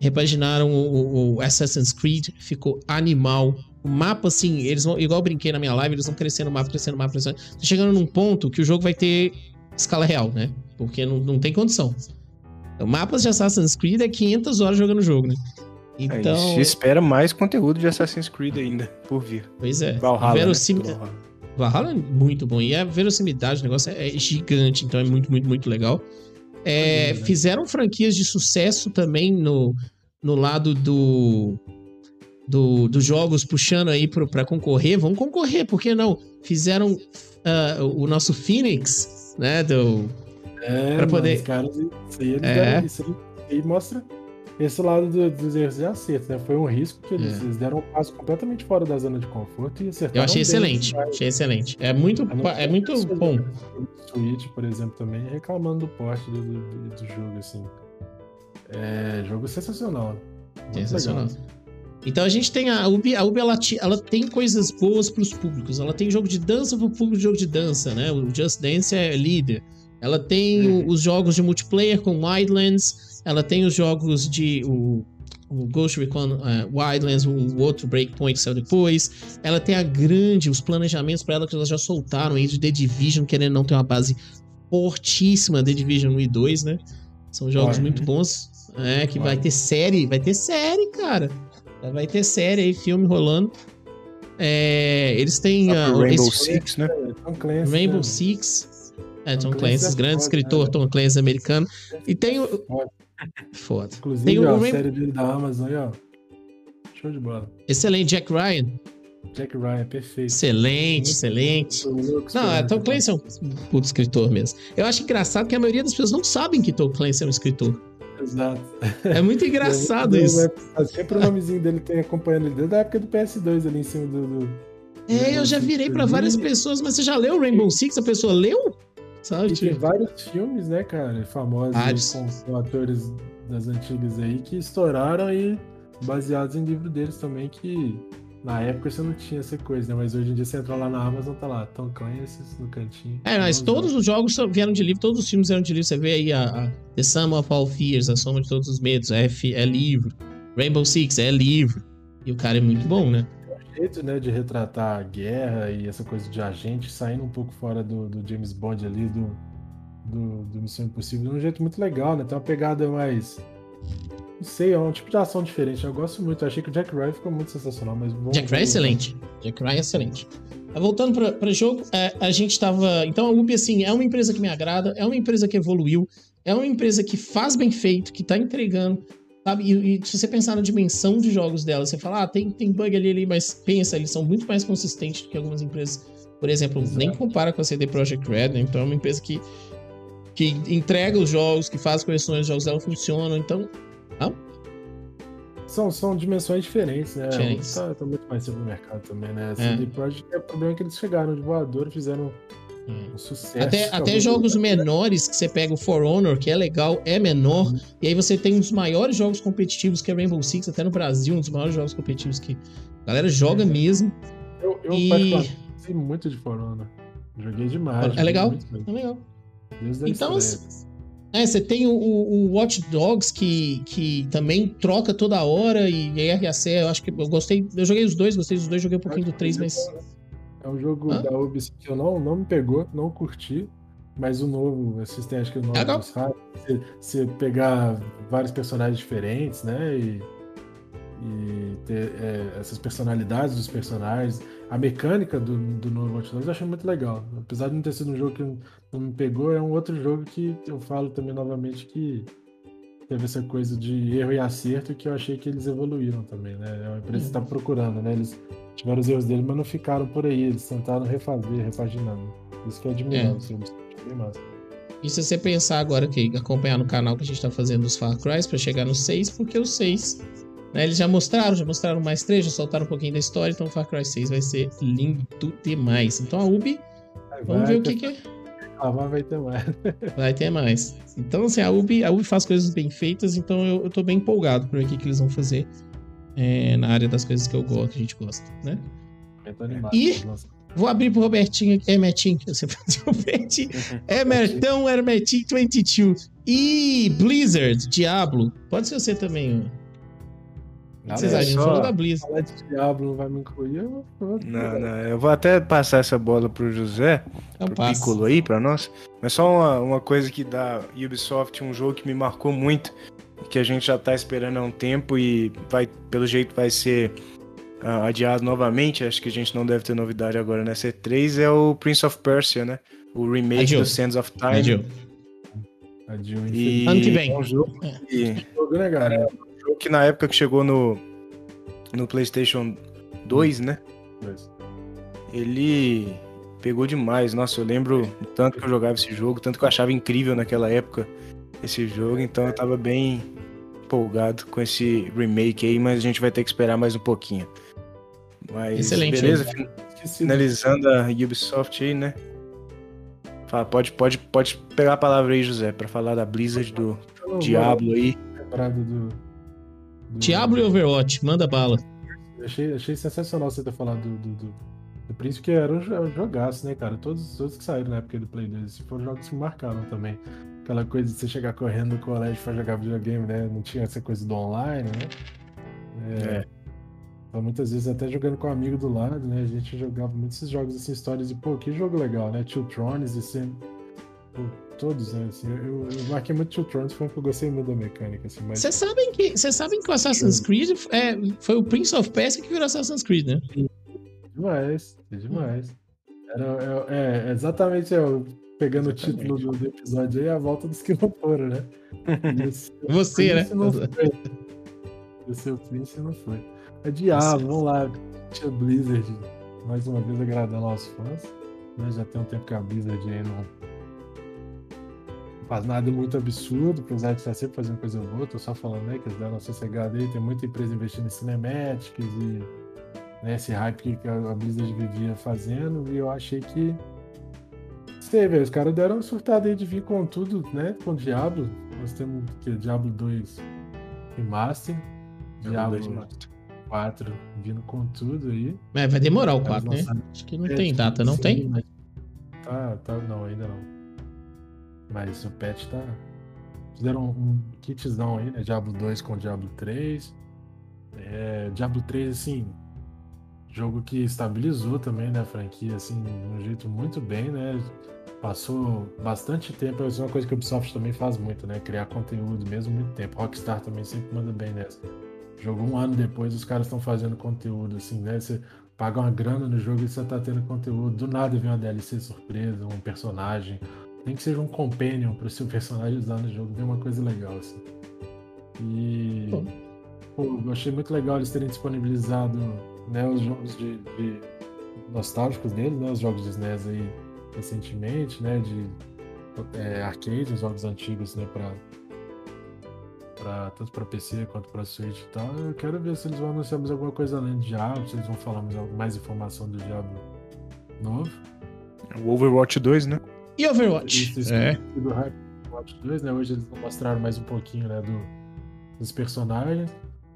repaginaram o, o, Assassin's Creed, ficou animal. O mapa, assim, eles vão, igual eu brinquei na minha live, eles vão crescendo o mapa, crescendo o mapa, crescendo. Tá chegando num ponto que o jogo vai ter escala real, né? Porque não, não tem condição. Então, mapas de Assassin's Creed é 500 horas jogando o jogo, né? É, então. A gente espera mais conteúdo de Assassin's Creed ainda por vir. Pois é. Valhalla. Verossim... Né? Valhalla é muito bom. E a verossimilidade do negócio é gigante, então é muito, muito, muito legal. É, fizeram franquias de sucesso também no, no lado do, do, dos jogos, puxando aí para concorrer. Vão concorrer, por que não? Fizeram uh, o nosso Phoenix, né? Do, é, pra poder. Caras, isso, aí, é. isso aí mostra esse lado do, dos erros de acerto, né? Foi um risco que eles, é. eles, deram um passo completamente fora da zona de conforto e acertaram. Eu achei excelente, bem, achei excelente. É muito, é muito bom. Switch, por exemplo, também reclamando do porte do, do, do jogo, assim. É jogo sensacional. Sensacional. Legal. Então a gente tem a Ubi, a Ubi ela, ela tem coisas boas para os públicos. Ela tem jogo de dança para o público de jogo de dança, né? O Just Dance é líder. Ela tem uhum. os jogos de multiplayer com Wildlands, ela tem os jogos de o, o Ghost Recon uh, Wildlands, o, o, outro Breakpoint que saiu depois. Ela tem a grande, os planejamentos para ela que elas já soltaram aí de The Division, querendo não ter uma base fortíssima The Division 1 e 2, né? São jogos muito bons. É, que vai ter série, vai ter série, cara. Vai ter série aí, filme rolando. É, eles têm. Uh, Rainbow esse, Six, né? Rainbow né? Six. É, Tom Clancy, grande escritor, né? Tom Clancy americano. E tem o. Foda. Inclusive, tem o, a Rainbow... série dele da Amazon aí, ó. Show de bola. Excelente, Jack Ryan. Jack Ryan, perfeito. Excelente, excelente. Não, é, Tom Clancy é um puto escritor mesmo. Eu acho engraçado que a maioria das pessoas não sabem que Tom Clancy é um escritor. Exato. É muito engraçado é muito isso. Né? Sempre o nomezinho dele tem acompanhando ele desde a época do PS2 ali em cima do. do é, eu já virei para várias pessoas, mas você já leu Rainbow Six? A pessoa leu? Sabe? E tem vários filmes, né, cara, famosos com, com atores das antigas aí que estouraram e baseados em livro deles também que na época você não tinha essa coisa, né? Mas hoje em dia você entra lá na Amazon, tá lá, Tom Clancy no cantinho. É, mas todos os jogos vieram de livro, todos os filmes vieram de livro. Você vê aí a, a The Sum of All Fears, a soma de todos os medos, é, é livro. Rainbow Six é livro. E o cara é muito bom, né? Jeito, né, de retratar a guerra e essa coisa de agente, saindo um pouco fora do, do James Bond ali, do, do, do Missão Impossível, de um jeito muito legal, né? Tem uma pegada mais não sei, é um tipo de ação diferente. Eu gosto muito. Eu achei que o Jack Ryan ficou muito sensacional, mas vamos, Jack Ryan é excelente. Jack Ryan é excelente. Voltando para o jogo, é, a gente estava. Então a Ubi, assim, é uma empresa que me agrada, é uma empresa que evoluiu, é uma empresa que faz bem feito, que está entregando, sabe? E, e, se você pensar na dimensão de jogos dela, você fala, ah, tem, tem bug ali, ali, mas pensa, eles são muito mais consistentes do que algumas empresas. Por exemplo, Exato. nem compara com a CD Projekt Red, né? Então é uma empresa que, que entrega os jogos, que faz correções dos jogos dela funcionam. Então, não? São, são dimensões diferentes, né? Diferentes. Tá, tá muito mais no mercado também, né? A CD é. Projekt é o problema que eles chegaram de voador, fizeram hum. um sucesso. Até, até jogos menores que você pega o For Honor, que é legal, é menor. Uhum. E aí você tem um dos maiores jogos competitivos que é Rainbow Six, até no Brasil, um dos maiores jogos competitivos que a galera joga é. mesmo. Eu, eu e... particularmente muito de For Honor. Joguei demais. É legal? É legal. então, é, você tem o, o, Watch Dogs que, que também troca toda hora e RAC, eu acho que eu gostei. Eu joguei os dois, gostei dos dois, joguei um pouquinho do 3, mas. É um jogo Hã? da Ubisoft que eu não, não me pegou, não curti. Mas o novo, assistem, acho que o novo é dos você, você pegar vários personagens diferentes, né? E, e ter é, essas personalidades dos personagens a mecânica do, do novo Watch Dogs eu achei muito legal. Apesar de não ter sido um jogo que não me pegou, é um outro jogo que eu falo também novamente que teve essa coisa de erro e acerto que eu achei que eles evoluíram também, né? É uma empresa que está procurando, né? Eles tiveram os erros deles, mas não ficaram por aí. Eles tentaram refazer, repaginando. Isso que é admirável, é. Bem massa. E se você pensar agora que acompanhar no canal que a gente tá fazendo os Far Cry para chegar no 6, porque o 6 né, eles já mostraram, já mostraram mais três, já soltaram um pouquinho da história, então o Far Cry 6 vai ser lindo demais. Então a Ubi, vai, vamos vai, ver o que, que é. Ah, vai ter mais. Vai ter mais. Então, assim, a Ubi, a Ubi faz coisas bem feitas, então eu, eu tô bem empolgado por aqui que eles vão fazer é, na área das coisas que eu gosto, que a gente gosta, né? E vou abrir pro Robertinho aqui, Hermetinho, você faz Robertinho. Emertão Hermetinho 22. E Blizzard, Diablo, pode ser você também, ó. Vocês acham? Só... Falou da Blizz. Falar de Diablo não vai me incluir? Eu vou... Não, não. Eu vou até passar essa bola pro José, então pro passa. Piccolo aí, pra nós. Mas só uma, uma coisa que da Ubisoft, um jogo que me marcou muito, que a gente já tá esperando há um tempo e vai, pelo jeito vai ser uh, adiado novamente. Acho que a gente não deve ter novidade agora nessa E3, é o Prince of Persia, né? O remake Adiu. do Sands of Time. Adiu. Adiu, e... Ano que vem. É um jogo, é. E... jogo né, cara? jogo que na época que chegou no, no PlayStation 2, né? Ele pegou demais. Nossa, eu lembro tanto que eu jogava esse jogo, tanto que eu achava incrível naquela época esse jogo, então eu tava bem empolgado com esse remake aí, mas a gente vai ter que esperar mais um pouquinho. Mas Excelente. Beleza, finalizando a Ubisoft aí, né? Fala, pode, pode, pode pegar a palavra aí, José, para falar da Blizzard, do Diablo aí. Lembrado do, Diablo e Overwatch, manda bala. Achei, achei sensacional você ter falado do, do, do, do Príncipe, que era um jogaço, né, cara? Todos, todos que saíram na época do Play 2 foram jogos que marcaram também. Aquela coisa de você chegar correndo no colégio pra jogar videogame, né? Não tinha essa coisa do online, né? É. é. Então, muitas vezes até jogando com um amigo do lado, né? A gente jogava muitos jogos assim, histórias de, pô, que jogo legal, né? Two Thrones e assim. Pô, todos, né? Assim, eu, eu marquei muito Two Thrones porque eu gostei muito da mecânica, assim. Mas... Vocês sabem que, vocês sabem que o Assassin's Creed é, foi o Prince of Persia que virou Assassin's Creed, né? Demais, demais. Era, é, é exatamente eu pegando exatamente. o título do, episódio aí, a volta dos que não foram, né? Você, né? Não ser o Prince e não foi. É diabo, vamos lá. Tia Blizzard, mais uma vez agradando aos fãs. Né? Já tem um tempo que a Blizzard aí não faz nada muito absurdo, apesar de estar sempre fazendo coisa boa. Tô só falando né, que eles deram uma sossegada aí. Tem muita empresa investindo em cinematics e né, esse hype que a Blizzard vivia fazendo. E eu achei que. Sei, velho, os caras deram uma surtada aí de vir com tudo, né? Com Diablo. Nós temos que Diablo 2 Remaster. Diablo, Diablo 4 vindo com tudo aí. É, vai demorar o 4, né? Acho que não é, tem data, não sim, tem? Mas... Tá, tá, não, ainda não. Mas o patch tá. Fizeram um kitzão aí, né? Diablo 2 com Diablo 3. É, Diablo 3, assim, jogo que estabilizou também, né, a franquia, assim, de um jeito muito bem, né? Passou bastante tempo, isso é uma coisa que o Ubisoft também faz muito, né? Criar conteúdo mesmo muito tempo. Rockstar também sempre manda bem nessa. Jogou um ano depois, os caras estão fazendo conteúdo, assim, né? Você paga uma grana no jogo e você tá tendo conteúdo. Do nada vem uma DLC surpresa, um personagem. Nem que seja um companion pro seu personagem usar no jogo, vem uma coisa legal, assim. E. Pô, eu achei muito legal eles terem disponibilizado né, os jogos de, de nostálgicos deles, né? Os jogos de SNES aí recentemente, né? De é, arcade, os jogos antigos, né? Pra, pra, tanto para PC quanto para Switch e tal. Eu quero ver se eles vão anunciar mais alguma coisa além de Diablo, se eles vão falar mais, mais informação do Diablo novo. O Overwatch 2, né? E Overwatch? Isso, é. Do Overwatch 2, né? Hoje eles mostraram mais um pouquinho, né? Do, dos personagens.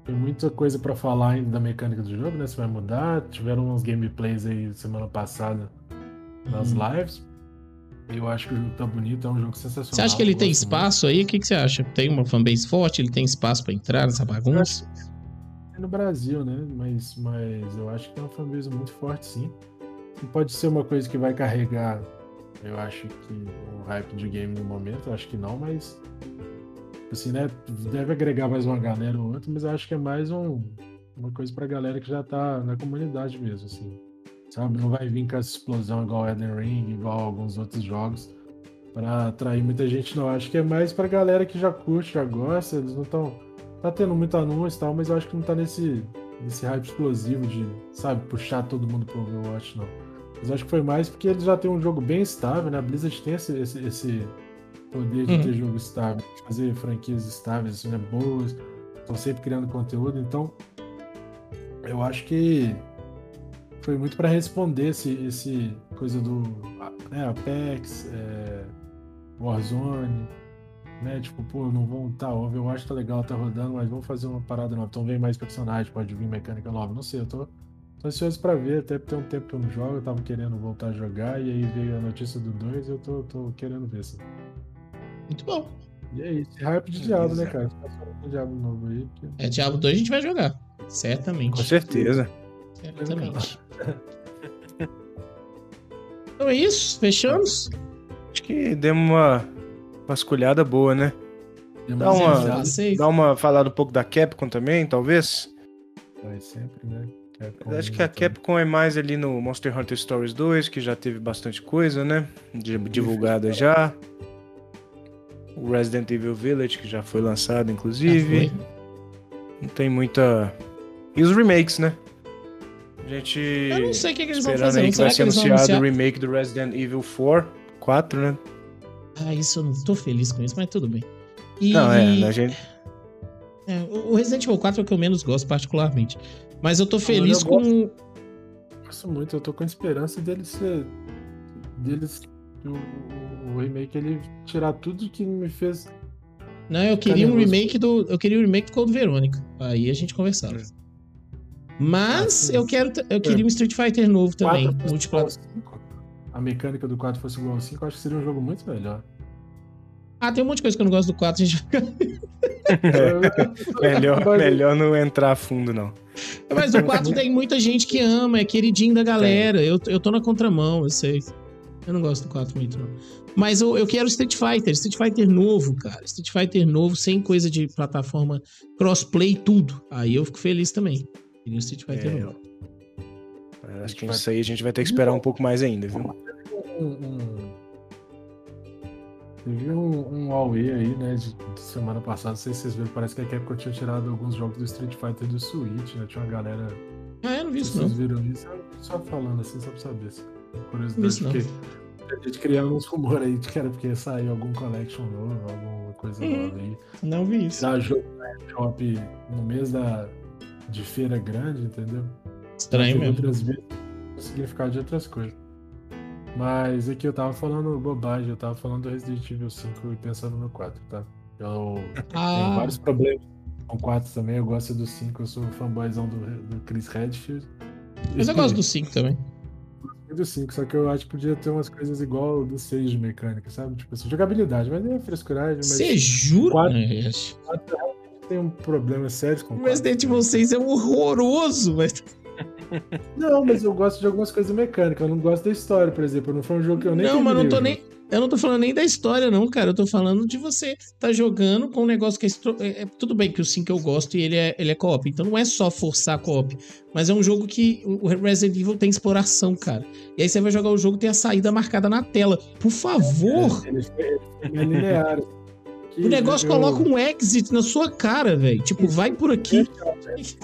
Tem muita coisa para falar ainda da mecânica do jogo, né? Se vai mudar. Tiveram uns gameplays aí semana passada nas uhum. lives. Eu acho que o jogo tá bonito, é um jogo sensacional. Você acha que ele tem espaço muito. aí? O que, que você acha? Tem uma fanbase forte? Ele tem espaço para entrar nessa bagunça? É no Brasil, né? Mas, mas eu acho que tem uma fanbase muito forte, sim. E pode ser uma coisa que vai carregar, eu acho que o hype de game no momento, eu acho que não, mas assim, né? Deve agregar mais uma galera ou outra, mas acho que é mais um, uma coisa pra galera que já tá na comunidade mesmo, assim. Sabe? Não vai vir com essa explosão igual Elden Ring, igual alguns outros jogos, para atrair muita gente, não. Acho que é mais pra galera que já curte, já gosta, eles não estão. Tá tendo muito anúncio e tal, mas eu acho que não tá nesse, nesse hype explosivo de, sabe, puxar todo mundo pro Overwatch, não. Mas acho que foi mais porque eles já têm um jogo bem estável, né? A Blizzard tem esse, esse, esse poder de uhum. ter jogo estável, fazer franquias estáveis, né, boas, estão sempre criando conteúdo, então eu acho que foi muito para responder esse, esse coisa do né, Apex, é, Warzone, né? Tipo, pô, não vão. Tá, o Overwatch tá legal, tá rodando, mas vamos fazer uma parada nova. Então vem mais personagem, pode vir mecânica nova. Não sei, eu tô, tô ansioso pra ver, até porque tem um tempo que eu não jogo, eu tava querendo voltar a jogar, e aí veio a notícia do 2 eu tô, tô querendo ver, assim. Muito bom. E é isso. Hype de Diablo, né, cara? Tá Diablo novo aí. Porque... É, Diablo 2 a gente vai jogar. Certamente. Com certeza. Certamente. então é isso. Fechamos? Acho que demos uma vasculhada boa, né? Dá uma, dá uma falada um pouco da Capcom também, talvez? Vai sempre, né? Capcom acho que a Capcom é mais ali no Monster Hunter Stories 2, que já teve bastante coisa, né? Divulgada já o Resident Evil Village, que já foi lançado, inclusive. Não tem muita. E os remakes, né? A gente. Eu não sei o que, que eles vão fazer. Aí que vai ser anunciado o remake do Resident Evil 4, 4, né? Ah, isso eu não tô feliz com isso, mas tudo bem. E... Não, é, a gente. É, o Resident Evil 4 é o que eu menos gosto, particularmente. Mas eu tô feliz eu com. Gosto, gosto muito, eu tô com esperança deles ser. deles o, o remake ele tirar tudo que me fez. Não, eu queria um remake do. Eu queria um remake do Code Verônica. Aí a gente conversava. É. Mas eu quero. Eu queria um Street Fighter novo também. A mecânica do 4 fosse igual ao 5, eu acho que seria um jogo muito melhor. Ah, tem um monte de coisa que eu não gosto do 4, a gente é. melhor, melhor não entrar a fundo, não. Mas o 4 tem muita gente que ama, é queridinho da galera. Eu, eu tô na contramão, eu sei. Eu não gosto do 4 muito, não. Mas eu, eu quero Street Fighter, Street Fighter novo, cara. Street Fighter novo, sem coisa de plataforma crossplay, tudo. Aí eu fico feliz também. Queria Street Fighter é, novo. Acho que isso aí a gente vai ter que esperar um pouco mais ainda, viu? Teve um, um Huawei aí, né, de, de, semana passada, não sei se vocês viram, parece que a Capcom tinha tirado alguns jogos do Street Fighter do Switch, né? Tinha uma galera. Ah, eu não vi isso, vocês não. Vocês viram isso? Só falando assim, só pra saber. Assim. Curiosidade, porque a gente criando uns rumores aí de que era porque ia sair algum collection novo, alguma coisa hum, nova aí. Não vi isso. Na Shop no mês da, de feira grande, entendeu? Estranho mesmo. Outras vezes, o significado de outras coisas. Mas aqui eu tava falando bobagem, eu tava falando do Resident Evil 5 e pensando no 4, tá? Eu ah. tenho vários problemas com o 4 também, eu gosto do 5, eu sou fanboyzão do, do Chris Redfield. Mas eu gosto do 5 também. Do 5, só que eu acho que podia ter umas coisas igual do 6 de mecânica, sabe? Tipo assim, jogabilidade, mas é frescuragem. Você jura? 4, 4 tem um problema sério com o Resident Evil 6 é horroroso, mas. Não, mas eu gosto de algumas coisas mecânicas. Eu não gosto da história, por exemplo. Não foi um jogo que eu nem Não, mas não tô nem. Eu não tô falando nem da história, não, cara. Eu tô falando de você tá jogando com um negócio que é, é, é tudo bem que o 5 eu gosto e ele é, ele é co-op. Então não é só forçar co-op. Mas é um jogo que o Resident Evil tem exploração, cara. E aí você vai jogar o jogo tem a saída marcada na tela. Por favor! É, ele, ele é linear. O negócio eu... coloca um exit na sua cara, velho. Tipo, vai por aqui.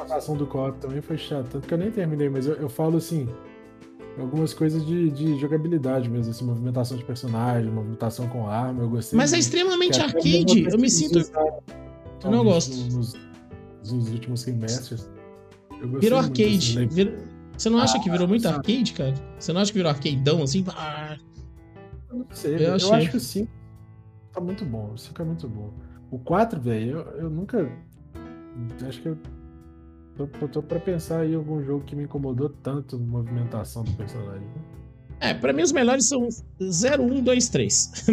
A ação do co-op também foi chata, tanto que eu nem terminei, mas eu, eu falo assim, algumas coisas de, de, jogabilidade mesmo, assim, movimentação de personagem, movimentação com arma, eu gostei. Mas é extremamente arcade, eu me sinto. Eu não gosto. Nos, nos últimos semestres. Virou arcade. Assim, virou... Você não acha ah, que virou muito arcade, cara? Você não acha que virou arcadeão assim? Ah. Eu não sei, eu, eu acho que sim tá muito bom. O 5 é muito bom. O 4, velho, eu, eu nunca. Acho que eu tô, tô, tô pra pensar em algum jogo que me incomodou tanto a movimentação do personagem. É, pra mim os melhores são 0, 1, 2, 3.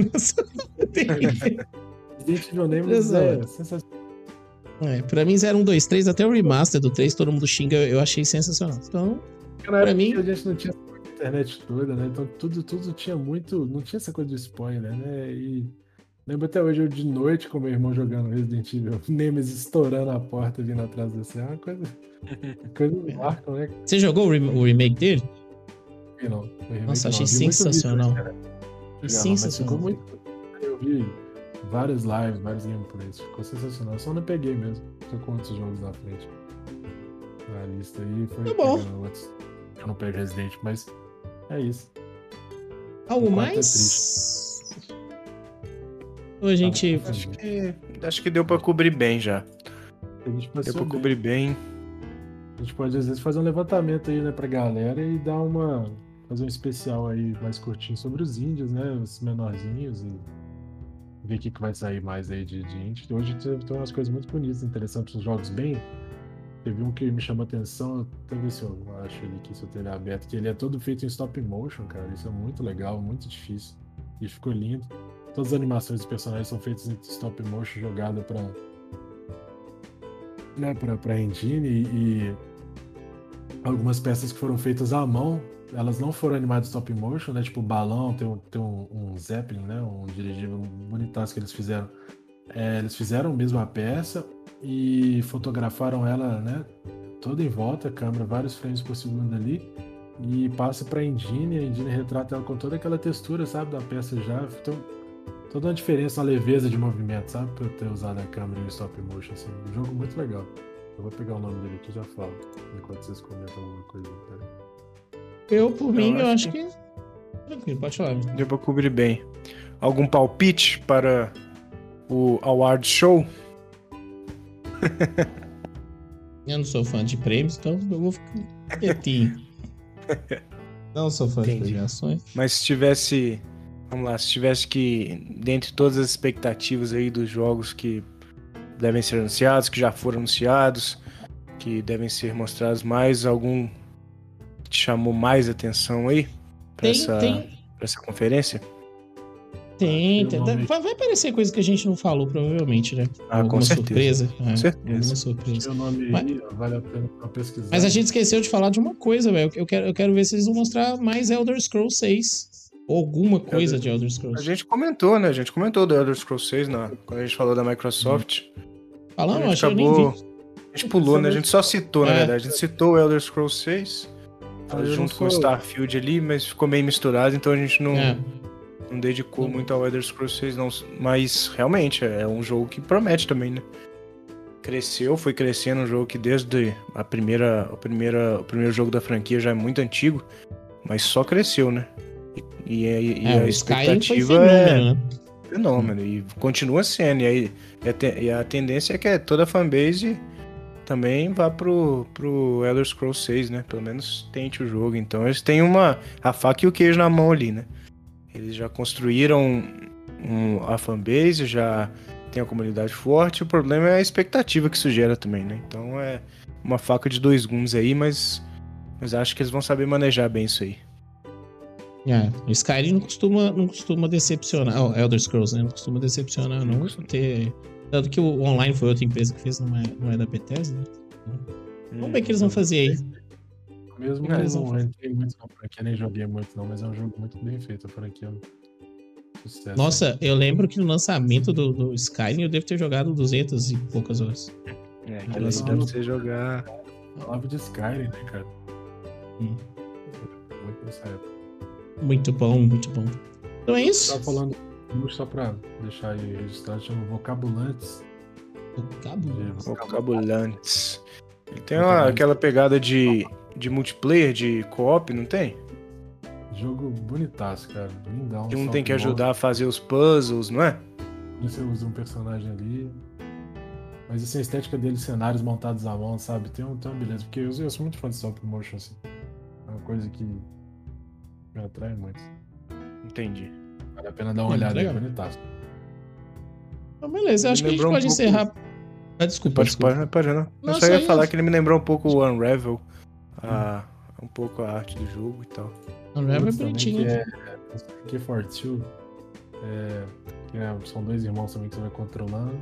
Resident Evil Name é sensacional. É, pra mim 0, 1, 2, 3, até o remaster do 3, todo mundo xinga, eu achei sensacional. Então, Na pra mim... A gente não tinha internet toda, né? Então tudo, tudo tinha muito... Não tinha essa coisa de spoiler, né? E Lembro até hoje eu de noite com meu irmão jogando Resident Evil, Nemesis estourando a porta vindo atrás de você. É uma coisa. coisa que marca, né? Você jogou o, o remake dele? Não. Nossa, achei sensacional. Vídeo, sensacional. Ficou muito. Eu vi várias lives, vários gameplays. Ficou sensacional. Só não peguei mesmo. Tô com outros jogos na frente. Na lista aí foi. Tá bom. Outros. Eu não pego Resident, mas é isso. Algo é mais? É ou a gente. Acho que, acho que deu pra cobrir bem já. A gente deu pra cobrir bem. A gente pode às vezes fazer um levantamento aí, né, pra galera e dar uma. fazer um especial aí mais curtinho sobre os índios, né? Os menorzinhos e ver o que, que vai sair mais aí de, de índio. Hoje tem umas coisas muito bonitas, interessantes, uns jogos bem. Teve um que me chamou atenção, até ver se eu acho ele aqui, se eu tenho ele aberto, que ele é todo feito em stop motion, cara. Isso é muito legal, muito difícil. E ficou lindo. Todas as animações dos personagens são feitas em stop motion jogada para né, pra, pra engine e, e, algumas peças que foram feitas à mão, elas não foram animadas stop motion, né? Tipo balão, tem um, tem um, um Zeppelin, né? Um dirigível bonitaço que eles fizeram. É, eles fizeram mesmo a peça e fotografaram ela, né? Toda em volta, câmera, vários frames por segundo ali e passa para a engine, a engine retrata ela com toda aquela textura, sabe, da peça já. Então, toda uma diferença, uma leveza de movimento, sabe? Pra eu ter usado a câmera em stop motion, assim. Um jogo muito legal. Eu vou pegar o nome dele aqui e já falo, enquanto vocês comentam alguma coisa. Tá? Eu, por mim, eu acho que... que... Tranquilo, pode falar. Deu pra cobrir bem. Algum palpite para o Award Show? eu não sou fã de prêmios, então eu vou ficar quietinho. não sou fã Entendi. de premiações. Mas se tivesse Vamos lá, se tivesse que, dentre todas as expectativas aí dos jogos que devem ser anunciados, que já foram anunciados, que devem ser mostrados mais, algum te chamou mais atenção aí para essa, essa conferência? Tem, tem. Vai, vai aparecer coisa que a gente não falou, provavelmente, né? Ah, alguma com certeza. surpresa. Com é, certeza. Alguma surpresa. nome mas, aí, vale a pena pesquisar. Mas a gente esqueceu de falar de uma coisa, velho. Eu quero, eu quero ver se eles vão mostrar mais Elder Scrolls 6 alguma coisa de Elder Scrolls. A gente comentou, né? A gente comentou do Elder Scrolls 6 na, quando a gente falou da Microsoft. Falamos, a gente acabou. A gente pulou, né? A gente só citou, é. na verdade. A gente citou o Elder Scrolls 6 junto com o Starfield ali, mas ficou meio misturado, então a gente não. É. não dedicou muito ao Elder Scrolls 6, não. Mas realmente é um jogo que promete também, né? Cresceu, foi crescendo um jogo que desde a primeira, a primeira, o primeiro jogo da franquia já é muito antigo, mas só cresceu, né? E, e, e é, a expectativa fenômeno, é né? fenômeno e continua sendo. E, aí, e, a, e a tendência é que toda a fanbase também vá pro, pro Elder Scrolls 6, né? Pelo menos tente o jogo. Então eles têm uma a faca e o queijo na mão ali, né? Eles já construíram um, a fanbase, já tem a comunidade forte. O problema é a expectativa que isso gera também, né? Então é uma faca de dois gumes aí, mas, mas acho que eles vão saber manejar bem isso aí. É, o Skyrim não costuma, não costuma decepcionar. Oh, Elder Scrolls, né? Não costuma decepcionar, não. não ter... Tanto que o online foi outra empresa que fez, não é, não é da Bethesda. Então, vamos ver o que eles vão fazer aí. Mesmo não, não entrei muito na franquia, nem joguei muito não, mas é um jogo muito bem feito a franquia. Sucesso. Nossa, eu lembro que no lançamento do, do Skyrim eu devo ter jogado 200 e poucas horas. É, aquela deve você jogar. Falava de Skyrim, né, cara? Hum. Muito nessa época. Muito bom, muito bom. Então é isso. Tá falando, só pra deixar aí registrado, chama Vocabulantes. Vocabulantes. Vocabulantes. Ele tem uma, aquela pegada de, de multiplayer, de co-op, não tem? Jogo bonitaço, cara. Lindão. Que um tem que ajudar a fazer os puzzles, não é? Você usa um personagem ali. Mas assim, a estética dele, cenários montados à mão, sabe? Tem, um, tem uma beleza. Porque eu, eu sou muito fã de stop motion, assim. É uma coisa que atrai muito. Entendi. Vale a pena dar uma hum, olhada aí, bonitaço. Então, beleza, acho que a gente pode um pouco... encerrar. Ah, desculpa. Pode, desculpa. pode, pode não. não. Eu só ia falar que ele me lembrou um pouco o Unravel. A, um pouco a arte do jogo e tal. Unravel é bonitinho. Que é, que é Fortune. É, que é, são dois irmãos também que você vai controlando.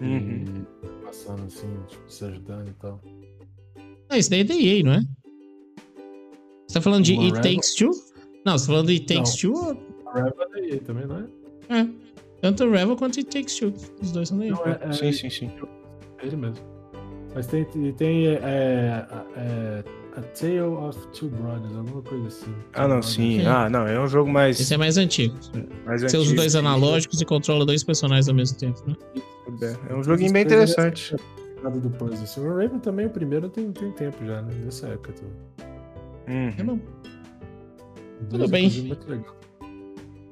Uhum. E passando assim, tipo, se ajudando e tal. Ah, isso daí é da EA, não é? Você tá falando de It Takes Two? Não, você tá falando de It Takes Two? É da EA também, não é? É. Tanto o Revel quanto It Takes Two. Os dois são da EA. Não, é, é, sim, sim, sim. É ele mesmo. Mas tem, tem é, é, é, A Tale of Two Brothers, alguma coisa assim. Ah, não, sim. sim. Ah, não, é um jogo mais. Esse é mais antigo. Mais Você antigo, usa dois analógicos e controla dois personagens ao mesmo tempo, né? É um joguinho bem interessante. Do puzzle. Assim. O Raven também, o primeiro, tem, tem tempo já, né? Nessa época. Tudo. Uhum. Bom. Tudo bem.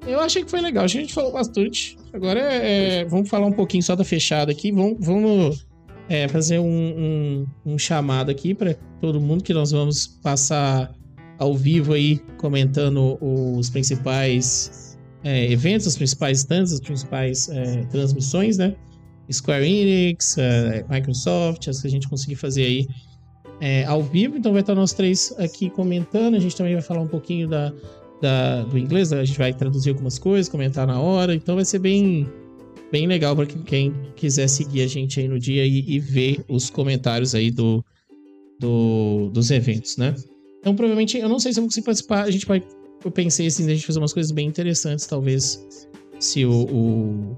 Eu achei que foi legal. A gente falou bastante. Agora é, é, vamos falar um pouquinho só da fechada aqui. Vamos, vamos é, fazer um, um, um, chamado aqui para todo mundo que nós vamos passar ao vivo aí comentando os principais é, eventos, os principais stands, as principais é, transmissões, né? Square Enix, é, Microsoft, as que a gente conseguir fazer aí é, ao vivo, então vai estar nós três aqui comentando. A gente também vai falar um pouquinho da, da, do inglês, a gente vai traduzir algumas coisas, comentar na hora, então vai ser bem, bem legal para quem quiser seguir a gente aí no dia e, e ver os comentários aí do, do, dos eventos, né? Então, provavelmente, eu não sei se eu vou conseguir participar, a gente vai. Eu pensei assim, a gente fazer umas coisas bem interessantes, talvez, se o, o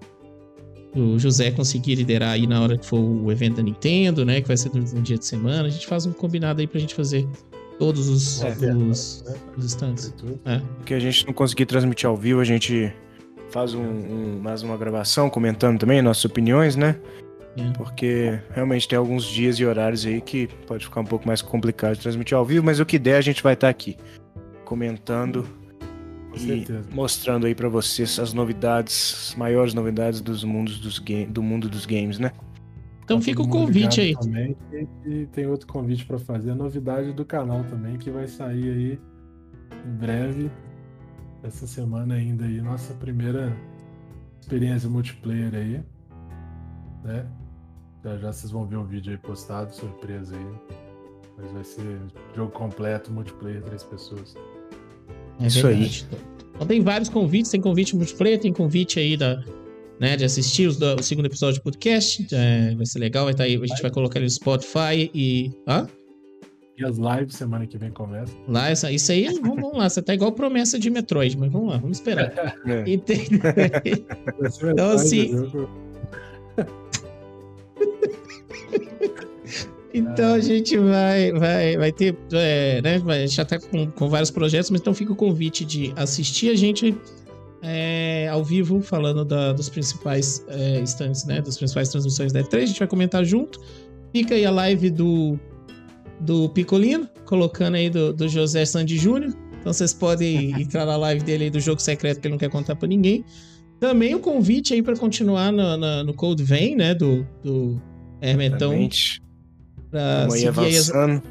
o José conseguir liderar aí na hora que for o evento da Nintendo, né? Que vai ser no dia de semana. A gente faz um combinado aí pra gente fazer todos os, é, os, é, os stands. É. Que a gente não conseguir transmitir ao vivo, a gente faz um, um, mais uma gravação comentando também nossas opiniões, né? É. Porque realmente tem alguns dias e horários aí que pode ficar um pouco mais complicado de transmitir ao vivo, mas o que der a gente vai estar aqui comentando mostrando aí para vocês as novidades, as maiores novidades dos mundos dos do mundo dos games, né? Então fica o convite aí. Também, e tem outro convite para fazer, a novidade do canal também, que vai sair aí em breve, essa semana ainda aí, nossa primeira experiência multiplayer aí, né? Já já vocês vão ver o vídeo aí postado, surpresa aí. Mas vai ser jogo completo, multiplayer, três pessoas. É Isso verdade. aí. Então tem vários convites, tem convite multiplayer, tem convite aí da, né, de assistir os, o segundo episódio do podcast. É, vai ser legal, vai estar tá aí, a gente vai colocar ele no Spotify e. Hã? E as lives semana que vem começa. Lá, essa, isso aí, vamos, vamos lá, você tá igual promessa de Metroid, mas vamos lá, vamos esperar. É. E tem... então, assim. Então a gente vai, vai, vai ter, é, né? A gente já tá com, com vários projetos, mas então fica o convite de assistir a gente é, ao vivo, falando da, dos principais é, instantes, né? Das principais transmissões da E3. A gente vai comentar junto. Fica aí a live do, do Picolino, colocando aí do, do José Sandy Júnior. Então vocês podem entrar na live dele aí do jogo secreto que ele não quer contar para ninguém. Também o convite aí para continuar no, no, no Cold Vein, né? Do, do Hermetão. Pra seguir avançando.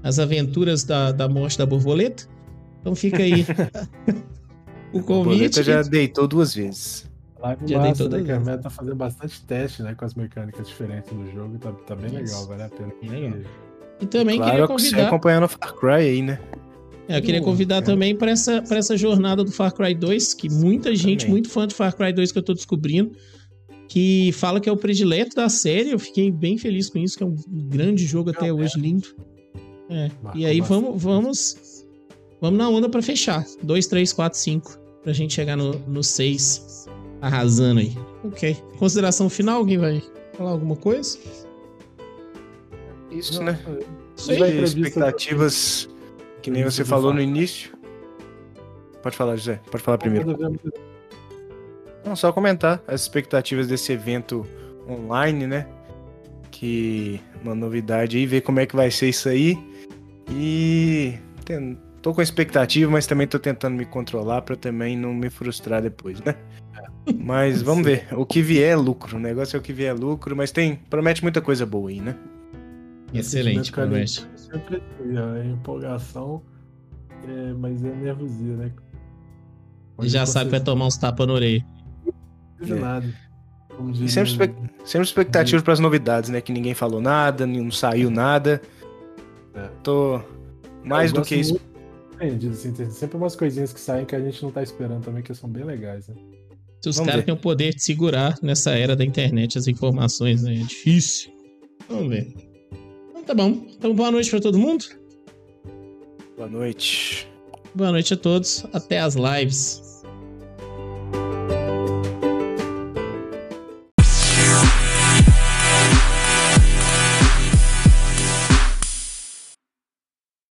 As, as, aventuras da, da morte da borboleta. Então fica aí o convite. A borboleta já deitou duas vezes. Live já massa, deitou né, duas vezes. tá fazendo bastante teste, né? Com as mecânicas diferentes do jogo. Tá, tá bem Isso. legal, vale a pena. Legal. E também claro, queria convidar... Acompanhando Far Cry aí, né? É, eu queria convidar também para essa, essa jornada do Far Cry 2, que muita gente, também. muito fã do Far Cry 2 que eu tô descobrindo, que fala que é o predileto da série. Eu fiquei bem feliz com isso, que é um grande jogo até hoje, lindo. É. E aí vamos, vamos, vamos na onda para fechar. 2, 3, 4, 5, pra gente chegar no 6 arrasando aí. Ok. Consideração final, alguém vai falar alguma coisa? Isso, né? Isso aí, expectativas que nem você falou no início. Pode falar, José. Pode falar primeiro. Não, só comentar as expectativas desse evento online, né? Que uma novidade aí, ver como é que vai ser isso aí. E tô com expectativa, mas também tô tentando me controlar para também não me frustrar depois, né? Mas vamos ver. O que vier é lucro. O negócio é o que vier é lucro, mas tem promete muita coisa boa aí, né? Excelente, promete. Sempre a empolgação, é, mas é nervosia, né? Pode já sabe que vai tomar uns tapas no orelha. É. nada. E sempre, espe sempre expectativas para as novidades, né? Que ninguém falou nada, não saiu nada. É. Tô mais do que isso. Entendido, assim, tem sempre umas coisinhas que saem que a gente não tá esperando também, que são bem legais, né? Se os caras têm o poder de segurar nessa era da internet as informações, né? É difícil. Vamos ver. Tá bom. Então, boa noite para todo mundo. Boa noite. Boa noite a todos. Até as lives.